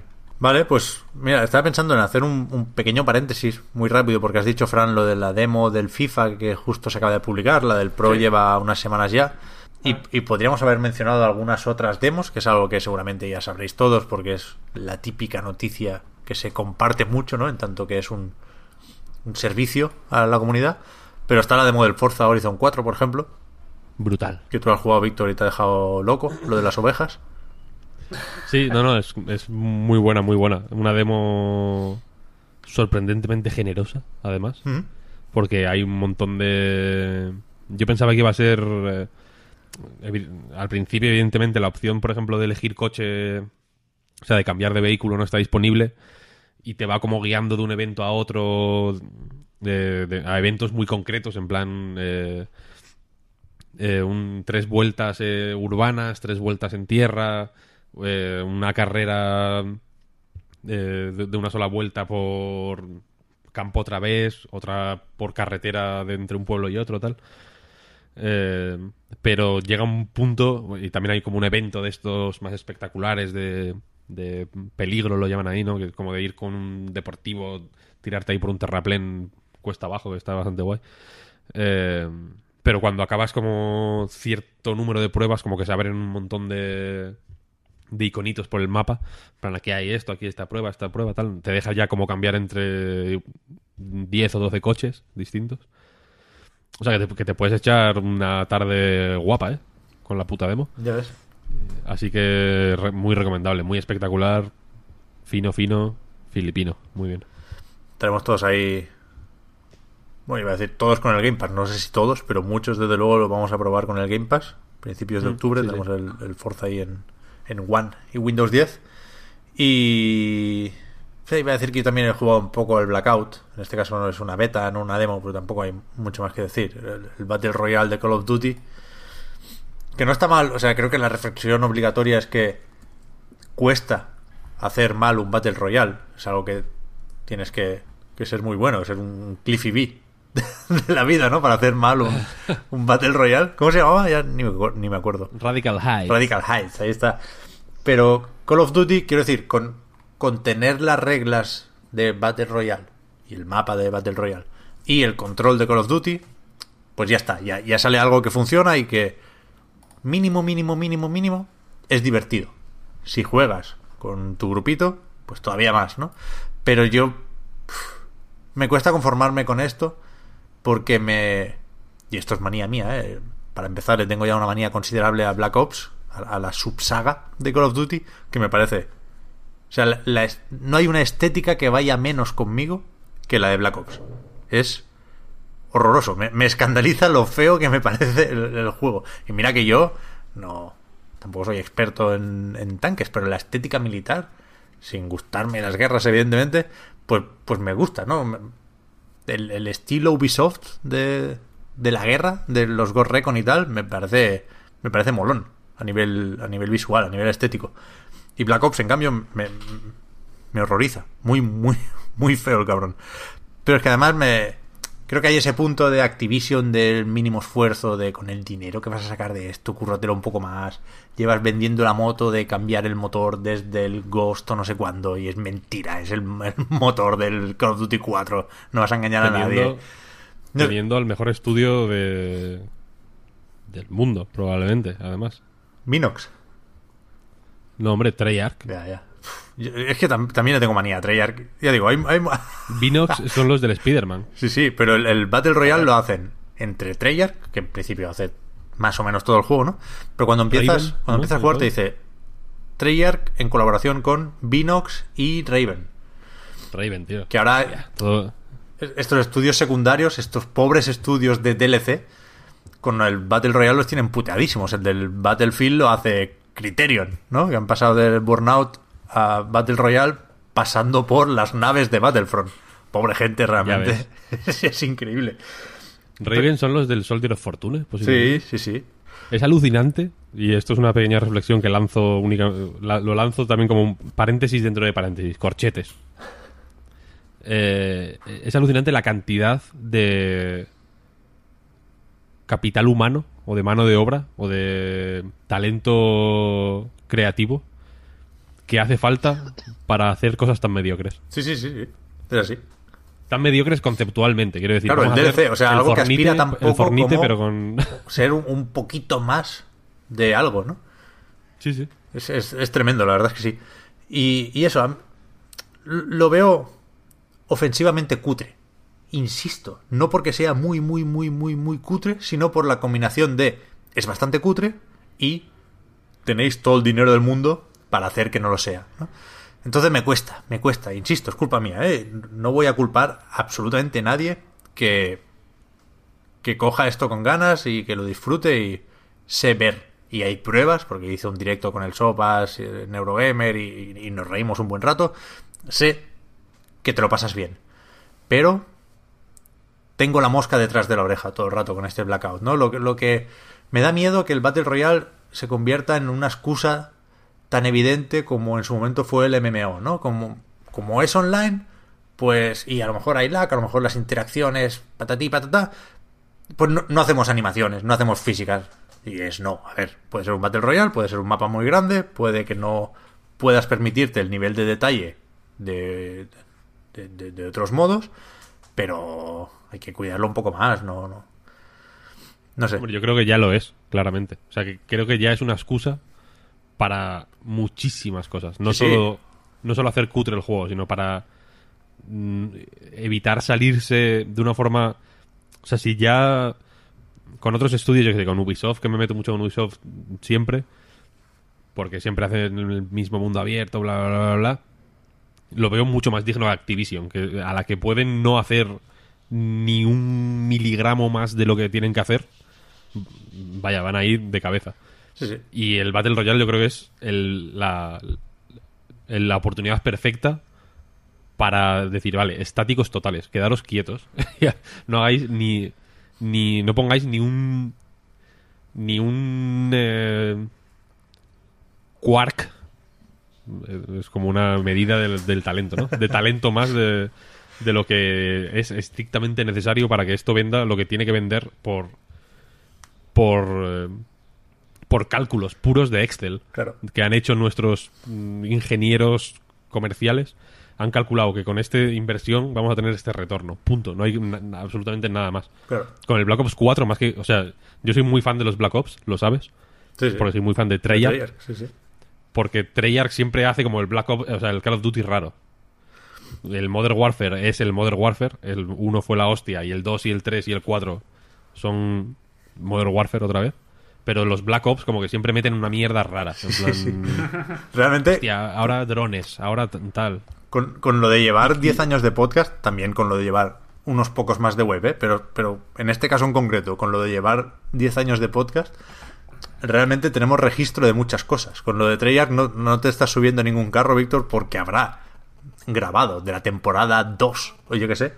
Speaker 1: Vale, pues mira, estaba pensando en hacer un, un pequeño paréntesis muy rápido, porque has dicho, Fran, lo de la demo del FIFA que justo se acaba de publicar, la del Pro
Speaker 2: Sí.
Speaker 1: lleva unas semanas ya, y, y podríamos haber mencionado algunas otras demos, que es algo que seguramente ya sabréis todos, porque es la típica noticia que se comparte mucho, ¿no? En tanto que es un, un servicio a la comunidad. Pero está la demo del Forza Horizon 4, por ejemplo,
Speaker 4: Brutal.
Speaker 1: que tú has jugado, Víctor, y te ha dejado loco, lo de las ovejas.
Speaker 4: Sí, no, no, es, es muy buena, muy buena. Una demo sorprendentemente generosa, además.
Speaker 1: Ujú.
Speaker 4: Porque hay un montón de... Yo pensaba que iba a ser... eh, al principio, evidentemente, la opción, por ejemplo, de elegir coche, o sea, de cambiar de vehículo no está disponible y te va como guiando de un evento a otro, de- de- a eventos muy concretos, en plan... eh, eh, un, tres vueltas eh, urbanas, tres vueltas en tierra, eh, una carrera eh, de, una sola vuelta por campo otra vez, otra por carretera entre un pueblo y otro, tal. Eh, pero llega un punto, y también hay como un evento de estos más espectaculares de, peligro, lo llaman ahí, ¿no? Que como de ir con un deportivo, tirarte ahí por un terraplén cuesta abajo, que está bastante guay. Pero cuando acabas como cierto número de pruebas, como que se abren un montón de, de iconitos por el mapa. Para aquí hay esto, aquí esta prueba, esta prueba, tal. Te deja ya como cambiar entre 10 o 12 coches distintos. O sea, que te, que te puedes echar una tarde guapa, ¿eh? Con la puta demo.
Speaker 1: Ya ves.
Speaker 4: Así que re- muy recomendable, muy espectacular. Fino, fino, filipino. Muy bien.
Speaker 1: Tenemos todos ahí. Bueno, iba a decir todos con el Game Pass. No sé si todos, pero muchos desde luego lo vamos a probar con el Game Pass. Principios de
Speaker 4: Mm,
Speaker 1: octubre
Speaker 4: sí,
Speaker 1: tenemos El, el Forza ahí en, en One y Windows 10. Y. sí, iba a decir que yo también he jugado un poco el Blackout. En este caso no es una beta, no una demo, pero tampoco hay mucho más que decir. El, Battle Royale de Call of Duty. Que no está mal, o sea, creo que la reflexión obligatoria es que cuesta hacer mal un Battle Royale. Es algo que tienes que, que ser muy bueno, ser un Cliffy B de la vida, ¿no? Para hacer mal un, un Battle Royale. ¿Cómo se llamaba? Ya ni me, ni me acuerdo.
Speaker 4: Radical High.
Speaker 1: Radical Heights, ahí está. Pero Call of Duty, quiero decir, con, con tener las reglas de Battle Royale y el mapa de Battle Royale y el control de Call of Duty, pues ya está, ya, ya sale algo que funciona y que mínimo, mínimo, mínimo, mínimo es divertido. Si juegas con tu grupito, pues todavía más, ¿no? Pero yo me cuesta conformarme con esto porque me... Y esto es manía mía, ¿eh? Para empezar, le tengo ya una manía considerable a Black Ops, a, la subsaga de Call of Duty, que me parece... O sea, la- no hay una estética que vaya menos conmigo que la de Black Ops. Es horroroso. Me, escandaliza lo feo que me parece el, el juego. Y mira que yo no... Tampoco soy experto en, en tanques, pero la estética militar, sin gustarme las guerras, evidentemente, pues, pues me gusta, ¿no? El, el estilo Ubisoft de, de la guerra, de los Ghost Recon y tal, me parece, me parece molón a nivel, a nivel visual, a nivel estético. Y Black Ops, en cambio, me, me horroriza. Muy, muy, muy feo el cabrón. Pero es que además me. Creo que hay ese punto de Activision del mínimo esfuerzo, de con el dinero que vas a sacar de esto, currotelo un poco más. Llevas vendiendo la moto de cambiar el motor desde el Ghost o no sé cuándo, y es mentira, es el, el motor del Call of Duty 4. No vas a engañar a nadie.
Speaker 4: Teniendo al mejor estudio de del mundo, probablemente, además.
Speaker 1: Minox.
Speaker 4: No, hombre, Treyarch.
Speaker 1: Ya, ya. Yo- es que tam- también le tengo manía a Treyarch. Ya digo, hay, hay-
Speaker 4: Vinox son los del Spider-Man.
Speaker 1: Sí, sí, pero el, el Battle Royale lo hacen entre Treyarch, que en principio hace más o menos todo el juego, ¿no? Pero cuando empiezas,
Speaker 4: Raven,
Speaker 1: cuando empiezas a jugar te dice Treyarch en colaboración con Vinox y Raven.
Speaker 4: Raven, tío.
Speaker 1: Que ahora
Speaker 4: Todo...
Speaker 1: estos estudios secundarios, estos pobres estudios de DLC, con el Battle Royale los tienen puteadísimos. El del Battlefield lo hace Criterion, ¿no? Que han pasado del Burnout a Battle Royale pasando por las naves de Battlefront. Pobre gente, realmente. es increíble.
Speaker 4: Raven son los del Soldier of Fortune,
Speaker 1: Sí,
Speaker 4: posiblemente.
Speaker 1: sí, sí.
Speaker 4: Es alucinante, y esto es una pequeña reflexión que lanzo única, la- lo lanzo también como un paréntesis dentro de paréntesis, corchetes. Eh, es alucinante la cantidad de capital humano, o de mano de obra, o de talento creativo que hace falta para hacer cosas tan mediocres.
Speaker 1: Sí, sí, sí, sí. Es así.
Speaker 4: Tan mediocres conceptualmente, quiero decir.
Speaker 1: Claro, el DLC, o sea, algo que aspira tan poco
Speaker 4: El Fornite,
Speaker 1: como-
Speaker 4: pero con...
Speaker 1: Ser un, un poquito más de algo, ¿no?
Speaker 4: sí, sí.
Speaker 1: Es, es- es tremendo, la verdad es que sí. Y, y eso, lo veo ofensivamente cutre. Insisto, no porque sea muy, muy, muy, muy, muy cutre, sino por la combinación de es bastante cutre y tenéis todo el dinero del mundo para hacer que no lo sea. Entonces me cuesta, me cuesta, insisto, es culpa mía, ¿eh? No voy a culpar absolutamente a nadie que, que coja esto con ganas y que lo disfrute y sé ver. Y hay pruebas, porque hice un directo con el Sopas, eh, Neurogamer y, nos reímos un buen rato. Sé que te lo pasas bien. Pero tengo la mosca detrás de la oreja todo el rato con este blackout, ¿no? Lo lo que me da miedo que el Battle Royale se convierta en una excusa tan evidente como en su momento fue el MMO, ¿no? Como, como es online, pues, y a lo mejor hay lag, a lo mejor las interacciones, patatí, patata, pues no, no hacemos animaciones, no hacemos físicas. Y es no, a ver, puede ser un Battle Royale, puede ser un mapa muy grande, puede que no puedas permitirte el nivel de detalle de, de, de- de otros modos, pero hay que cuidarlo un poco más, no, no. No sé.
Speaker 4: Yo creo que ya lo es, claramente. O sea, que creo que ya es una excusa para muchísimas cosas. No
Speaker 1: Sí, sí.
Speaker 4: solo no solo hacer cutre el juego, sino para mm, evitar salirse de una forma... O sea, si ya con otros estudios, yo que sé, con Ubisoft, que me meto mucho con Ubisoft siempre, porque siempre hacen el mismo mundo abierto, bla, bla, bla, bla, lo veo mucho más digno de Activision, que a la que pueden no hacer ni un miligramo más de lo que tienen que hacer, vaya, van a ir de cabeza. Y el Battle Royale yo creo que es el- la, la oportunidad perfecta para decir, vale, estáticos totales, quedaros quietos. no hagáis ni, ni. No pongáis ni un. Ni un. eh, quark. Eh, Es como una medida del, del talento, ¿no? De talento más de, de lo que es estrictamente necesario para que esto venda lo que tiene que vender por. Por. Por cálculos puros de Excel
Speaker 1: Claro.
Speaker 4: que han hecho nuestros mm, ingenieros comerciales han calculado que con esta inversión vamos a tener este retorno. Punto. No hay na- absolutamente nada más.
Speaker 1: Claro.
Speaker 4: Con el Black Ops 4, más que. O sea, yo soy muy fan de los Black Ops, lo sabes.
Speaker 1: Sí, sí.
Speaker 4: Porque soy muy fan de Treyarch.
Speaker 1: Treyarch, sí, sí.
Speaker 4: Porque Treyarch siempre hace como el Black Ops, o sea, el Call of Duty raro. El Modern Warfare es el Modern Warfare. El 1 fue la hostia. Y el 2 y el 3 y el 4 son Modern Warfare otra vez. Pero los Black Ops como que siempre meten una mierda rara. En plan,
Speaker 1: Realmente,
Speaker 4: hostia, ahora drones, ahora tal.
Speaker 1: con, con lo de llevar 10 años de podcast, también con lo de llevar unos pocos más de web, ¿eh? pero, pero en este caso en concreto, con lo de llevar 10 años de podcast, realmente tenemos registro de muchas cosas. Con lo de Treyarch no, no te estás subiendo ningún carro, Víctor, porque habrá grabado de la temporada 2, o yo qué sé,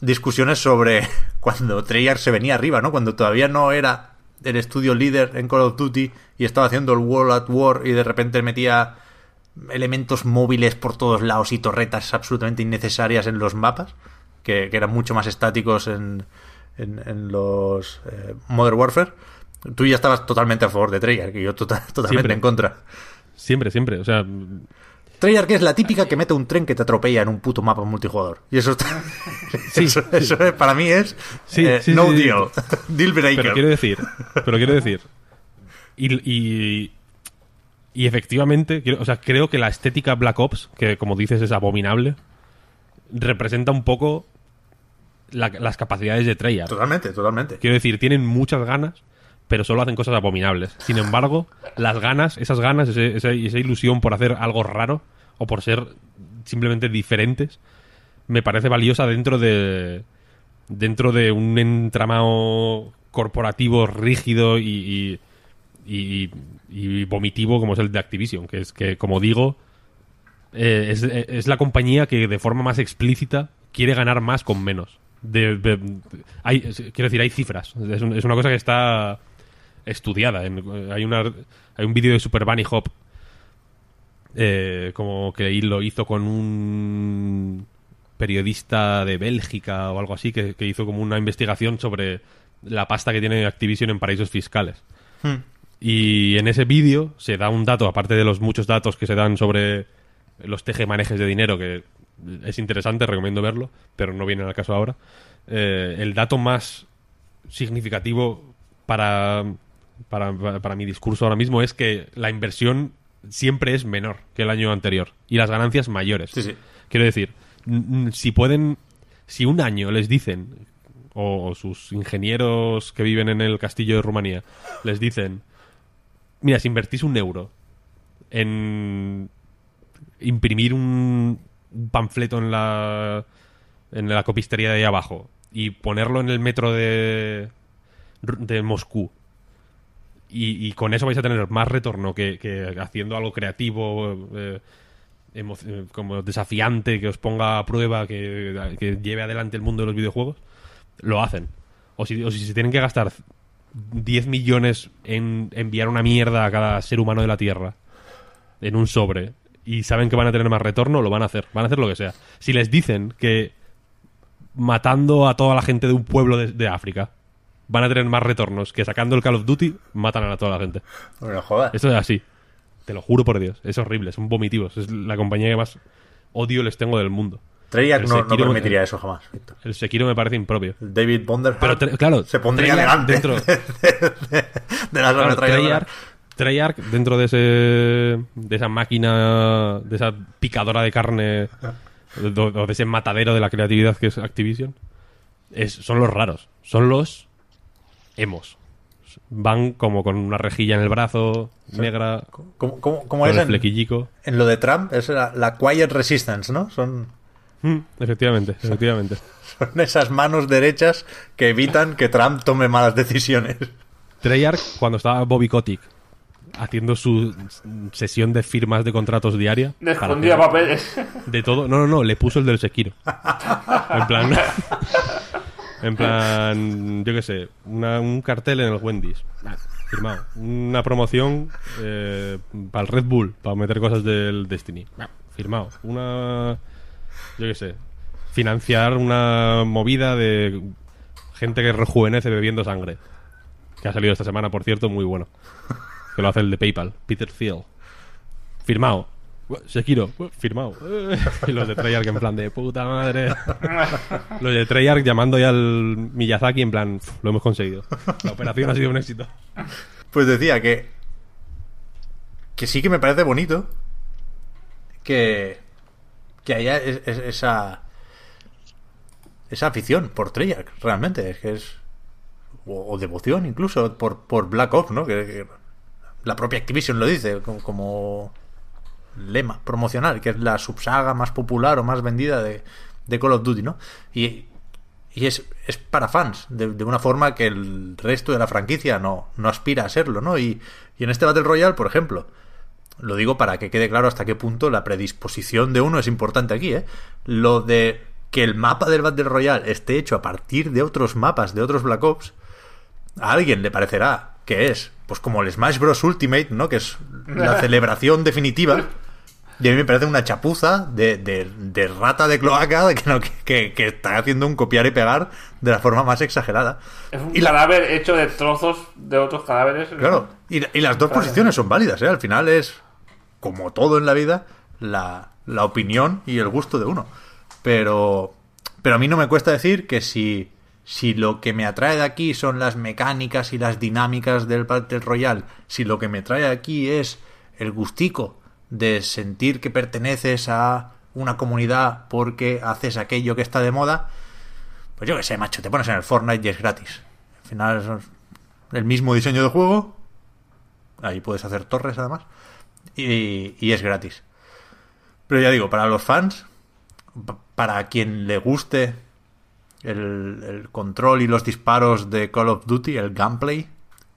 Speaker 1: discusiones sobre cuando Treyarch se venía arriba, ¿no? Cuando todavía no era el estudio líder en Call of Duty y estaba haciendo el World at War y de repente metía elementos móviles por todos lados y torretas absolutamente innecesarias en los mapas, que, que eran mucho más estáticos en, en, en los eh, Modern Warfare. Tú ya estabas totalmente a favor de Treyarch y yo tota- totalmente
Speaker 4: Siempre.
Speaker 1: en contra.
Speaker 4: Siempre, siempre. O sea,
Speaker 1: Treyarch es la típica que mete un tren que te atropella en un puto mapa multijugador. Y eso, está- eso, eso es- para mí es
Speaker 4: Sí,
Speaker 1: eh,
Speaker 4: sí,
Speaker 1: no deal. Deal breaker.
Speaker 4: pero quiero decir, pero quiero decir. Y, y, y efectivamente, quiero- o sea, creo que la estética Black Ops, que como dices es abominable, representa un poco la- las capacidades de Treyarch.
Speaker 1: Totalmente, totalmente.
Speaker 4: Quiero decir, tienen muchas ganas, pero solo hacen cosas abominables. Sin embargo, las ganas, esas ganas, ese- esa, esa ilusión por hacer algo raro o por ser simplemente diferentes, me parece valiosa dentro de dentro de un entramado corporativo rígido y, y, y- y vomitivo como es el de Activision, que es que, como digo, eh, es, es la compañía que de forma más explícita quiere ganar más con menos. Hay, quiero decir, hay cifras. Es una cosa que está estudiada. En- hay, una, hay un vídeo de Super Bunny Hop eh, como que lo hizo con un periodista de Bélgica o algo así que, que hizo como una investigación sobre la pasta que tiene Activision en paraísos fiscales.
Speaker 1: Hmm.
Speaker 4: Y en ese vídeo se da un dato, aparte de los muchos datos que se dan sobre los tejemanejes de dinero, que es interesante, recomiendo verlo, pero no viene al caso ahora. Eh, el dato más significativo para, para, para mi discurso ahora mismo es que la inversión siempre es menor que el año anterior y las ganancias mayores.
Speaker 1: Sí, sí.
Speaker 4: Quiero decir, si pueden, si un año les dicen, o, o sus ingenieros que viven en el castillo de Rumanía, les dicen, mira, si invertís un euro en imprimir un, un panfleto en la, en la copistería de ahí abajo y ponerlo en el metro de, de Moscú, y, y con eso vais a tener más retorno que, haciendo algo creativo, eh, eh, como desafiante, que os ponga a prueba, que, lleve adelante el mundo de los videojuegos, lo hacen. O si, o si se tienen que gastar 10 millones en enviar una mierda a cada ser humano de la Tierra en un sobre y saben que van a tener más retorno, lo van a hacer. Van a hacer lo que sea. Si les dicen que matando a toda la gente de un pueblo de África van a tener más retornos que sacando el Call of Duty, matan a toda la gente.
Speaker 1: Bueno, joder.
Speaker 4: Esto es así. Te lo juro por Dios. Es horrible, son vomitivos. Es la compañía que más odio les tengo del mundo.
Speaker 1: Treyarch no, no permitiría eso jamás.
Speaker 4: El Sekiro me parece impropio.
Speaker 1: David Bonderhart
Speaker 4: Pero, claro,
Speaker 1: se pondría delante
Speaker 4: dentro-
Speaker 1: de, de la zona
Speaker 4: Claro. Treyarch, Treyarch, dentro de ese de esa máquina, de esa picadora de carne o o de ese matadero de la creatividad que es Activision, es, son los raros, son los emos. Van como con una rejilla en el brazo, negra,
Speaker 1: ¿Cómo, cómo- cómo
Speaker 4: con
Speaker 1: es
Speaker 4: el
Speaker 1: en,
Speaker 4: flequillico.
Speaker 1: en lo de Trump? Es la, la Quiet Resistance, ¿no? Son,
Speaker 4: Mm, efectivamente, efectivamente.
Speaker 1: son esas manos derechas que evitan que Trump tome malas decisiones.
Speaker 4: Treyarch, cuando estaba Bobby Kotick haciendo su sesión de firmas de contratos diaria,
Speaker 2: Le escondía papeles.
Speaker 4: De todo. No, no, no, le puso el del Sekiro. En plan. En plan. Yo qué sé. una- un cartel en el Wendy's. Firmado. Una promoción eh, para el Red Bull. Para meter cosas del Destiny. Firmado. Una. Yo qué sé. Financiar una movida de gente que rejuvenece bebiendo sangre. Que ha salido esta semana, por cierto, muy bueno. Que lo hace el de PayPal. Peter Thiel. Firmado. Sekiro, firmado. Y los de Treyarch en plan de puta madre. Los de Treyarch llamando ya al Miyazaki en plan, "Uf, lo hemos conseguido. La operación ha sido un éxito.
Speaker 1: Pues decía que. Que sí que me parece bonito. Que. Que haya es- es- esa. Esa afición por Treyarch, realmente. Es que es. O, o devoción incluso por, por Black Ops, ¿no? Que, que la propia Activision lo dice como, como lema promocional, que es la subsaga más popular o más vendida de, de Call of Duty, ¿no? Y, y es, es para fans, de, de una forma que el resto de la franquicia no, no aspira a serlo, ¿no? Y, y en este Battle Royale, por ejemplo, lo digo para que quede claro hasta qué punto la predisposición de uno es importante aquí, ¿eh? Lo de que el mapa del Battle Royale esté hecho a partir de otros mapas de otros Black Ops, a alguien le parecerá que es, pues como el Smash Bros. Ultimate, ¿no? Que es la celebración definitiva. Y a mí me parece una chapuza de, de- de rata de cloaca de que, no- que- que está haciendo un copiar y pegar de la forma más exagerada.
Speaker 2: Es un
Speaker 1: Y la-
Speaker 2: cadáver hecho de trozos de otros cadáveres.
Speaker 1: Claro, y, y las dos posiciones son válidas, ¿eh? Al final es, como todo en la vida, la, la opinión y el gusto de uno. Pero, pero a mí no me cuesta decir que si, si lo que me atrae de aquí son las mecánicas y las dinámicas del Battle Royale, si lo que me trae aquí es el gustico de sentir que perteneces a una comunidad porque haces aquello que está de moda, pues yo qué sé, macho, te pones en el Fortnite y es gratis. Al final es el mismo diseño de juego, ahí puedes hacer torres además, y, y es gratis. Pero ya digo, para los fans, pa- para quien le guste el, el control y los disparos de Call of Duty, el gameplay,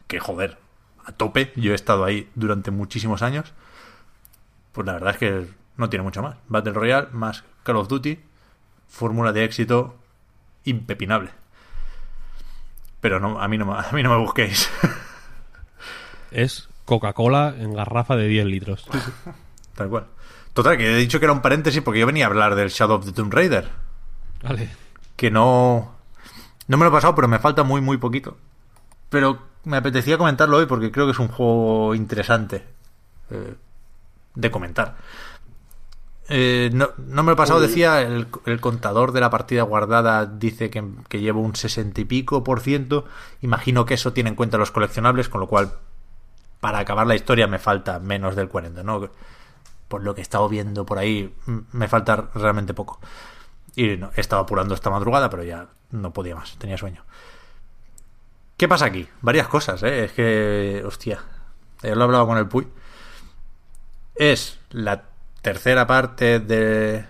Speaker 1: que joder, a tope, yo he estado ahí durante muchísimos años, pues la verdad es que no tiene mucho más. Battle Royale más Call of Duty, fórmula de éxito impepinable. Pero no, a mí no, a mí no me busquéis.
Speaker 4: Es Coca-Cola en garrafa de 10 litros.
Speaker 1: Tal cual. Total, que he dicho que era un paréntesis porque yo venía a hablar del Shadow of the Tomb Raider.
Speaker 4: Vale.
Speaker 1: Que no. No me lo he pasado, pero me falta muy, muy poquito. Pero me apetecía comentarlo hoy porque creo que es un juego interesante eh, de comentar. Eh, no, no me lo he pasado, decía, el, el contador de la partida guardada dice que, que llevo un sesenta y pico por ciento. Imagino que eso tiene en cuenta los coleccionables, con lo cual para acabar la historia me falta menos del 40, ¿no? Por lo que he estado viendo por ahí, me falta realmente poco. Y no, he estado apurando esta madrugada, pero ya no podía más, tenía sueño. ¿Qué pasa aquí? Varias cosas, ¿eh? Es que, hostia, ya lo he hablado con el Puy. Es la tercera parte de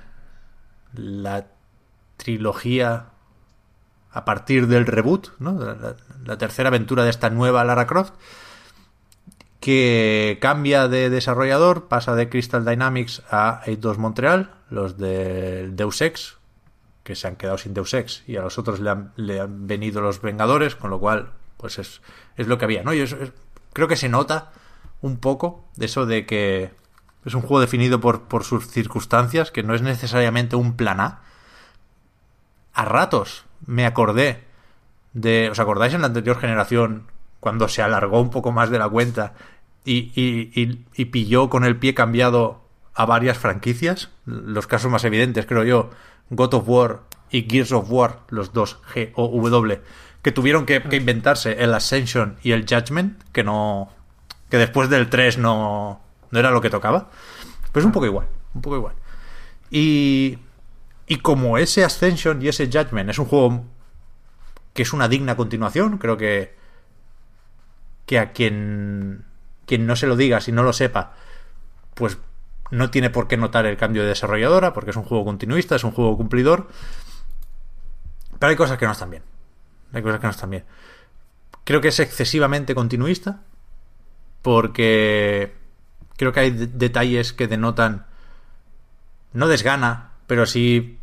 Speaker 1: la trilogía a partir del reboot, ¿no? La, tercera aventura de esta nueva Lara Croft que cambia de desarrollador, pasa de Crystal Dynamics a Eidos Montreal, los del Deus Ex, que se han quedado sin Deus Ex, y a los otros le han, venido los Vengadores, con lo cual, pues es, es lo que había, ¿no? Creo que se nota un poco de eso de que Es un juego definido por, por sus circunstancias, que no es necesariamente un plan A. A ratos me acordé de... ¿Os acordáis en la anterior generación cuando se alargó un poco más de la cuenta y, y, y, y pilló con el pie cambiado a varias franquicias? Los casos más evidentes, creo yo, God of War y Gears of War, los dos G o W, que tuvieron que, que inventarse el Ascension y el Judgment, que no... que después del 3 no, no era lo que tocaba. Pues un poco igual, un poco igual. Y, y como ese Ascension y ese Judgment es un juego que es una digna continuación, creo que que a quien quien no se lo diga, si no lo sepa, pues no tiene por qué notar el cambio de desarrolladora, porque es un juego continuista, es un juego cumplidor. Pero hay cosas que no están bien. Hay cosas que no están bien. Creo que es excesivamente continuista, porque creo que hay de- detalles que denotan no desgana, pero sí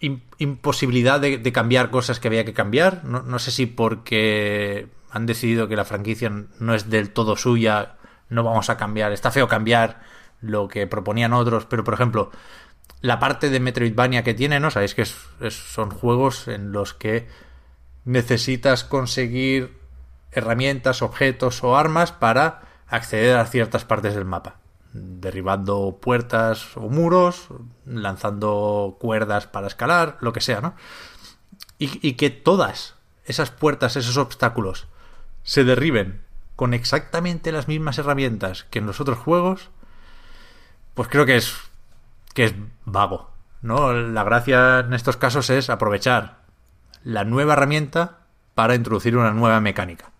Speaker 1: im- imposibilidad de, cambiar cosas que había que cambiar. No, no sé si porque han decidido que la franquicia no es del todo suya, no vamos a cambiar. Está feo cambiar lo que proponían otros, pero por ejemplo, la parte de Metroidvania que tiene, ¿no? Sabéis que son juegos en los que necesitas conseguir herramientas, objetos o armas para acceder a ciertas partes del mapa. Derribando puertas o muros, lanzando cuerdas para escalar, lo que sea, ¿no? Y, que todas esas puertas, esos obstáculos, se derriben con exactamente las mismas herramientas que en los otros juegos, pues creo que es que es vago, ¿no? La gracia en estos casos es aprovechar la nueva herramienta para introducir una nueva mecánica.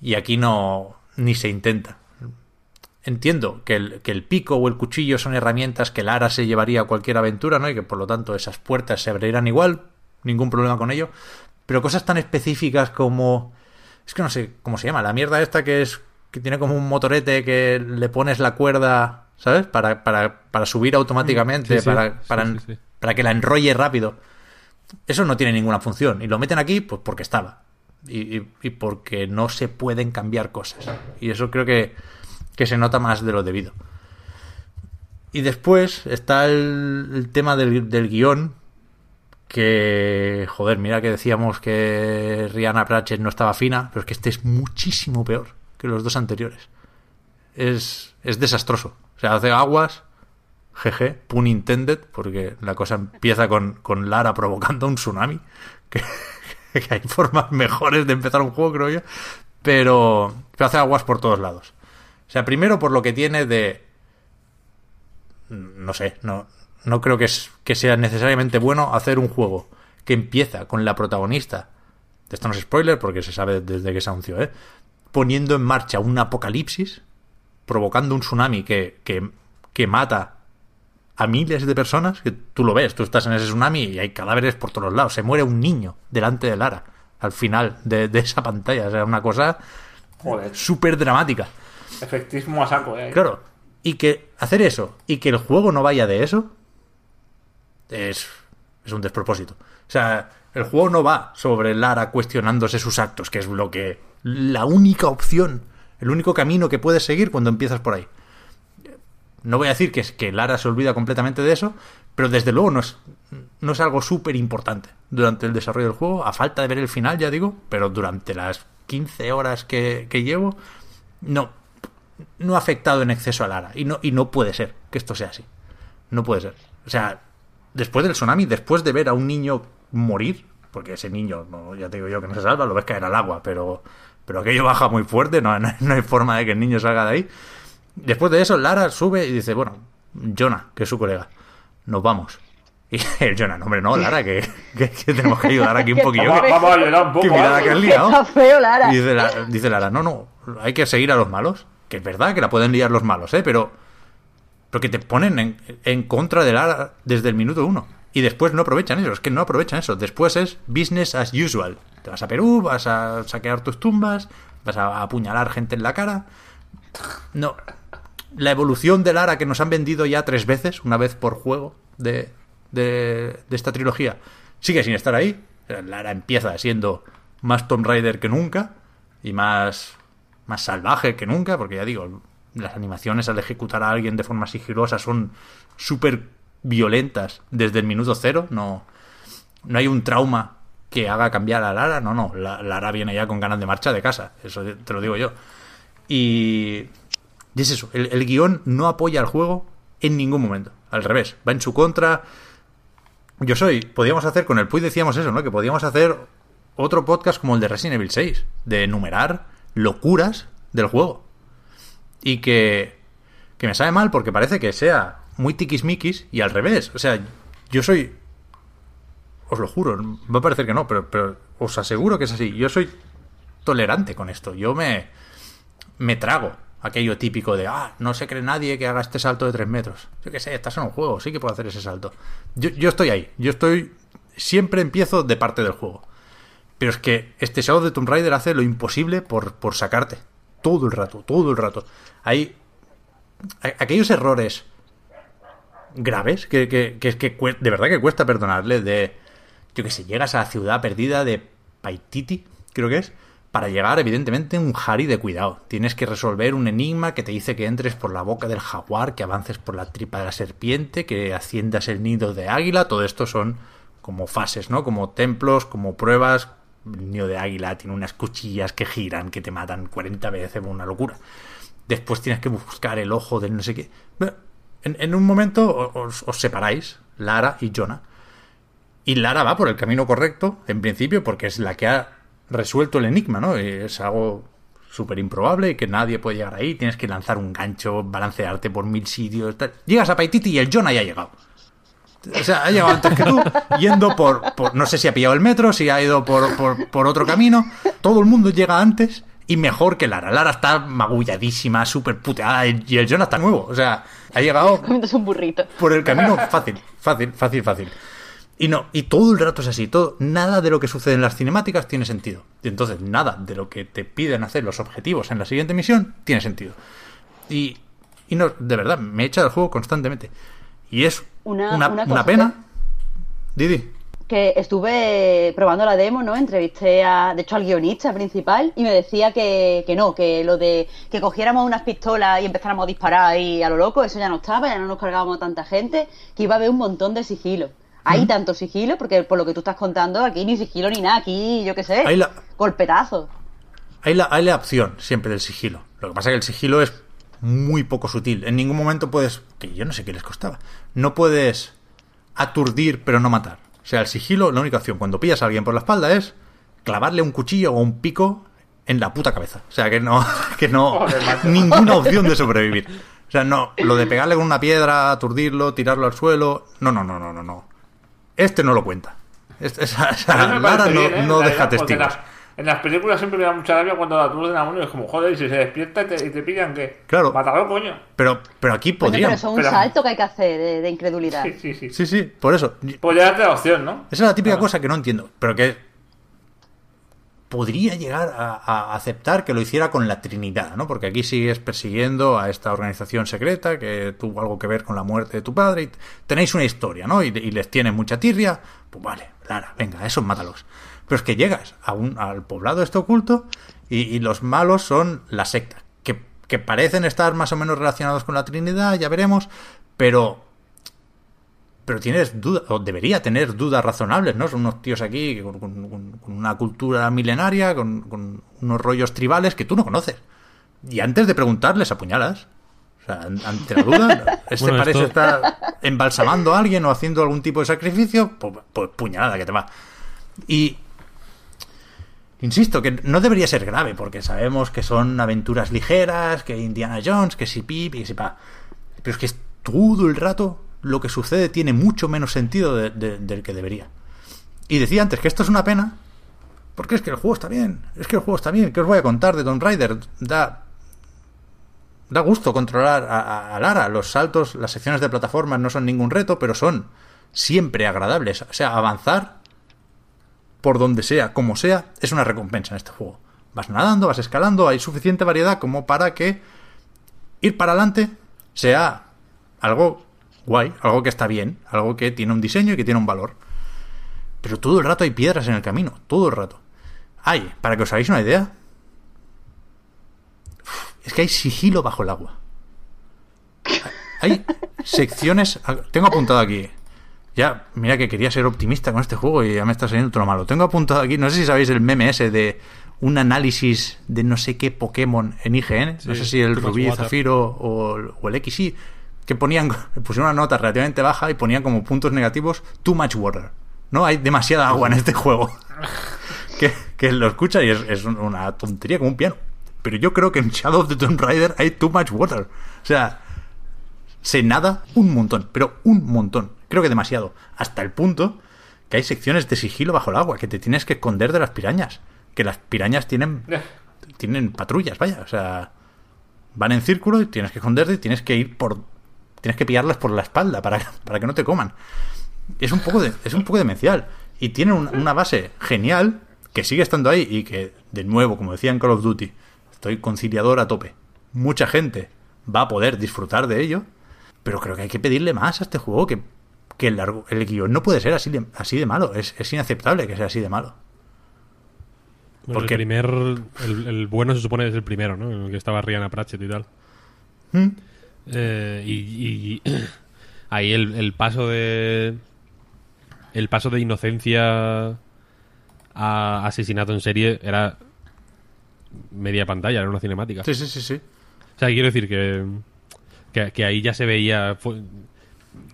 Speaker 1: Y aquí no ni se intenta. Entiendo que el, que el pico o el cuchillo son herramientas que Lara se llevaría a cualquier aventura, ¿no? Y que por lo tanto esas puertas se abrirán igual, ningún problema con ello. Pero cosas tan específicas como. Es que no sé cómo se llama, la mierda esta que es. que tiene como un motorete que le pones la cuerda, ¿sabes? Para, para, para subir automáticamente,
Speaker 4: Sí, sí,
Speaker 1: para, para,
Speaker 4: sí.
Speaker 1: para que la enrolle rápido. Eso no tiene ninguna función. Y lo meten aquí, pues porque estaba. Y, porque no se pueden cambiar cosas. Y eso creo que, que se nota más de lo debido. Y después está el, tema del, del guion. Que, joder, mira que decíamos que Rihanna Pratchett no estaba fina, pero es que este es muchísimo peor que los dos anteriores. Es, es desastroso. O sea, hace aguas, GG, pun intended, porque la cosa empieza con, con Lara provocando un tsunami. Que, que hay formas mejores de empezar un juego, creo yo. Pero, pero hace aguas por todos lados. O sea, primero por lo que tiene de. No sé, no, no creo que, es, que sea necesariamente bueno hacer un juego que empieza con la protagonista. Esto no es spoiler porque se sabe desde que se anunció, ¿eh? Poniendo en marcha un apocalipsis, provocando un tsunami que, que, que mata a miles de personas, que tú lo ves, tú estás en ese tsunami y hay cadáveres por todos lados. Se muere un niño delante de Lara al final de, de esa pantalla. O sea, una cosa súper dramática.
Speaker 2: Efectismo a saco, eh.
Speaker 1: Claro. Y que hacer eso y que el juego no vaya de eso es, es un despropósito. O sea, el juego no va sobre Lara cuestionándose sus actos, que es lo que. la única opción, el único camino que puedes seguir cuando empiezas por ahí. No voy a decir que, es- que Lara se olvida completamente de eso, pero desde luego no es, no es algo súper importante durante el desarrollo del juego, a falta de ver el final, ya digo, pero durante las 15 horas que, llevo, no, no ha afectado en exceso a Lara. Y no, y no puede ser que esto sea así. No puede ser. O sea, después del tsunami, después de ver a un niño morir, porque ese niño, no, ya te digo yo que no se salva, lo ves caer al agua, pero, pero aquello baja muy fuerte, no, no, no hay forma de que el niño salga de ahí. Después de eso, Lara sube y dice, bueno, Jonah, que es su colega, nos vamos. Y el Jonah, no, hombre, no, Lara, que, que- que tenemos que ayudar aquí un poquillo.
Speaker 2: Vamos, vamos a llorar un poco.
Speaker 1: Que mirada
Speaker 2: ¿eh?
Speaker 1: que has liado.
Speaker 3: está feo, Lara.
Speaker 1: Y dice, la- dice Lara, no, no, hay que seguir a los malos. Que es verdad que la pueden liar los malos, ¿eh? Pero, pero que te ponen en, en contra de Lara desde el minuto uno. Y después no aprovechan eso, es que no aprovechan eso. Después es business as usual. Te vas a Perú, vas a saquear tus tumbas, vas a apuñalar gente en la cara. No. La evolución de Lara que nos han vendido ya tres veces, una vez por juego de, de, de esta trilogía, sigue sin estar ahí. Lara empieza siendo más Tomb Raider que nunca y más, más salvaje que nunca, porque ya digo, las animaciones al ejecutar a alguien de forma sigilosa son súper violentas desde el minuto cero. No, no hay un trauma que haga cambiar a Lara. No, no. La, Lara viene ya con ganas de marcha de casa. Eso te lo digo yo. Y, y es eso. El, guion no apoya al juego en ningún momento. Al revés. Va en su contra. Yo soy. Podíamos hacer con el Puy decíamos eso, ¿no? Que podíamos hacer otro podcast como el de Resident Evil 6. De enumerar locuras del juego. Y que. Que me sabe mal porque parece que sea muy tiquismiquis y al revés. O sea, yo soy. Os lo juro, va a parecer que no, pero, pero os aseguro que es así. Yo soy tolerante con esto. Yo me. Me trago aquello típico de, ah, no se cree nadie que haga este salto de tres metros. Yo qué sé, estás en un juego, sí que puedo hacer ese salto. Yo, yo estoy ahí, yo estoy. Siempre empiezo de parte del juego. Pero es que este Shadow de Tomb Raider hace lo imposible por, por sacarte. Todo el rato, todo el rato. Hay. Aquellos errores graves que, que, que, que de verdad que cuesta perdonarle. De. Yo que sé, llegas a la ciudad perdida de Paititi, creo que es para llegar, evidentemente, un Harry de cuidado. Tienes que resolver un enigma que te dice que entres por la boca del jaguar, que avances por la tripa de la serpiente, que asciendas el nido de águila. Todo esto son como fases, ¿no? Como templos, como pruebas. El nido de águila tiene unas cuchillas que giran, que te matan 40 veces, una locura. Después tienes que buscar el ojo del no sé qué. En, en un momento os, os separáis, Lara y Jonah. Y Lara va por el camino correcto, en principio, porque es la que ha resuelto el enigma, ¿no? Es algo súper improbable que nadie puede llegar ahí. Tienes que lanzar un gancho, balancearte por mil sitios. Tal. Llegas a Paititi y el Jonah ya ha llegado. O sea, ha llegado antes que tú, yendo por, por No sé si ha pillado el metro, si ha ido por, por, por, otro camino. Todo el mundo llega antes y mejor que Lara. Lara está magulladísima, súper puteada y el Jonah está nuevo. O sea, ha llegado.
Speaker 3: un burrito.
Speaker 1: Por el camino fácil, fácil, fácil, fácil. Y no, y todo el rato es así, todo, nada de lo que sucede en las cinemáticas tiene sentido. Y entonces nada de lo que te piden hacer los objetivos en la siguiente misión tiene sentido. Y, y no, de verdad, me echa del juego constantemente. Y es
Speaker 3: Una-
Speaker 1: una,
Speaker 3: una
Speaker 1: pena. Didi.
Speaker 3: que estuve probando la demo, ¿no? Entrevisté a, de hecho, al guionista principal y me decía que, que no, que lo de que cogiéramos unas pistolas y empezáramos a disparar y a lo loco, eso ya no estaba, ya no nos cargábamos a tanta gente, que iba a haber un montón de sigilo. Hay tanto sigilo, porque por lo que tú estás contando, aquí ni sigilo ni nada, aquí, yo qué sé,
Speaker 1: Ahí la-
Speaker 3: golpetazo.
Speaker 1: Hay la, hay la opción siempre del sigilo. Lo que pasa es que el sigilo es muy poco sutil. En ningún momento puedes. Que yo no sé qué les costaba. No puedes aturdir pero no matar. O sea, el sigilo, la única opción cuando pillas a alguien por la espalda es clavarle un cuchillo o un pico en la puta cabeza. O sea, que no. Que no. Ninguna opción de sobrevivir. O sea, no. Lo de pegarle con una piedra, aturdirlo, tirarlo al suelo. No, no, no, no, no. no. Este no lo cuenta. Este- esa- esa- Lara no,
Speaker 2: bien, ¿eh?
Speaker 1: no
Speaker 2: La
Speaker 1: deja
Speaker 2: porque
Speaker 1: testigos.
Speaker 2: En, la- en las películas siempre me da mucha rabia cuando aturden a uno y es como, joder, y si se despierta y te, y te pillan, ¿qué?
Speaker 1: Claro.
Speaker 2: Mátalo, coño.
Speaker 1: Pero, pero aquí podrían.
Speaker 3: pero eso es un
Speaker 2: pero-
Speaker 3: salto que hay que hacer de, de incredulidad.
Speaker 2: Sí, sí, sí.
Speaker 1: Sí, sí, por eso.
Speaker 2: Podría darte la opción, ¿no?
Speaker 1: Esa es la típica
Speaker 2: Claro.
Speaker 1: cosa que no entiendo, pero que podría llegar a, aceptar que lo hiciera con la Trinidad, ¿no? Porque aquí sigues persiguiendo a esta organización secreta que tuvo algo que ver con la muerte de tu padre y tenéis una historia, ¿no? Y, y les tiene mucha tirria, pues vale, Lara, venga, esos mátalos. Pero es que llegas a un, al poblado este oculto y, y los malos son la secta, que, que parecen estar más o menos relacionados con la Trinidad, ya veremos, pero pero tienes dudas, o debería tener dudas razonables, ¿no? Son unos tíos aquí con, con- con- con una cultura milenaria, con, con unos rollos tribales que tú no conoces. Y antes de preguntarles, apuñalas. O sea, an- ante la duda, este
Speaker 4: Bueno,
Speaker 1: parece
Speaker 4: esto-
Speaker 1: estar embalsamando a alguien o haciendo algún tipo de sacrificio, pues, pues puñalada que te va. Y insisto, que no debería ser grave, porque sabemos que son aventuras ligeras, que Indiana Jones, que si pip y que si pa. Pero es que es todo el rato lo que sucede tiene mucho menos sentido de- de- del que debería. Y decía antes que esto es una pena, porque es que el juego está bien, es que el juego está bien, que os voy a contar de Tomb Raider? Da, da gusto controlar a- a Lara, los saltos, las secciones de plataformas no son ningún reto, pero son siempre agradables. O sea, avanzar por donde sea, como sea, es una recompensa en este juego. Vas nadando, vas escalando, hay suficiente variedad como para que ir para adelante sea algo guay, algo que está bien, algo que tiene un diseño y que tiene un valor. Pero todo el rato hay piedras en el camino, todo el rato. Hay, para que os hagáis una idea, es que hay sigilo bajo el agua. Hay secciones. Tengo apuntado aquí. Ya, mira que quería ser optimista con este juego y ya me está saliendo todo malo. Tengo apuntado aquí, no sé si sabéis el meme ese de un análisis de no sé qué Pokémon en IGN. no sé si el Rubí, Zafiro o, o, el XY. Que ponían, pusieron una nota relativamente baja y ponían como puntos negativos Too much water. No hay demasiada agua en este juego. que, que, lo escucha y es, es, una tontería como un piano. Pero yo creo que en Shadow of the Tomb Raider hay too much water. O sea, se nada un montón, pero un montón. Creo que demasiado. Hasta el punto que hay secciones de sigilo bajo el agua, que te tienes que esconder de las pirañas. Que las pirañas tienen, tienen patrullas, vaya. O sea, van en círculo y tienes que esconderte y tienes que ir por. Tienes que pillarlas por la espalda para, para que no te coman. Es un poco, de, es un poco demencial. Y tiene una base genial que sigue estando ahí y que, de nuevo, como decía en Call of Duty, estoy conciliador a tope. Mucha gente va a poder disfrutar de ello, pero creo que hay que pedirle más a este juego que, que el, largo, el guion no puede ser así de, así de malo. Es, es inaceptable que sea así de malo.
Speaker 4: Bueno, Porque el primer. El, el, bueno se supone que es el primero, ¿no? En el que estaba Rihanna Pratchett y tal.
Speaker 1: ¿Mm?
Speaker 4: Eh, y, y, ahí el, el, paso de. El paso de inocencia a asesinato en serie era media pantalla, era una cinemática.
Speaker 1: Sí, sí, sí, sí.
Speaker 4: O sea, quiero decir que, que, que ahí ya se veía. Fue,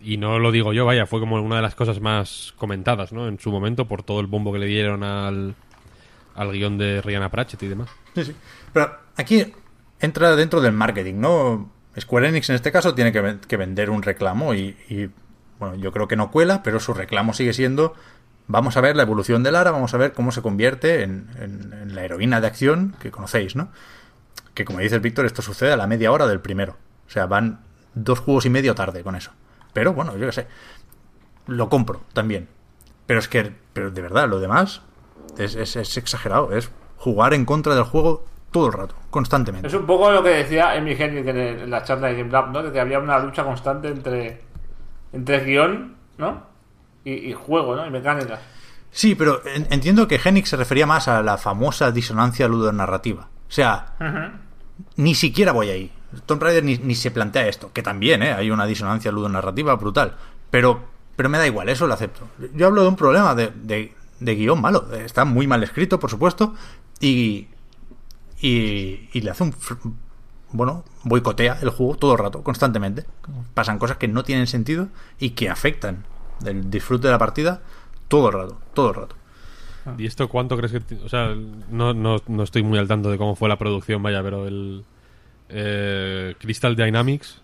Speaker 4: y no lo digo yo, vaya, fue como una de las cosas más comentadas, ¿no? En su momento, por todo el bombo que le dieron al, al guion de Rihanna Pratchett y demás.
Speaker 1: Sí, sí. Pero aquí entra dentro del marketing, ¿no? Square Enix en este caso tiene que, vender un reclamo y, bueno, yo creo que no cuela, pero su reclamo sigue siendo vamos a ver la evolución de Lara, vamos a ver cómo se convierte en, la heroína de acción que conocéis, ¿no? Que como dice el Víctor, esto sucede a la media hora del primero. O sea, van dos juegos y medio tarde con eso. Pero bueno, yo qué sé. Lo compro también. Pero es que, pero de verdad, lo demás es, es, es exagerado. Es jugar en contra del juego todo el rato, constantemente.
Speaker 2: Es un poco lo que decía Emi Henry en la charla de Game Lab, ¿no? De que había una lucha constante entre, entre guion, ¿no? Y, y juego, ¿no? Y mecánica.
Speaker 1: Sí, pero en, entiendo que Henix se refería más a la famosa disonancia ludonarrativa. O sea, uh -huh. ni siquiera voy ahí. Tomb Raider ni, ni, se plantea esto, que también ¿eh? hay una disonancia ludonarrativa brutal, pero, pero me da igual, eso lo acepto. Yo hablo de un problema de, de, de guion malo, está muy mal escrito, por supuesto, y, y, y le hace un... Bueno, boicotea el juego todo el rato, constantemente. Pasan cosas que no tienen sentido y que afectan el disfrute de la partida todo el rato, todo el rato.
Speaker 4: ¿Y esto cuánto crees que.? O sea, no, no, no estoy muy al tanto de cómo fue la producción, vaya, pero el. Eh, Crystal Dynamics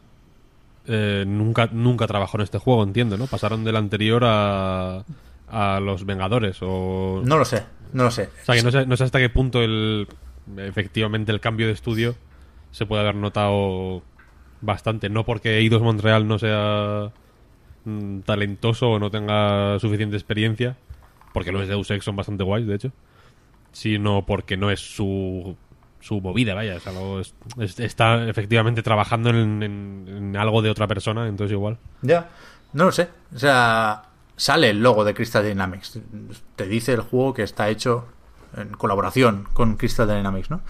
Speaker 4: eh, nunca, nunca trabajó en este juego, entiendo, ¿no? Pasaron del anterior a, a los Vengadores o...
Speaker 1: No lo sé, no lo sé.
Speaker 4: O sea, que no sé, no sé hasta qué punto el efectivamente el cambio de estudio se puede haber notado bastante. No porque Eidos Montreal no sea mm, talentoso o no tenga suficiente experiencia, porque los Deus Ex son bastante guays, de hecho, sino porque no es su su movida, vaya. Está efectivamente trabajando en, en, en, algo de otra persona, entonces igual.
Speaker 1: Ya, no lo sé. O sea, sale el logo de Crystal Dynamics. Te dice el juego que está hecho en colaboración con Crystal Dynamics, ¿no?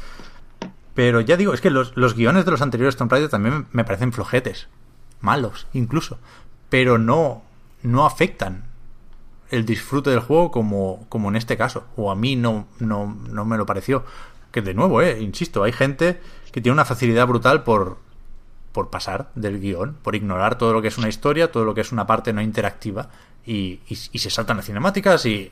Speaker 1: Pero ya digo, es que los, los guiones de los anteriores Tomb Raider también me parecen flojetes. Malos, incluso. Pero no, no afectan el disfrute del juego como, como en este caso. O a mí no, no, no me lo pareció que de nuevo, eh, insisto, hay gente que tiene una facilidad brutal por, por pasar del guion, por ignorar todo lo que es una historia, todo lo que es una parte no interactiva, y, y, y se saltan las cinemáticas y,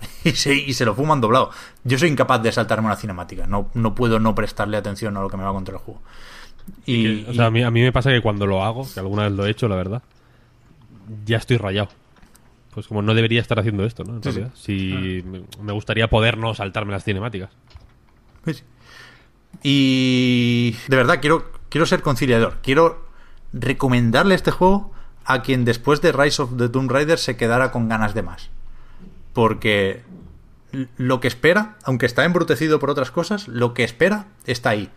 Speaker 1: y, se, y se lo fuman doblado. Yo soy incapaz de saltarme una cinemática, no, no puedo no prestarle atención a lo que me va contra el juego.
Speaker 4: Y, que, o sea, a mí, a mí me pasa que cuando lo hago, que alguna vez lo he hecho, la verdad, ya estoy rayado pues como no debería estar haciendo esto, ¿no? En sí, realidad. Sí. Si ah. me gustaría poder no saltarme las cinemáticas.
Speaker 1: Sí. Y de verdad quiero, quiero ser conciliador. Quiero recomendarle este juego a quien después de Rise of the Tomb Raider se quedara con ganas de más. Porque lo que espera, aunque está embrutecido por otras cosas, lo que espera está ahí.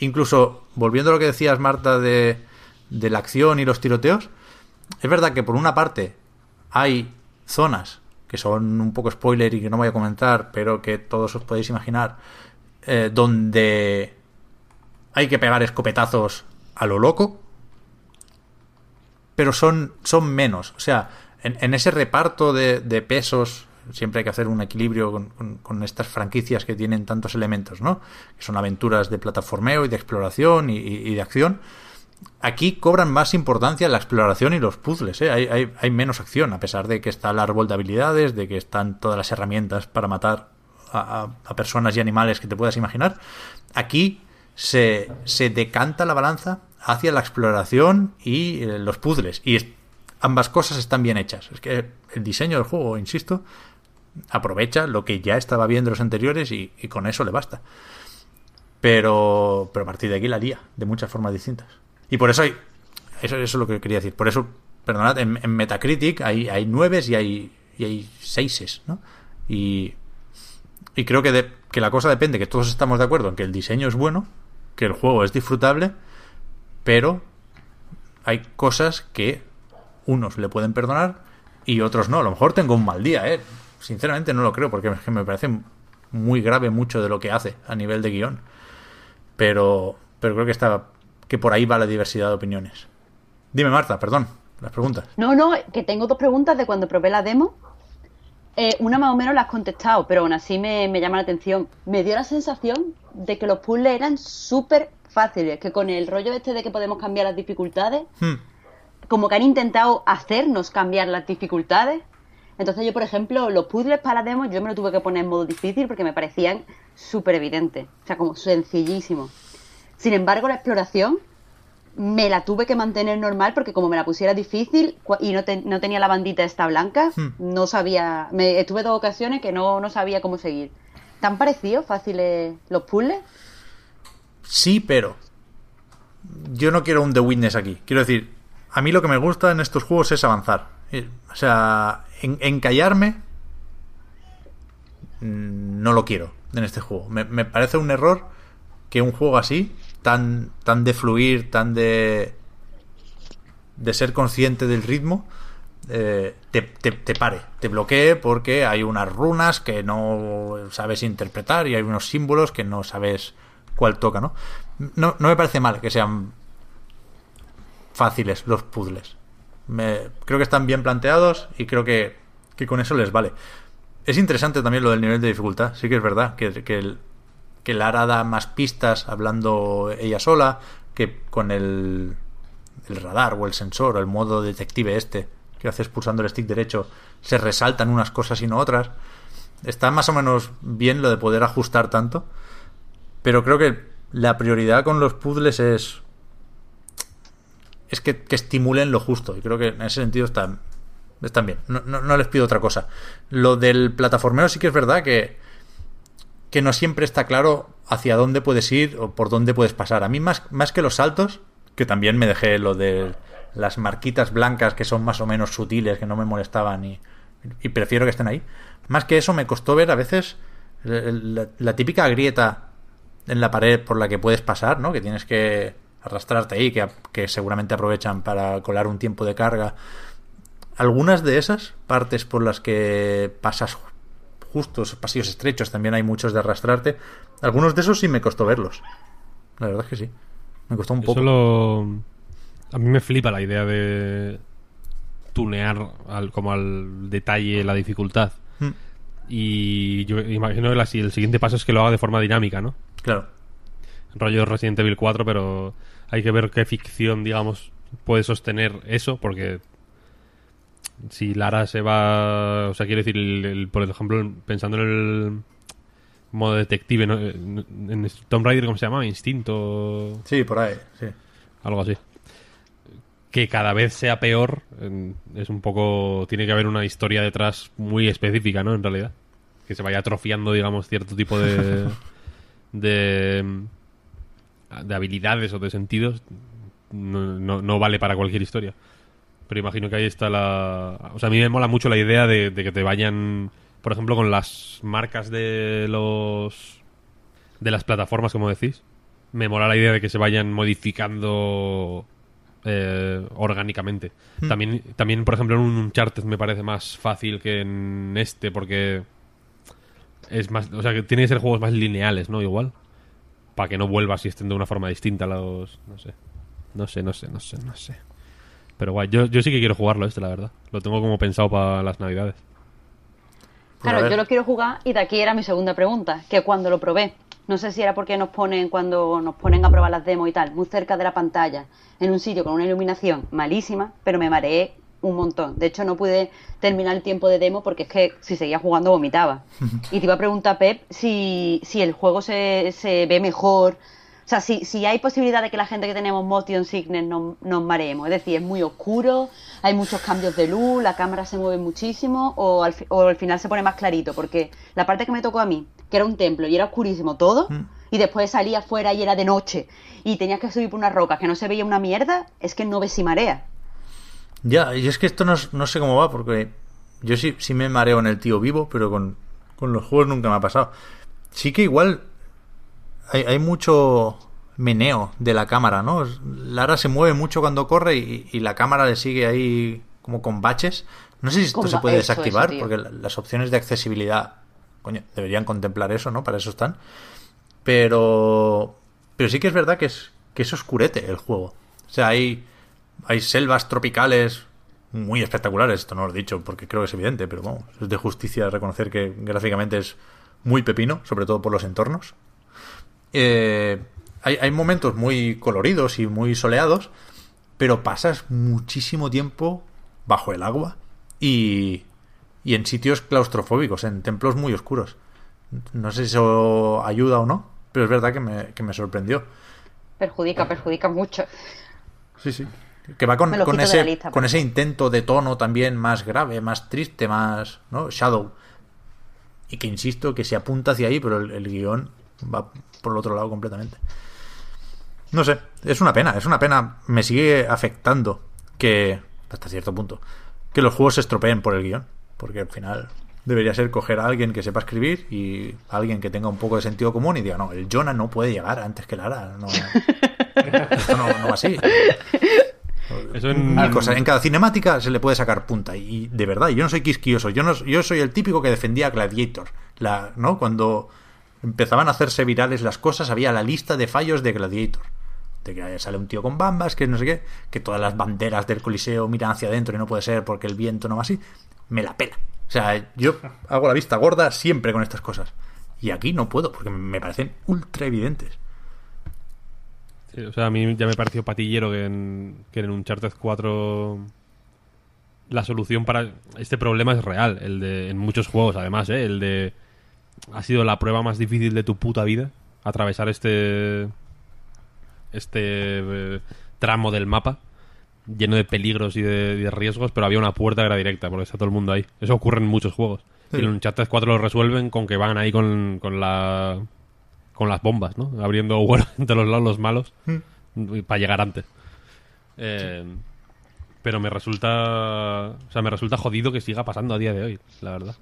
Speaker 1: Incluso, volviendo a lo que decías, Marta, de, la acción y los tiroteos, es verdad que por una parte hay zonas que son un poco spoiler y que no voy a comentar, pero que todos os podéis imaginar, eh, donde hay que pegar escopetazos a lo loco, pero son, son menos. O sea, en, ese reparto de pesos siempre hay que hacer un equilibrio con, con- con estas franquicias que tienen tantos elementos, ¿no? Que son aventuras de plataformeo y de exploración y, y- de acción. Aquí cobran más importancia la exploración y los puzzles, ¿eh? hay, hay- hay menos acción, a pesar de que está el árbol de habilidades, de que están todas las herramientas para matar a, a- a personas y animales que te puedas imaginar. Aquí se, se decanta la balanza hacia la exploración y eh, los puzzles. Y ambas cosas están bien hechas. Es que el diseño del juego, insisto, aprovecha lo que ya estaba bien de los anteriores y, con eso le basta. Pero, pero a partir de aquí la lía de muchas formas distintas. Y por eso hay. Eso, eso es lo que quería decir. Por eso, perdonad, en, en Metacritic hay, hay nueves y hay, y hay seises, ¿no? Y, y creo que, de- que la cosa depende, que todos estamos de acuerdo en que el diseño es bueno, que el juego es disfrutable, pero hay cosas que unos le pueden perdonar y otros no. A lo mejor tengo un mal día, ¿eh? Sinceramente no lo creo, porque es que me parece muy grave mucho de lo que hace a nivel de guion. Pero, pero creo que está que por ahí va la diversidad de opiniones. Dime, Marta, perdón, las preguntas.
Speaker 3: No, no, que tengo dos preguntas de cuando probé la demo. Eh, una más o menos la has contestado, pero aún así me, me llama la atención. Me dio la sensación de que los puzzles eran súper fáciles, que con el rollo este de que podemos cambiar las dificultades,
Speaker 1: Hmm.
Speaker 3: como que han intentado hacernos cambiar las dificultades. Entonces yo, por ejemplo, los puzzles para la demo yo me lo tuve que poner en modo difícil porque me parecían súper evidentes, o sea, como sencillísimos. Sin embargo, la exploración me la tuve que mantener normal porque como me la pusiera difícil y no, te- no tenía la bandita esta blanca,
Speaker 1: Hmm.
Speaker 3: no sabía, me, estuve dos ocasiones que no, no sabía cómo seguir. ¿Tan parecidos fáciles los puzzles?
Speaker 1: Sí, pero yo no quiero un The Witness aquí. Quiero decir, a mí lo que me gusta en estos juegos es avanzar. Eh, O sea, en- encallarme mm, no lo quiero en este juego. Me, parece un error que un juego así, tan, tan de fluir, tan de, de ser consciente del ritmo, eh, te, te- te pare, te bloquee porque hay unas runas que no sabes interpretar y hay unos símbolos que no sabes cuál toca, ¿no? No, no me parece mal que sean fáciles los puzzles. Me- creo que están bien planteados y creo que, que con eso les vale. Es interesante también lo del nivel de dificultad. Sí que es verdad que, que, el- que Lara da más pistas hablando ella sola que con el, el radar o el sensor o el modo detective este que haces pulsando el stick derecho se resaltan unas cosas y no otras. Está más o menos bien lo de poder ajustar tanto. Pero creo que la prioridad con los puzzles es. Es que, que estimulen lo justo. Y creo que en ese sentido están, están bien. No, no- no les pido otra cosa. Lo del plataformeo sí que es verdad que. Que no siempre está claro hacia dónde puedes ir o por dónde puedes pasar. A mí, más, más que los saltos, que también me dejé lo de las marquitas blancas que son más o menos sutiles, que no me molestaban y, y prefiero que estén ahí. Más que eso, me costó ver a veces la típica grieta en la pared por la que puedes pasar, ¿no? Que tienes que arrastrarte ahí, que, que seguramente aprovechan para colar un tiempo de carga. Algunas de esas partes por las que pasas justos, pasillos estrechos, también hay muchos de arrastrarte. Algunos de esos sí me costó verlos. La verdad es que sí. Me costó un poco.
Speaker 4: Eso lo... A mí me flipa la idea de tunear al, como al detalle la dificultad.
Speaker 1: Mm,
Speaker 4: Y yo imagino que el siguiente paso es que lo haga de forma dinámica, ¿no?
Speaker 1: Claro.
Speaker 4: Rollo Resident Evil 4, pero hay que ver qué ficción, digamos, puede sostener eso, porque si Lara se va... O sea, quiero decir, el- el- por ejemplo, pensando en el modo detective, ¿no? En en Tomb Raider, ¿cómo se llama? Instinto...
Speaker 1: Sí, por ahí, sí.
Speaker 4: algo así. Que cada vez sea peor, es un poco. Tiene que haber una historia detrás muy específica, ¿no? En realidad. Que se vaya atrofiando, digamos, cierto tipo de. de. De habilidades o de sentidos. No, no, no vale para cualquier historia. Pero imagino que ahí está la. O sea, a mí me mola mucho la idea de, de que te vayan. Por ejemplo, con las marcas de los. de las plataformas, como decís me mola la idea de que se vayan modificando eh, orgánicamente. También, también, por ejemplo, en un Uncharted me parece más fácil que en este, porque es más, o sea, que tiene que ser juegos más lineales, ¿no? Igual. Para que no vuelvas y estén de una forma distinta los... No sé. No sé, no sé, no sé, no sé. Pero guay, yo, yo sí que quiero jugarlo este, la verdad. Lo tengo como pensado para las navidades.
Speaker 1: Pues
Speaker 3: Claro, yo lo quiero jugar y de aquí era mi segunda pregunta, que cuando lo probé, no sé si era porque nos ponen cuando nos ponen a probar las demos y tal, muy cerca de la pantalla, en un sitio con una iluminación malísima, pero me mareé un montón. De hecho, no pude terminar el tiempo de demo porque es que si seguía jugando vomitaba. Y te iba a preguntar, Pep, si, si el juego se, se ve mejor. O sea, si, si hay posibilidad de que la gente que tenemos motion sickness nos, nos mareemos. Es decir, es muy oscuro, hay muchos cambios de luz, la cámara se mueve muchísimo o al, o al final se pone más clarito. Porque la parte que me tocó a mí, que era un templo y era oscurísimo todo, y después salía afuera y era de noche y tenías que subir por unas rocas que no se veía una mierda, es que no ves si marea.
Speaker 1: Ya, y es que esto no, no sé cómo va, porque yo sí, sí me mareo en el tío vivo, pero con, con los juegos nunca me ha pasado. Sí que igual hay, hay mucho meneo de la cámara, ¿no? Lara se mueve mucho cuando corre y, y la cámara le sigue ahí como con baches. No sé si esto
Speaker 3: Con
Speaker 1: se puede
Speaker 3: eso,
Speaker 1: desactivar,
Speaker 3: eso,
Speaker 1: porque la- las opciones de accesibilidad, coño, deberían contemplar eso, ¿no? Para eso están. Pero, pero sí que es verdad que es, que es oscurete el juego. O sea, hay, hay selvas tropicales muy espectaculares, esto no lo he dicho porque creo que es evidente, pero vamos, es de justicia reconocer que gráficamente es muy pepino, sobre todo por los entornos. Eh, hay, hay momentos muy coloridos y muy soleados, pero pasas muchísimo tiempo bajo el agua y, y en sitios claustrofóbicos, en templos muy oscuros. No sé si eso ayuda o no, pero es verdad que me, que me sorprendió.
Speaker 3: Perjudica, perjudica mucho.
Speaker 1: Sí, sí. Que va con, ese,
Speaker 3: la lista,
Speaker 1: con
Speaker 3: por
Speaker 1: ese intento de tono también más grave, más triste, más. ¿no? Shadow. Y que insisto que se apunta hacia ahí, pero el, el guion va por el otro lado completamente. No sé, es una pena, es una pena. Me sigue afectando que, hasta cierto punto, que los juegos se estropeen por el guion. Porque al final debería ser coger a alguien que sepa escribir y a alguien que tenga un poco de sentido común y diga, no, el Jonah no puede llegar antes que Lara. No, esto no, no va así.
Speaker 4: Eso en...
Speaker 1: Mil cosas. En cada cinemática se le puede sacar punta. Y de verdad, yo no soy quisquilloso. Yo, no, yo soy el típico que defendía a Gladiator. La, ¿no? Cuando empezaban a hacerse virales las cosas, había la lista de fallos de Gladiator. De que sale un tío con bambas, que no sé qué, que todas las banderas del Coliseo miran hacia adentro y no puede ser porque el viento no va así. Me la pela. O sea, yo hago la vista gorda siempre con estas cosas. Y aquí no puedo, porque me parecen ultra evidentes.
Speaker 4: Sí, o sea, a mí ya me pareció patillero que en, que en Uncharted 4 la solución para este problema es real. El de, en muchos juegos, además, ¿eh? El de... Ha sido la prueba más difícil de tu puta vida. Atravesar este... Este eh, tramo del mapa. Lleno de peligros y de, de riesgos, pero había una puerta que era directa, porque está todo el mundo ahí. Eso ocurre en muchos juegos.
Speaker 1: Sí.
Speaker 4: Y en Uncharted 4 lo resuelven con que van ahí con, con la... Con las bombas, ¿no? Abriendo agujero entre los lados los malos para llegar antes. Eh, Pero me resulta. O sea, me resulta jodido que siga pasando a día de hoy, la verdad.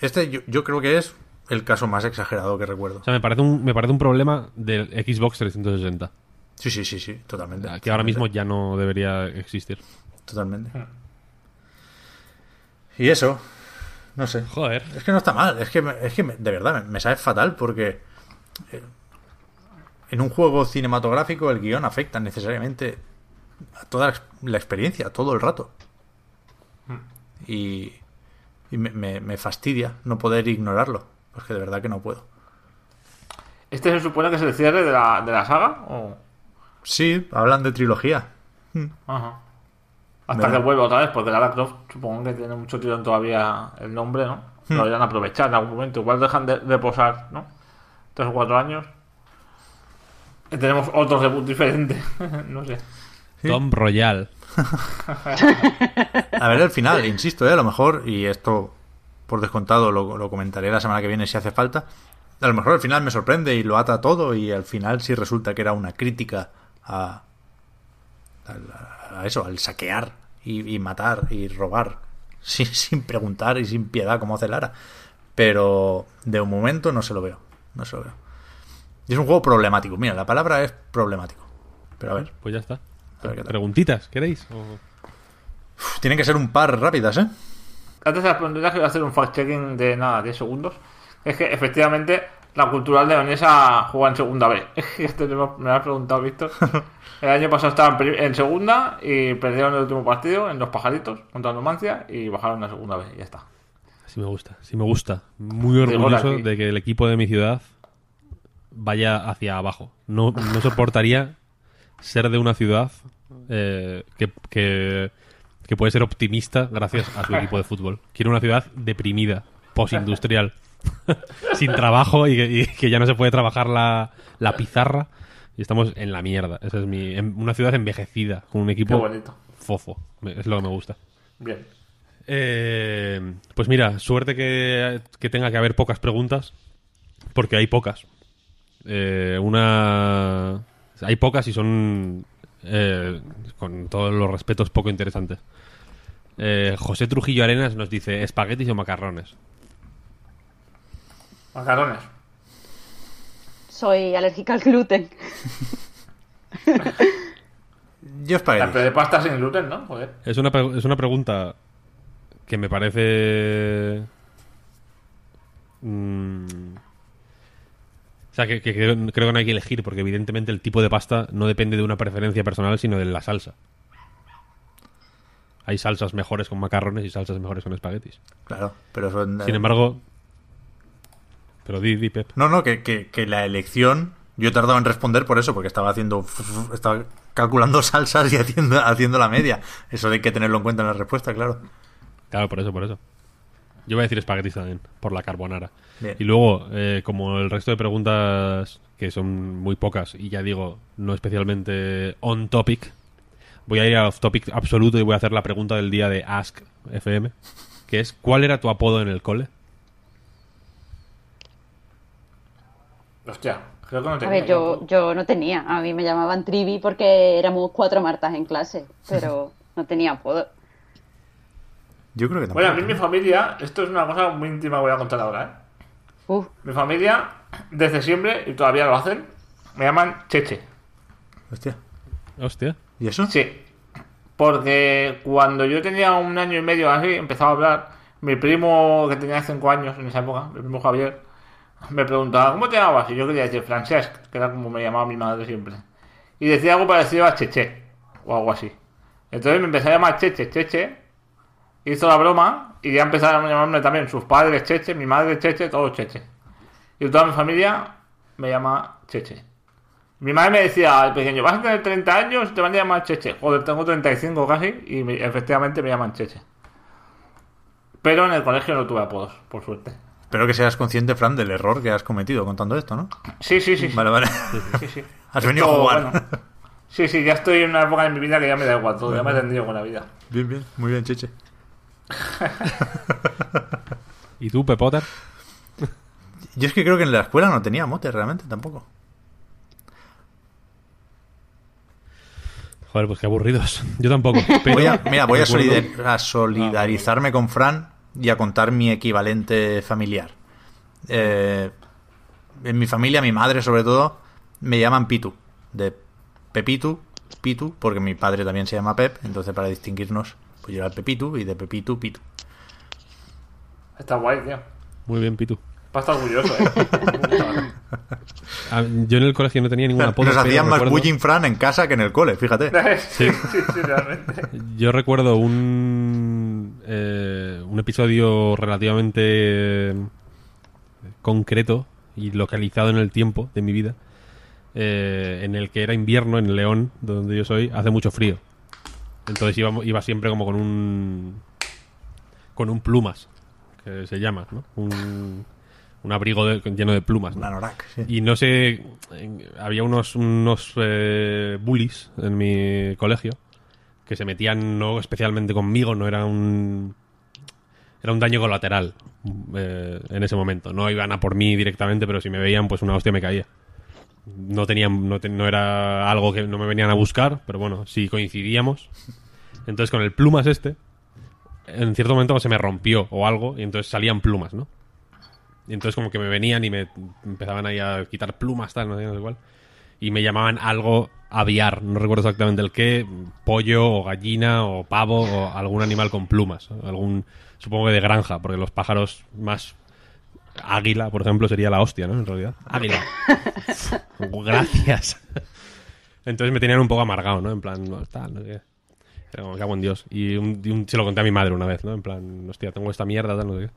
Speaker 1: Este yo, yo creo que es el caso más exagerado que recuerdo.
Speaker 4: O sea, me parece un, me parece un problema del Xbox 360.
Speaker 1: Sí, sí, sí, sí, totalmente.
Speaker 4: Que ahora mismo ya no debería existir.
Speaker 1: Totalmente. Y eso, no sé.
Speaker 4: Joder.
Speaker 1: Es que no está mal, es que, es que me- de verdad me, me sabe fatal porque eh, en un juego cinematográfico el guion afecta necesariamente a toda la ex- la experiencia, todo el rato. Y, y me, me- me fastidia no poder ignorarlo, porque de verdad que no puedo.
Speaker 2: ¿Este se supone que es el cierre de la, de la saga? ¿O...
Speaker 1: Sí, hablan de trilogía.
Speaker 2: Ajá. Hasta
Speaker 1: Bueno.
Speaker 2: que vuelva otra vez, porque Lara Croft supongo que tiene mucho tirón todavía el nombre, ¿no?
Speaker 1: Hmm.
Speaker 2: Lo vayan a aprovechar en algún momento. Igual dejan de reposar, ¿no? Tres o cuatro años. Y tenemos otro reboot diferente. no sé.
Speaker 4: Tom Royal.
Speaker 1: A ver el final, insisto, ¿eh? a lo mejor, y esto por descontado lo, lo comentaré la semana que viene si hace falta, a lo mejor al final me sorprende y lo ata todo y al final sí resulta que era una crítica a, a, a eso, al saquear y, y matar y robar sin, sin preguntar y sin piedad como hace Lara. Pero de un momento no se lo veo, no se lo veo. Y es un juego problemático, mira, la palabra es problemático. Pero a ver,
Speaker 4: Pues ya está.
Speaker 1: a ver qué tal.
Speaker 4: Preguntitas, ¿queréis? O-
Speaker 1: Uf, tienen que ser un par rápidas, ¿eh?
Speaker 2: Antes de las preguntas, que voy a hacer un fact-checking de nada, 10 segundos. Es que efectivamente la cultural leonesa juega en segunda B. Esto me me lo has preguntado, Víctor. El año pasado estaban en, segunda y perdieron el último partido en los pajaritos contra Numancia y bajaron a segunda B. y Ya está.
Speaker 4: Sí me gusta, sí me gusta. Muy orgulloso de que el equipo de mi ciudad vaya hacia abajo. No, no soportaría ser de una ciudad eh, que, que, que puede ser optimista gracias a su equipo de fútbol. Quiero una ciudad deprimida, postindustrial, sin trabajo y que, y que ya no se puede trabajar la, la pizarra. Y estamos en la mierda. Esa es mi, en- una ciudad envejecida, con un
Speaker 2: Qué
Speaker 4: equipo
Speaker 2: bonito.
Speaker 4: fofo. Es lo que me gusta.
Speaker 2: Bien.
Speaker 4: Eh, pues mira, suerte que, que tenga que haber pocas preguntas, porque hay pocas. Eh, una. Hay pocas y son, eh, con todos los respetos, poco interesantes. Eh, José Trujillo Arenas nos dice: ¿espaguetis o macarrones?
Speaker 2: Macarones.
Speaker 3: Soy alérgica al gluten.
Speaker 1: Yo
Speaker 2: La
Speaker 1: espaguetis.
Speaker 2: de pasta sin gluten, ¿no? Joder.
Speaker 4: Es una, es una pregunta que me parece. mm, o sea, que, que creo, creo que no hay que elegir, porque evidentemente el tipo de pasta no depende de una preferencia personal, sino de la salsa. Hay salsas mejores con macarrones y salsas mejores con espaguetis.
Speaker 1: Claro, pero eso...
Speaker 4: Sin embargo. Pero di, di, Pep.
Speaker 1: No, no, que, que, que la elección... Yo he tardado en responder por eso, porque estaba haciendo... Estaba calculando salsas y haciendo, haciendo la media. Eso hay que tenerlo en cuenta en la respuesta, claro.
Speaker 4: Claro, por eso, por eso. Yo voy a decir espaguetis también, por la carbonara.
Speaker 1: Bien.
Speaker 4: Y luego, eh, como el resto de preguntas, que son muy pocas, y ya digo, no especialmente on topic, voy a ir a off topic absoluto y voy a hacer la pregunta del día de Ask FM, que es, ¿cuál era tu apodo en el cole?
Speaker 2: Hostia, creo que no
Speaker 3: A
Speaker 2: tenía.
Speaker 3: ver, yo, yo no tenía. A mí me llamaban Trivi porque éramos cuatro Martas en clase, pero no tenía apodo.
Speaker 1: Yo creo que tampoco.
Speaker 2: Bueno, a mí mi familia, esto es una cosa muy íntima que voy a contar ahora, ¿eh?
Speaker 3: Uf,
Speaker 2: Mi familia, desde siempre, y todavía lo hacen, me llaman Cheche.
Speaker 1: Hostia.
Speaker 4: Hostia.
Speaker 1: ¿Y eso?
Speaker 2: Sí. Porque cuando yo tenía un año y medio así, empezaba a hablar, mi primo, que tenía 5 años en esa época, mi primo Javier, me preguntaba, ¿cómo te llamabas? Y yo quería decir Francesc, que era como me llamaba mi madre siempre. Y decía algo parecido a Cheche, o algo así. Entonces me empecé a llamar Cheche, Cheche, hizo la broma, y ya empezaron a llamarme también sus padres Cheche, mi madre Cheche, todos Cheche. Y toda mi familia me llama Cheche. Mi madre me decía al pequeño, vas a tener 30 años, te van a llamar Cheche. Joder, tengo 35 casi y me- efectivamente me llaman Cheche. Pero en el colegio no tuve apodos, por suerte.
Speaker 1: Espero que seas consciente, Fran, del error que has cometido contando esto, ¿no?
Speaker 2: Sí, sí, sí.
Speaker 1: Vale, vale.
Speaker 2: sí, sí.
Speaker 1: Has venido a jugar.
Speaker 2: bueno, sí, sí, ya estoy en una época en mi vida que ya me da igual todo, ya me he tendido con la vida.
Speaker 1: Bien, bien. Muy bien, Cheche.
Speaker 4: ¿Y tú, Pepotter?
Speaker 1: Yo es que creo que en la escuela no tenía mote realmente tampoco.
Speaker 4: Joder, pues qué aburridos. Yo tampoco. Pero
Speaker 1: Voy a, mira, voy a,
Speaker 4: recuerdo-
Speaker 1: solidar- a solidarizarme con Fran y a contar mi equivalente familiar. Eh, en mi familia, mi madre sobre todo, me llaman Pitu. De Pepitu, Pitu, porque mi padre también se llama Pep, entonces para distinguirnos, pues yo era el Pepitu y de Pepitu, Pitu.
Speaker 2: Está guay, tío.
Speaker 4: Muy bien, Pitu.
Speaker 2: Va a estar orgulloso, eh.
Speaker 4: Yo en el colegio no tenía ningún apodo.
Speaker 1: Nos
Speaker 4: pero
Speaker 1: hacían más
Speaker 4: recuerdo-
Speaker 1: bullying Fran en casa que en el cole, fíjate.
Speaker 2: sí, sí, sí, realmente.
Speaker 4: Yo recuerdo un, eh, un episodio relativamente eh, concreto y localizado en el tiempo de mi vida, eh, en el que era invierno en León, donde yo soy, hace mucho frío. Entonces iba, iba siempre como con un con un plumas, que se llama, ¿no? Un, un abrigo de- lleno de plumas. ¿no?
Speaker 1: Anorak, sí.
Speaker 4: Y no sé, había unos, unos eh, bullies en mi colegio que se metían no especialmente conmigo, no era un... Era un daño colateral eh, en ese momento. No iban a por mí directamente, pero si me veían, pues una hostia me caía. No tenían, no, te- no era algo que no me venían a buscar, pero bueno, si coincidíamos. Entonces con el plumas este, en cierto momento se me rompió o algo, y entonces salían plumas, ¿no? Y entonces como que me venían y me empezaban ahí a quitar plumas, tal, no sé, no sé cuál. Y me llamaban algo aviar, no recuerdo exactamente el qué, pollo o gallina o pavo o algún animal con plumas. Algún, supongo que de granja, porque los pájaros más Águila, por ejemplo, sería la hostia, ¿no? En realidad. Águila. Gracias. Entonces me tenían un poco amargado, ¿no? En plan, no, tal, no sé qué. Pero como, cago en Dios. Y, un- y un- se lo conté a mi madre una vez, ¿no? En plan, hostia, tengo esta mierda, tal, no sé qué.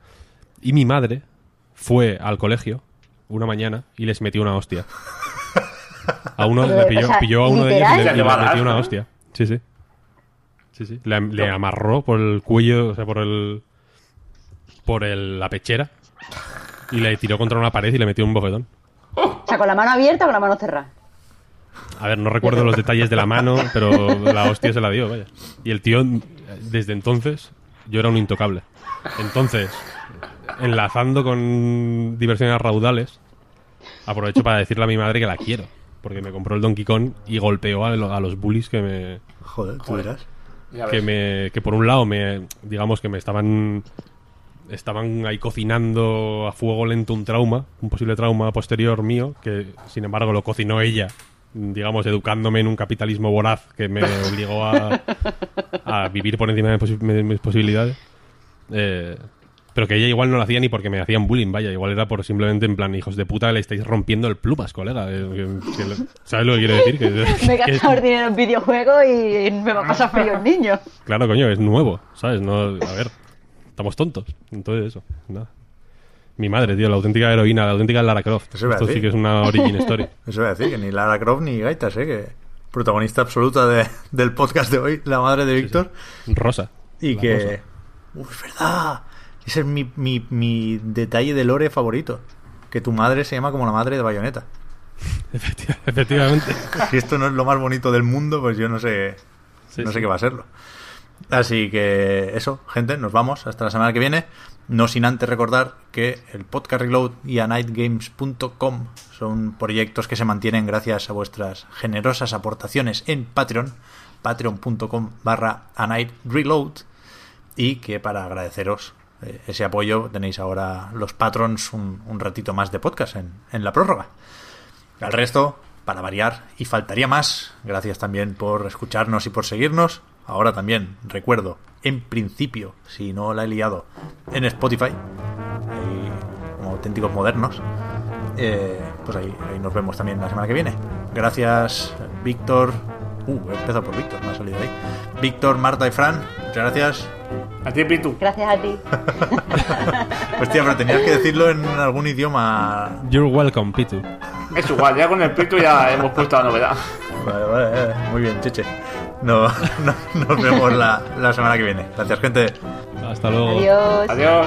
Speaker 4: Y mi madre fue al colegio una mañana y les metió una hostia. A uno le pilló,
Speaker 3: o sea,
Speaker 4: pilló a uno de ellos y le, y metió una hostia. Sí, sí. Sí, sí. Le, le amarró por el cuello, o sea, por el. por el, la pechera. Y le tiró contra una pared y le metió un bofetón.
Speaker 3: O sea, con la mano abierta o con la mano cerrada.
Speaker 4: A ver, no recuerdo los detalles de la mano, pero la hostia se la dio, vaya. Y el tío, desde entonces, yo era un intocable. Entonces, enlazando con diversiones raudales, aprovecho para decirle a mi madre que la quiero. Porque me compró el Donkey Kong y golpeó a, lo- a los bullies que me,
Speaker 1: Joder, tú.
Speaker 2: Ya
Speaker 4: que me que por un lado me digamos que me estaban estaban ahí cocinando a fuego lento un trauma un posible trauma posterior mío que sin embargo lo cocinó ella digamos educándome en un capitalismo voraz que me obligó a, a vivir por encima de, posi- de mis posibilidades Eh, pero que ella igual no lo hacía ni porque me hacían bullying, vaya, igual era por simplemente en plan, hijos de puta, le estáis rompiendo el plumas, colega. Eh, ¿Sabes lo que quiero decir? Que,
Speaker 3: Me he gastado el dinero en videojuegos y me va a pasar frío el niño.
Speaker 4: Claro, coño, es nuevo, ¿sabes? No, a ver, estamos tontos. Entonces, eso, nada. Mi madre, tío, la auténtica heroína, la auténtica Lara Croft.
Speaker 1: Eso iba
Speaker 4: Esto sí que es una origin story.
Speaker 1: Eso voy a decir, que ni Lara Croft ni Gaitas, ¿eh? Que protagonista absoluta de- del podcast de hoy, la madre de Víctor.
Speaker 4: Rosa.
Speaker 1: Y que...
Speaker 4: rosa.
Speaker 1: Uf, es verdad. Ese es mi, mi, mi detalle de lore favorito. Que tu madre se llama como la madre de Bayonetta.
Speaker 4: Efecti- efectivamente.
Speaker 1: Si esto no es lo más bonito del mundo, pues yo no sé,
Speaker 4: Sí,
Speaker 1: no sé
Speaker 4: sí.
Speaker 1: qué va a serlo. Así que eso, gente, nos vamos hasta la semana que viene. No sin antes recordar que el podcast Reload y anightgames.com son proyectos que se mantienen gracias a vuestras generosas aportaciones en Patreon, patreon.com barra anightreload y que para agradeceros eh, ese apoyo tenéis ahora los patrons un, un ratito más de podcast en, en la prórroga. Al resto, para variar, y faltaría más, gracias también por escucharnos y por seguirnos. Ahora también, recuerdo, en principio, si no la he liado, en Spotify, ahí, como auténticos modernos, eh, pues ahí, ahí nos vemos también la semana que viene. Gracias, Víctor. Uh, he empezado por Víctor, me ha salido ahí. Víctor, Marta y Fran, muchas gracias.
Speaker 2: A ti, Pitu.
Speaker 3: Gracias a ti.
Speaker 1: Hostia, pero tenías que decirlo en algún idioma.
Speaker 4: You're welcome, Pitu.
Speaker 2: Es igual, ya con el Pitu ya hemos puesto la novedad.
Speaker 1: Vale, vale, muy bien, cheche. No, no- nos vemos la, la semana que viene. Gracias, gente.
Speaker 4: Hasta luego.
Speaker 3: Adiós.
Speaker 2: Adiós.